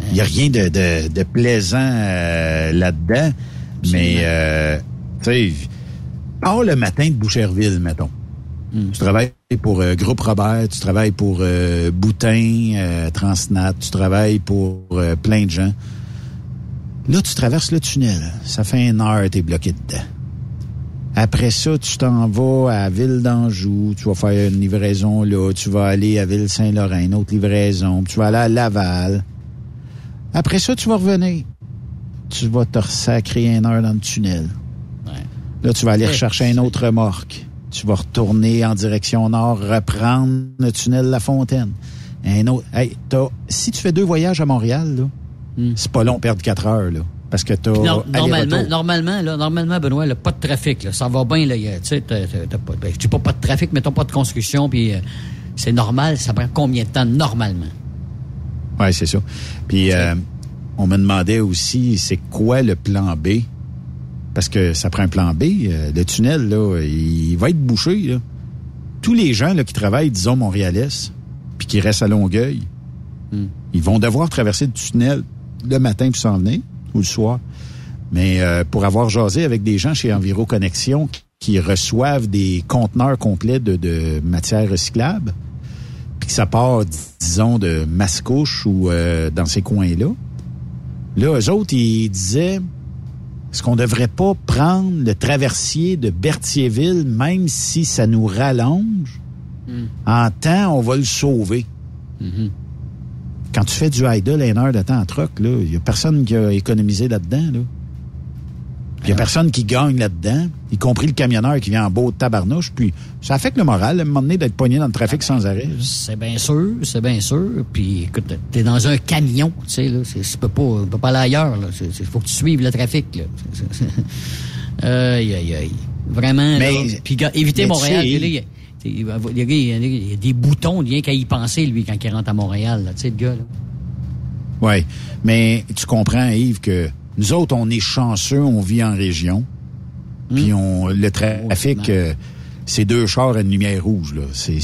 Il n'y a rien de, de, de plaisant euh, là-dedans. Mais, euh, tu sais, pars le matin de Boucherville, mettons. Hmm. Tu travailles pour euh, Groupe Robert, tu travailles pour euh, Boutin, euh, Transnat, tu travailles pour euh, plein de gens. Là, tu traverses le tunnel. Ça fait une heure, t'es bloqué dedans. Après ça, tu t'en vas à Ville d'Anjou, tu vas faire une livraison là, tu vas aller à Ville-Saint-Laurent, une autre livraison, puis tu vas aller à Laval. Après ça, tu vas revenir. Tu vas te ressacrer une heure dans le tunnel. Là, tu vas aller rechercher un autre remorque. Tu vas retourner en direction nord, reprendre le tunnel La Fontaine. Un autre. Hey, t'as- si tu fais deux voyages à Montréal, là, c'est pas long de perdre quatre heures, là. Parce que t'as normalement, normalement, là, normalement, Benoît, là, pas de trafic, là, ça va bien, là, tu sais, pas, ben, pas pas de trafic, mais t'as pas de construction, puis euh, c'est normal, ça prend combien de temps normalement? Oui, c'est ça. Puis euh, on me demandait aussi, c'est quoi le plan B? Parce que ça prend un plan B. euh, le tunnel, là, il va être bouché. Là. Tous les gens là, qui travaillent, disons, montréalais, puis qui restent à Longueuil, ils vont devoir traverser le tunnel le matin puis s'en venir, ou le soir. Mais euh, pour avoir jasé avec des gens chez Enviro Connexion qui- qui reçoivent des conteneurs complets de, de matières recyclables, puis que ça part, disons, de Mascouche ou euh, dans ces coins-là. Là, eux autres, ils disaient, est-ce qu'on devrait pas prendre le traversier de Berthierville, même si ça nous rallonge? En temps, on va le sauver. Quand tu fais du idle une heure de temps en truck, là, il y a personne qui a économisé là-dedans, là. Il y a personne qui gagne là-dedans, y compris le camionneur qui vient en beau tabarnouche. Puis ça affecte le moral, à un moment donné, d'être pogné dans le trafic sans arrêt. C'est bien sûr, c'est bien sûr. Puis, écoute, t'es dans un camion, tu sais, là. c'est- Tu peux pas, peux pas aller ailleurs, là. Il faut que tu suives le trafic, là. (laughs) Aïe, aïe, aïe. Vraiment, Mais- là. Puis, évitez Montréal. là, il y a- il y a- des boutons, rien qu'à y penser, lui, quand il rentre à Montréal, là. Tu sais, le gars, là. Oui, mais tu comprends, Yves, que nous autres, on est chanceux, on vit en région. Puis on le trafic, euh, c'est deux chars à une lumière rouge. Là. C'est-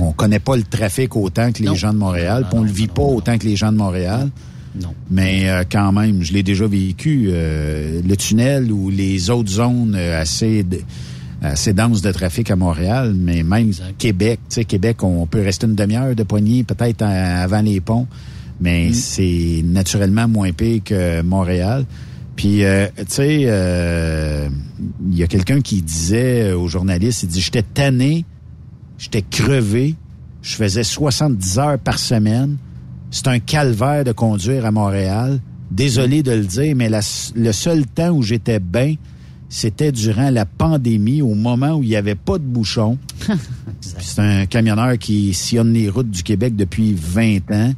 on connaît pas le trafic autant que les Non. gens de Montréal, puis on le vit pas autant que les gens de Montréal. Non. Mais euh, quand même, je l'ai déjà vécu. euh, le tunnel ou les autres zones euh, assez assez denses de trafic à Montréal, mais même Québec, tu sais, Québec, on peut rester une demi-heure de poignée peut-être avant les ponts, mais c'est naturellement moins pire que Montréal. Puis, euh, tu sais, euh, il y y a quelqu'un qui disait aux journalistes, il dit, j'étais tanné, j'étais crevé, je faisais 70 heures par semaine. C'est un calvaire de conduire à Montréal. Désolé de le dire, mais la- le seul temps où j'étais bien, c'était durant la pandémie, au moment où il n'y avait pas de bouchons. (laughs) C'est un camionneur qui sillonne les routes du Québec depuis 20 ans.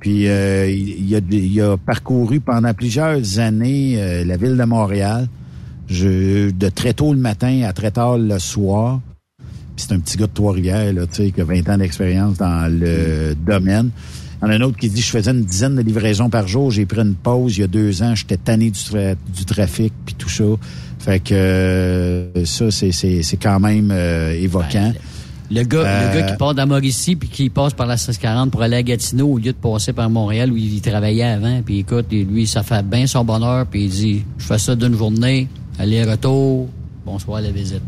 Puis euh, il, a, il a parcouru pendant plusieurs années euh, la ville de Montréal, je, de très tôt le matin à très tard le soir. C'est un petit gars de Trois-Rivières, tu sais, qui a 20 ans d'expérience dans le domaine. Il y en a un autre qui dit, je faisais une dizaine de livraisons par jour, j'ai pris une pause il y a deux ans, j'étais tanné du, tra- du trafic, puis tout ça. Fait que euh, ça, c'est, quand même euh, évoquant. Le gars, Euh, le gars qui part d'Amoricie puis qui passe par la 1640 pour aller à Gatineau au lieu de passer par Montréal où il travaillait avant. Puis écoute, lui, ça fait bien son bonheur. Puis il dit, je fais ça d'une journée, aller-retour, bonsoir la visite.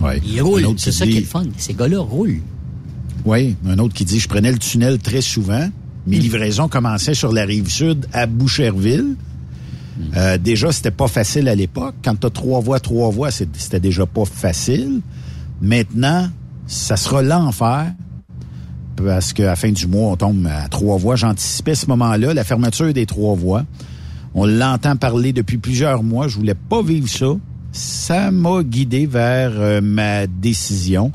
Ouais. Il roule, c'est ça dit- qui est le fun. Ces gars-là roulent. Oui, un autre qui dit je prenais le tunnel très souvent. Mes livraisons commençaient sur la rive sud à Boucherville. Euh, déjà, c'était pas facile à l'époque. Quand tu as trois voies, trois voies, c'était déjà pas facile. Maintenant, ça sera l'enfer. Parce qu'à la fin du mois, on tombe à trois voies. J'anticipais ce moment-là, la fermeture des trois voies. On l'entend parler depuis plusieurs mois. Je voulais pas vivre ça. Ça m'a guidé vers euh, ma décision.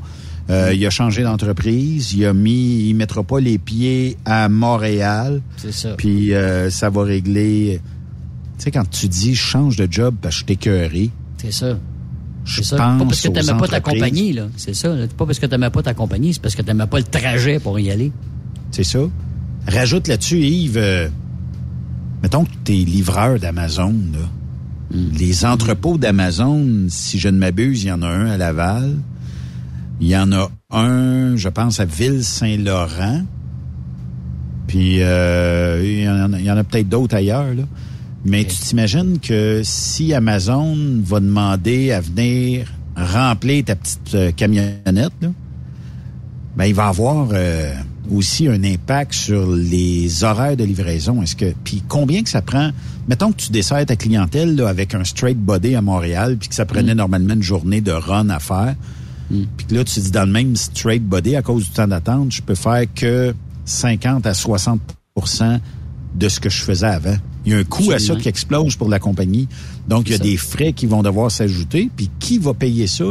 Euh, il a changé d'entreprise. Il a mis, il mettra pas les pieds à Montréal. C'est ça. Puis euh, ça va régler. Tu sais, quand tu dis je change de job parce que je suis écœuré, C'est ça. Je C'est ça. pense Pas parce que t'aimais pas ta compagnie, là. C'est ça. là. Pas parce que t'aimais pas ta compagnie, c'est parce que t'aimais pas le trajet pour y aller. C'est ça. Rajoute là-dessus, Yves, euh, mettons que tu es livreur d'Amazon. là. Les entrepôts d'Amazon, si je ne m'abuse, il y en a un à Laval. Il y en a un, je pense, à Ville-Saint-Laurent. Puis euh, il y en a, il y en a peut-être d'autres ailleurs. Là. Mais tu t'imagines que si Amazon va demander à venir remplir ta petite euh, camionnette, là, ben, il va avoir euh, aussi un impact sur les horaires de livraison. Est-ce que puis combien que ça prend? Mettons que tu desserres ta clientèle là, avec un straight body à Montréal, puis que ça prenait normalement une journée de run à faire. Puis que là tu te dis dans le même straight body à cause du temps d'attente, je peux faire que 50 à 60% de ce que je faisais avant. Il y a un coût à ça qui explose pour la compagnie. Donc il y a ça. des frais qui vont devoir s'ajouter, puis qui va payer ça?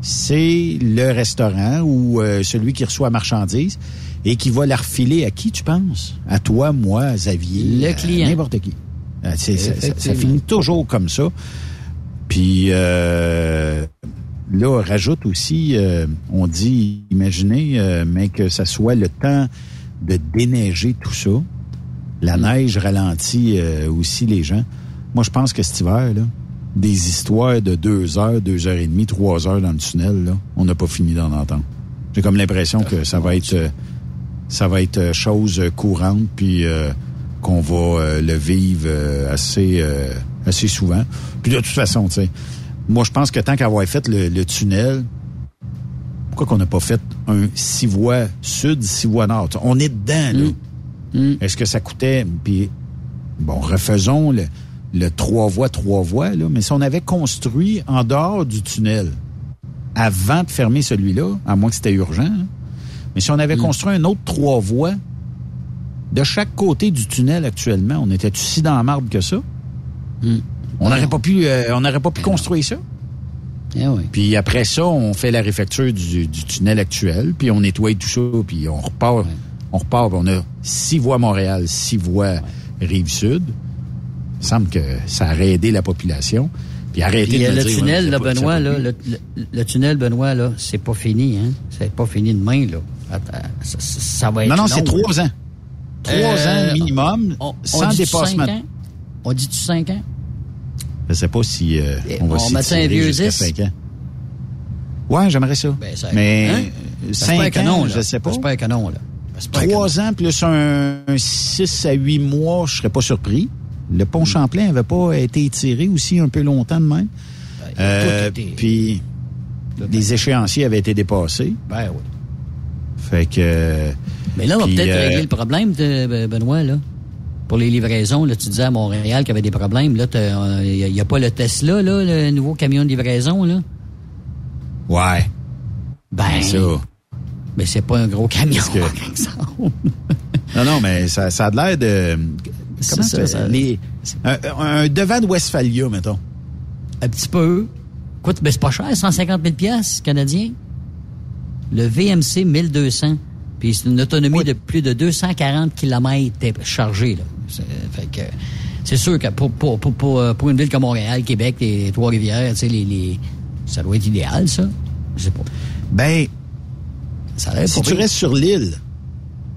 C'est le restaurant ou euh, celui qui reçoit la marchandise et qui va la refiler à qui, tu penses? À toi, moi, Xavier. Le client. N'importe qui. Euh, ça, ça- finit toujours comme ça. Puis euh, là, rajoute aussi, euh, on dit, imaginez, euh, mais que ça soit le temps de déneiger tout ça. La neige ralentit euh, aussi les gens. Moi, je pense que cet hiver, là, des histoires de deux heures, deux heures et demie, trois heures dans le tunnel, là, on n'a pas fini d'en entendre. J'ai comme l'impression que ça va être, euh, ça va être euh, chose courante, puis euh, qu'on va le vivre assez, assez souvent. Puis de toute façon, tu moi, je pense que tant qu'avoir fait le, tunnel, pourquoi qu'on n'a pas fait un six voies sud, six voies nord? On est dedans, là. Est-ce que ça coûtait... Puis, bon, refaisons le, le trois voies, trois voies, là. Mais si on avait construit en dehors du tunnel, avant de fermer celui-là, à moins que c'était urgent, mais si on avait construit un autre trois voies de chaque côté du tunnel actuellement, on était si dans la marbre que ça? On n'aurait pas pu, euh, on n'aurait pas pu construire ça. Eh oui. Puis après ça, on fait la réfecture du, du tunnel actuel, puis on nettoie tout ça, puis on repart. On repart, on a six voies Montréal, six voies Rive-Sud. Il semble que ça aurait aidé la population. Puis arrêter Puis, de euh, le dire, tunnel, là, pas- Benoît, c'est là, pas- le, le- le tunnel, Benoît, là, c'est pas fini, hein? C'est pas fini demain, là. Attends, ça, va être Non, non, c'est trois là. ans. Trois Euh, ans minimum, on- on sans dépassement. cinq ans? On dit-tu cinq ans? Je sais pas si euh, on va s'y un tirer vieux jusqu'à 10? cinq ans. Ouais, j'aimerais ça. Ben, ça- Mais hein? un cinq canon, ans, là. je sais pas. C'est pas un canon, là. Un Trois ans plus un, un six à huit mois, je serais pas surpris. Le Mm. pont Champlain avait pas été étiré aussi un peu longtemps de même. Euh, tout été- puis les échéanciers avaient été dépassés. Ben oui. Fait que. Mais là, on va peut-être euh, régler le problème de Ben- Benoît, là. pour les livraisons. Là, tu disais à Montréal qu'il y avait des problèmes. Là, il n'y a, pas le Tesla, là, le nouveau camion de livraison, là? Ouais. Ben, ça. Mais c'est pas un gros camion, que... (laughs) non, non, mais ça, ça a l'air de... Comment ça, ça, les, un, devant de Westphalia, mettons. Un petit peu. Écoute, ben c'est pas cher, 150 000 pièces canadiens. Le VMC 1200. Puis c'est une autonomie de plus de 240 km chargé. Là. Fait que c'est sûr que pour, pour, pour, euh, pour, une ville comme Montréal, Québec et Trois-Rivières, les, les, ça doit être idéal, ça. Je sais pas. Ben, ça si tu restes sur l'île,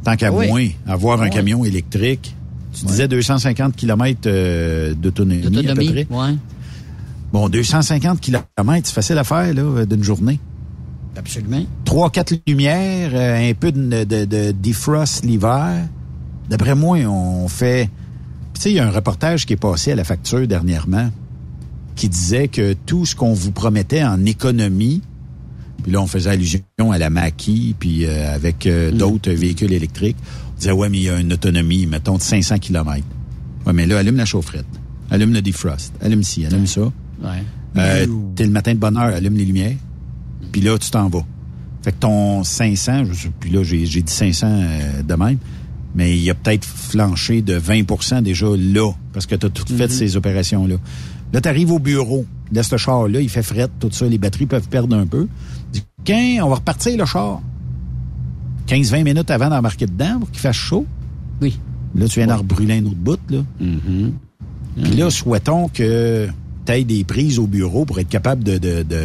tant qu'à moins, avoir un camion électrique, tu disais 250 km euh, d'autonomie, à peu près. Bon, 250 km, c'est facile à faire là d'une journée. Absolument. Trois, quatre lumières, euh, un peu de, de, defrost l'hiver. D'après moi, on fait... Tu sais, il y a un reportage qui est passé à la facture dernièrement qui disait que tout ce qu'on vous promettait en économie, puis là, on faisait allusion à la maquille, puis euh, avec euh, mm. d'autres véhicules électriques, on disait, ouais, mais il y a une autonomie, mettons, de 500 km. Ouais, mais là, allume la chaufferette, allume le defrost, allume ci, allume ça. Ouais. T'es le matin de bonne heure, allume les lumières puis là, tu t'en vas. Fait que ton 500, puis là, j'ai dit 500 euh, de même, mais il a peut-être flanché de 20% déjà là, parce que tu as tout fait mm-hmm. ces opérations-là. Là, tu arrives au bureau de ce char-là, il fait fret, tout ça, les batteries peuvent perdre un peu. On va repartir le char. 15-20 minutes avant d'embarquer dedans pour qu'il fasse chaud. Oui. Là, tu viens d'en rebrûler un autre bout, là. Mm-hmm. Puis là, souhaitons que tu aies des prises au bureau pour être capable de, de, de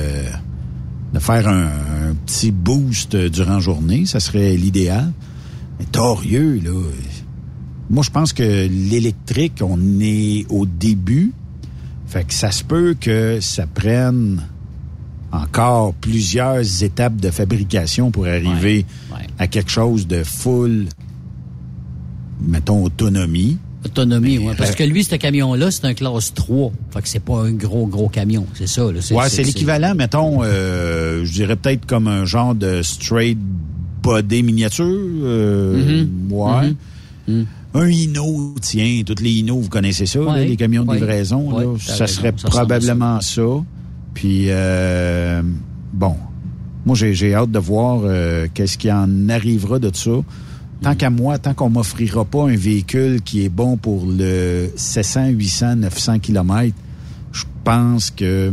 de faire un, petit boost durant la journée, ça serait l'idéal. Mais torieux, là. Moi, je pense que l'électrique, on est au début. Fait que ça se peut que ça prenne encore plusieurs étapes de fabrication pour arriver à quelque chose de full, mettons, autonomie. Autonomie, oui. Parce que lui, ce camion-là, c'est un classe 3. Fait que c'est pas un gros, gros camion. C'est ça, là. Ouais, c'est l'équivalent, mettons, euh, je dirais peut-être comme un genre de straight body miniature. Euh, mm-hmm. Ouais. Mm-hmm. Mm. Un Hino, tiens, toutes les Hino, vous connaissez ça, les camions de livraison. là, ça serait probablement ça. Puis, euh, bon, moi, j'ai hâte de voir euh, qu'est-ce qui en arrivera de ça. Tant qu'à moi, tant qu'on m'offrira pas un véhicule qui est bon pour le 700, 800, 900 km, je pense que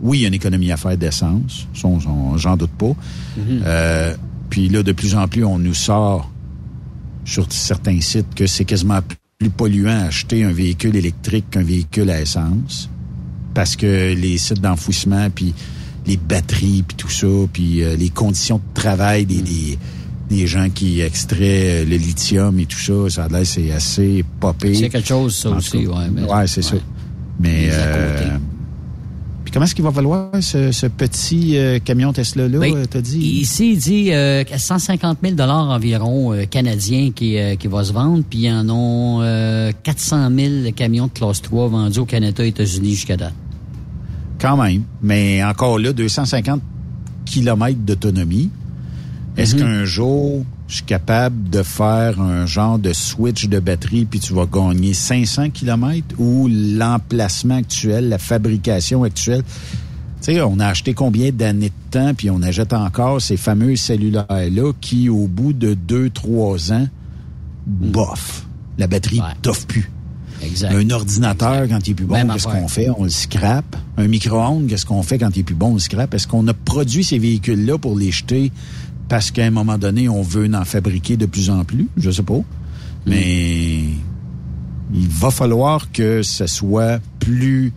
oui, il y a une économie à faire d'essence. J'en doute pas. Mhm. euh, puis là, de plus en plus, on nous sort sur certains sites que c'est quasiment plus polluant acheter un véhicule électrique qu'un véhicule à essence. Parce que les sites d'enfouissement, puis les batteries, puis tout ça, puis euh, les conditions de travail des, des des gens qui extraient le lithium et tout ça, ça a l'air c'est assez popé. C'est quelque chose ça aussi, ouais. ouais, c'est ça. Mais euh, puis comment est-ce qu'il va valoir ce, petit euh, camion Tesla là, ben, euh, t'as dit? Ici, il dit euh, 150 000 dollars environ euh, canadiens qui qui va se vendre, puis il y en ont 400 000 camions de classe 3 vendus au Canada, et États-Unis jusqu'à date. Quand même, mais encore là, 250 kilomètres d'autonomie. Est-ce mhm. qu'un jour, je suis capable de faire un genre de switch de batterie puis tu vas gagner 500 km ou l'emplacement actuel, la fabrication actuelle? Tu sais, on a acheté combien d'années de temps puis on achète encore ces fameux cellulaires-là qui, au bout de 2-3 ans, bof, la batterie ouais. t'offre plus. Exact. Un ordinateur, quand il est plus bon, qu'est-ce qu'on fait? On le scrape. Un micro-ondes, qu'est-ce qu'on fait quand il est plus bon? On le scrape? Est-ce qu'on a produit ces véhicules-là pour les jeter parce qu'à un moment donné, on veut en fabriquer de plus en plus, je sais pas. Mais il va falloir que ce soit plus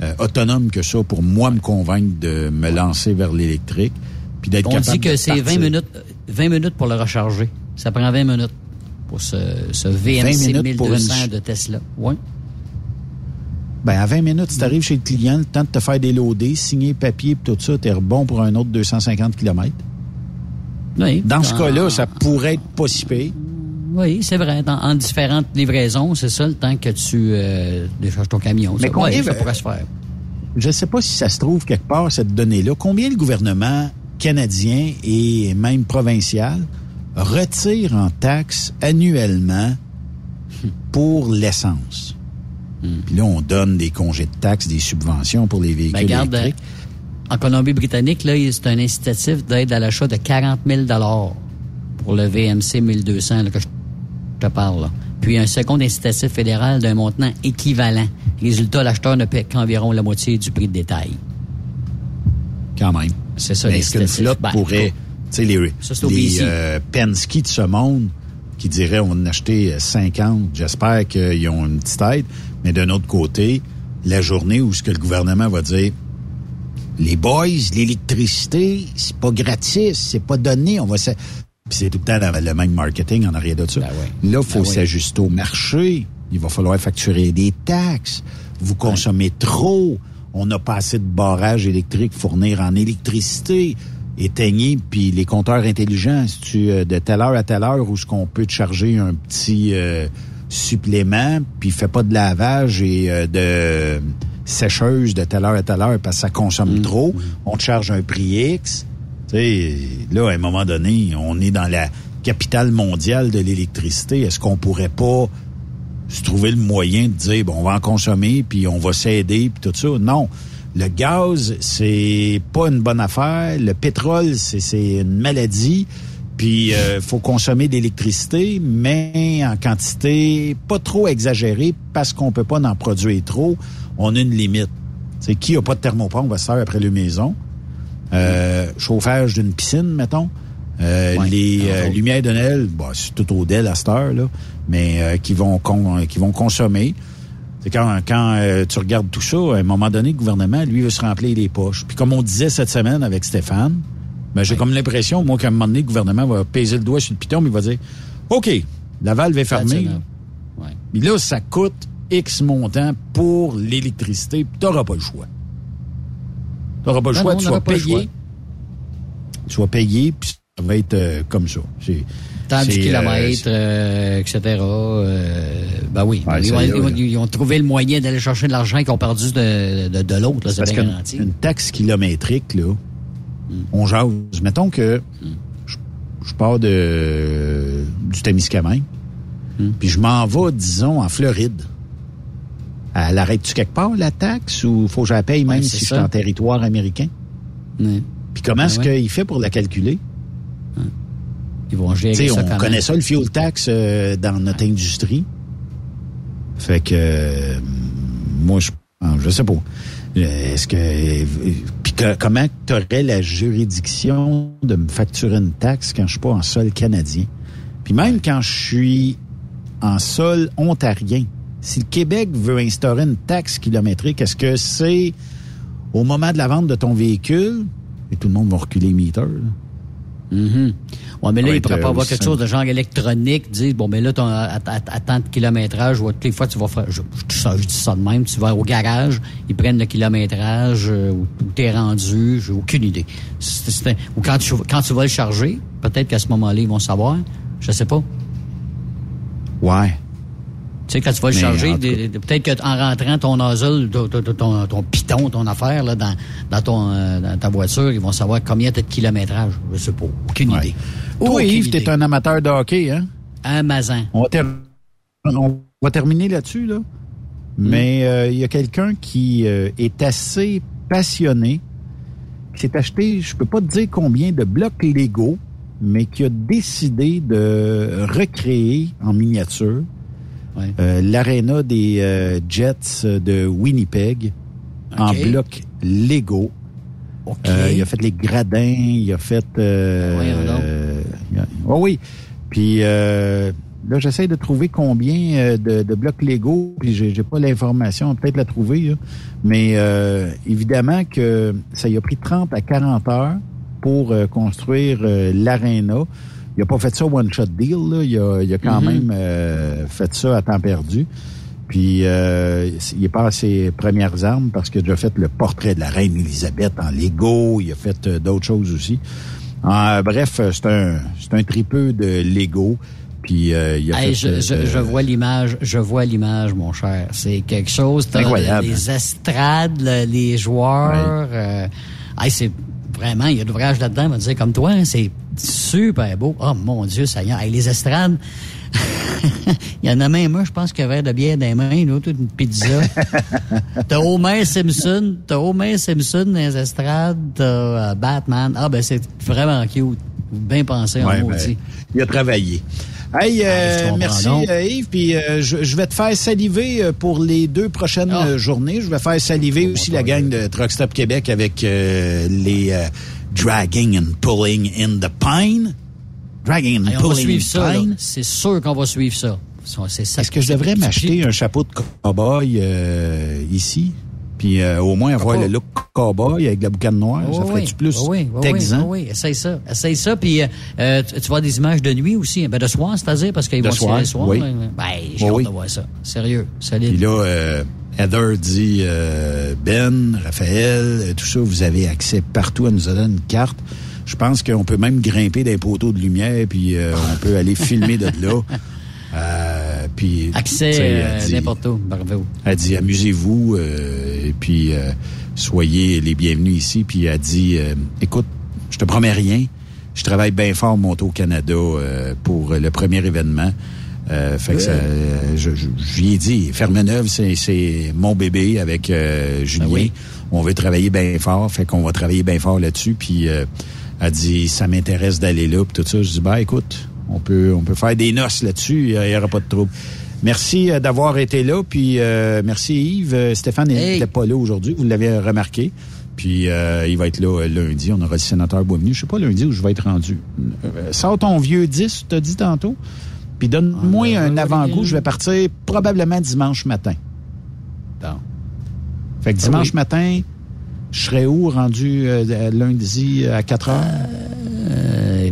euh, autonome que ça pour moi me convaincre de me lancer vers l'électrique puis d'être capable On dit que c'est 20 minutes 20 minutes pour le recharger. Ça prend 20 minutes pour ce, ce VMC 1200 de Tesla. Oui. Ben, à 20 minutes, si tu arrives chez le client, le temps de te faire déloader, signer papier et tout ça, tu es bon pour un autre 250 km. Dans ce cas-là, ça pourrait être possible. Oui, c'est vrai. en différentes livraisons, c'est ça le temps que tu euh, décharges ton camion. Mais combien, ça pourrait se faire. Je ne sais pas si ça se trouve quelque part, cette donnée-là. Combien le gouvernement canadien et même provincial retire en taxes annuellement pour l'essence. Puis là, on donne des congés de taxes, des subventions pour les véhicules Ben, regarde, électriques. En Colombie-Britannique, là, c'est un incitatif d'aide à l'achat de 40 000 pour le VMC 1200 là, que je te parle. là. Puis un second incitatif fédéral d'un montant équivalent. Résultat, l'acheteur ne paie qu'environ la moitié du prix de détail. Quand même. C'est ça, Mais est-ce qu'une l'incitatif. flotte Ben, pourrait, sais, les, Ça, les euh, Penske de ce monde qui diraient on en a acheté euh, 50, j'espère qu'ils ont une petite aide, mais d'un autre côté, la journée où ce que le gouvernement va dire les boys, l'électricité, c'est pas gratis, c'est pas donné, on va se... Puis c'est tout le temps le même marketing en arrière de ça. Ben Là, il faut Ben oui. s'ajuster au marché. Il va falloir facturer des taxes. Vous consommez trop. On n'a pas assez de barrages électriques fournir en électricité. Éteignez, puis les compteurs intelligents, si tu euh, de telle heure à telle heure où ce qu'on peut te charger un petit euh, supplément, puis fais pas de lavage et euh, de sécheuse de telle heure à telle heure parce que ça consomme Mm. trop, on te charge un prix X. Tu sais, là, à un moment donné, on est dans la capitale mondiale de l'électricité. Est-ce qu'on pourrait pas se trouver le moyen de dire, bon, on va en consommer, puis on va s'aider, puis tout ça? Non. Le gaz, c'est pas une bonne affaire. Le pétrole, c'est c'est une maladie. Puis, euh, faut consommer de l'électricité, mais en quantité pas trop exagérée parce qu'on peut pas en produire trop. On a une limite. C'est qui a pas de thermopompe va se faire après la maison. Euh, chauffage d'une piscine, mettons. Euh, Ouais, les euh, lumières de Noël, bah, c'est tout au DEL à cette heure, là, mais euh, qui vont con- qui vont consommer. C'est quand, quand euh, tu regardes tout ça, à un moment donné, le gouvernement, lui, veut se remplir les poches. Puis comme on disait cette semaine avec Stéphane, ben, j'ai comme l'impression, moi, qu'à un moment donné, le gouvernement va peser le doigt sur le piton, mais il va dire OK, la valve est fermée. Ouais. Puis là, ça coûte X montant pour l'électricité, puis t'auras pas le choix. T'auras pas le choix, non, tu vas payer. Tu vas payer, puis ça va être euh, comme ça. Tant du c'est, euh, kilomètre, euh, etc. Euh, ben oui. Ouais, ils, ont, y est, ils ont- là. ils ont trouvé le moyen d'aller chercher de l'argent qu'ils ont perdu de, de, de l'autre, Parce bien garanti. une taxe kilométrique, là, on jase. Mettons que je, je pars de du Témiscamingue, puis je m'en vais, disons, en Floride. Elle arrête-tu quelque part, la taxe, ou faut que je la paye même Ouais, si c'est je suis en territoire américain? Puis comment Ah est-ce ouais. qu'il fait pour la calculer? Ils vont gérer on connaît ça, le fuel tax euh, dans notre industrie. Fait que euh, moi, je, ah, je sais pas. Euh, Est-ce que puis que- comment tu aurais la juridiction de me facturer une taxe quand je suis pas en sol canadien? Puis même quand je suis en sol ontarien, si le Québec veut instaurer une taxe kilométrique, est-ce que c'est au moment de la vente de ton véhicule et tout le monde va reculer les là? Mhm. Ouais, mais là, va il pourrait pas avoir quelque chose de genre électronique, dire, bon, mais là, ton, à, à- à tant de kilométrage, ou à toutes les fois, tu vas faire, je, je, dis ça de même, tu vas au garage, ils prennent le kilométrage, euh, où, où t'es rendu, j'ai aucune idée. Ou quand tu, quand tu vas le charger, peut-être qu'à ce moment-là, ils vont savoir, je sais pas. Ouais. Tu sais, quand tu vas le des- peut-être qu'en rentrant ton nozzle, ton, ton, ton, ton piton, ton affaire, là, dans, dans, ton, euh, dans ta voiture, ils vont savoir combien t'as de kilométrage. Je sais pas. Aucune Ouais. idée. Toi, Aucune Yves, t'es un amateur de hockey, hein? Amazon. On va, ter- on va terminer là-dessus, là. Mais euh, il y a quelqu'un qui euh, est assez passionné, qui s'est acheté, je peux pas te dire combien de blocs Lego, mais qui a décidé de recréer en miniature Ouais. euh, l'aréna des euh, Jets de Winnipeg en OK. blocs Lego. OK. Euh, il a fait les gradins, il a fait. Euh, euh, a- oh oui. Puis euh, là, j'essaie de trouver combien de, de blocs Lego. Puis j'ai, j'ai pas l'information, peut-être la trouver. là. Mais euh, évidemment que ça y a pris 30 à 40 heures pour construire l'aréna. Il a pas fait ça one shot deal. Là. Il a, il a quand Mhm. même euh, fait ça à temps perdu. Puis euh, il est pas à ses premières armes parce qu'il a déjà fait le portrait de la reine Élisabeth en Lego. Il a fait euh, d'autres choses aussi. Ah, bref, euh, c'est un c'est un tripeux de Lego. Puis euh, il a Hey, fait. je, je, euh, je vois l'image, je vois l'image, mon cher. C'est quelque chose. Incroyable. Les estrades, le- les joueurs. euh, hey, c'est vraiment, il y a de l'ouvrage là-dedans. On va dire comme toi, hein, c'est super beau. Oh mon Dieu, ça y est. Hey, les estrades. (laughs) Il y en a même un, je pense, qui a un verre de bière dans les mains, l'autre, une pizza. (laughs) t'as Homer Simpson, t'as Homer Simpson dans les estrades, t'as euh, Batman. Ah, ben, c'est vraiment cute. Bien pensé en Ouais, maudit. ben, il a travaillé. Hey, euh, Ah, merci euh, Yves. Puis euh, je, je vais te faire saliver euh, pour les deux prochaines Ah. journées. Je vais faire saliver aussi la gang de Truck Stop Québec avec euh, les euh, Dragging and Pulling in the Pine. Dragging and Hey, on va Pulling in ça. Pine. C'est sûr qu'on va suivre ça. C'est ça. Est-ce que je devrais m'acheter un chapeau de cowboy euh, ici? Puis euh, au moins avoir Pas- le look cowboy avec la boucane noire. Ça oui, ferait-tu plus oui, oui, texan? Oui, oui, essaye ça. Essaye ça. Puis euh, euh, tu, tu vois des images de nuit aussi. Ben, de soir, c'est-à-dire, parce qu'ils vont soir, tirer le soir. oui. là. Ben, j'ai hâte de voir ça. Sérieux, solide. Puis là, euh, Heather dit euh, Ben, Raphaël, euh, tout ça, vous avez accès partout. Elle nous a donné une carte. Je pense qu'on peut même grimper des poteaux de lumière, puis euh, on peut aller filmer de là. (laughs) Euh, puis, Accès sais, elle euh, n'importe où. Bravo. Elle dit amusez-vous euh, et puis euh, soyez les bienvenus ici. Puis elle dit euh, écoute, je te promets rien. Je travaille bien fort monter au Canada euh, pour le premier événement. Euh, fait que ça, euh, je, je, je lui ai dit, Fermeneuve, c'est, c'est mon bébé avec euh, Julien. On veut travailler bien fort, fait qu'on va travailler bien fort là-dessus. Puis euh, elle dit, ça m'intéresse d'aller là, puis tout ça. Je dis, bah écoute, on peut, on peut faire des noces là-dessus, il n'y aura pas de trouble. Merci euh, d'avoir été là, puis euh, merci Yves. Euh, Stéphane n'était pas là aujourd'hui, vous l'avez remarqué. Puis euh, il va être là euh, lundi. On aura le sénateur Boisvenu. Je sais pas lundi où je vais être rendu. Euh, sors ton vieux 10, t'as dit tantôt. Puis donne-moi Ah, un avant-goût. Je vais partir probablement dimanche matin. Fait que Ah dimanche oui. matin, je serai où rendu lundi à 4 heures?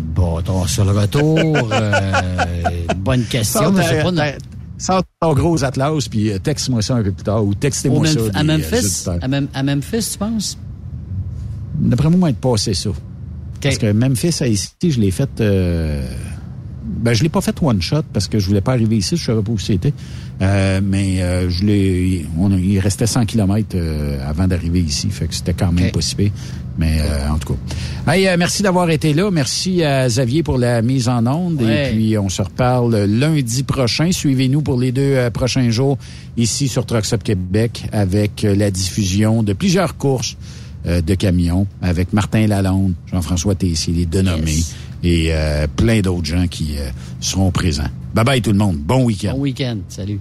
Bon, ton- sur le retour, euh, (laughs) bonne question. Ta- je sais pas, ton gros atlas, puis euh, texte-moi ça un peu plus tard, ou textez-moi ça. À euh, Memphis, à, Mem- à Memphis, tu penses? D'après moi, on va être passé ça. Parce que Memphis, à ici, je l'ai fait... euh, ben, je l'ai pas fait one shot parce que je voulais pas arriver ici, je savais pas où c'était. Euh, mais euh, je l'ai, il restait 100 km avant d'arriver ici, fait que c'était quand même si pire. Mais euh, en tout cas. Hey, euh, merci d'avoir été là. Merci à Xavier pour la mise en onde. Ouais. Et puis, on se reparle lundi prochain. Suivez-nous pour les deux euh, prochains jours ici sur Trucks Up Québec avec euh, la diffusion de plusieurs courses euh, de camions avec Martin Lalonde, Jean-François Tessier, les deux nommés et euh, plein d'autres gens qui euh, seront présents. Bye bye tout le monde. Bon week-end. Bon week-end. Salut.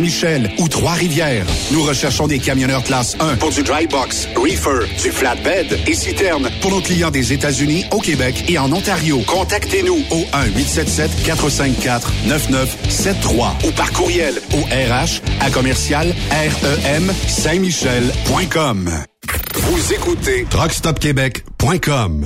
Saint-Michel ou Trois-Rivières. Nous recherchons des camionneurs classe 1 pour du dry box, reefer, du flatbed et citerne pour nos clients des États-Unis, au Québec et en Ontario. Contactez-nous au 1-877-454-9973 ou par courriel au RH à commercial REM Saint-Michel.com. Vous écoutez TruckStopQuébec.com.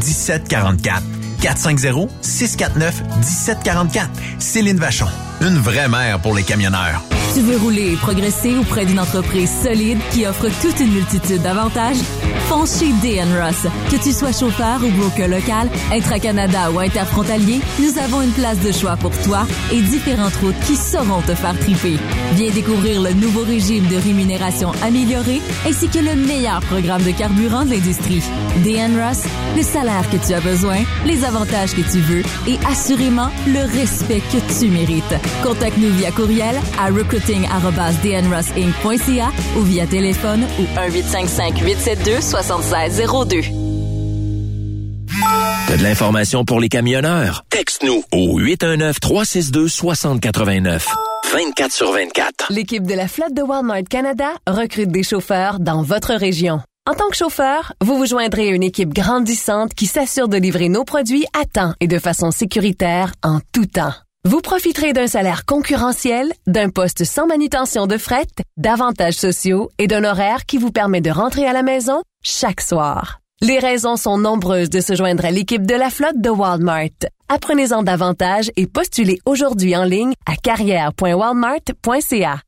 1744. 450-649-1744. Céline Vachon. Une vraie mère pour les camionneurs. Tu veux rouler et progresser auprès d'une entreprise solide qui offre toute une multitude d'avantages? Fonce chez DN Ross. Que tu sois chauffeur ou broker local, intra-Canada ou interfrontalier, nous avons une place de choix pour toi et différentes routes qui sauront te faire triper. Viens découvrir le nouveau régime de rémunération amélioré ainsi que le meilleur programme de carburant de l'industrie. DN Ross, le salaire que tu as besoin, les avantages que tu veux et assurément le respect que tu mérites. Contacte-nous via courriel à recruiting@dnrossinc.ca ou via téléphone ou 1-855-872-7602. T'as de l'information pour les camionneurs? Texte-nous au 819-362-6089. 24 sur 24. L'équipe de la flotte de Walmart Canada recrute des chauffeurs dans votre région. En tant que chauffeur, vous vous joindrez à une équipe grandissante qui s'assure de livrer nos produits à temps et de façon sécuritaire en tout temps. Vous profiterez d'un salaire concurrentiel, d'un poste sans manutention de fret, d'avantages sociaux et d'un horaire qui vous permet de rentrer à la maison chaque soir. Les raisons sont nombreuses de se joindre à l'équipe de la flotte de Walmart. Apprenez-en davantage et postulez aujourd'hui en ligne à carrière.walmart.ca.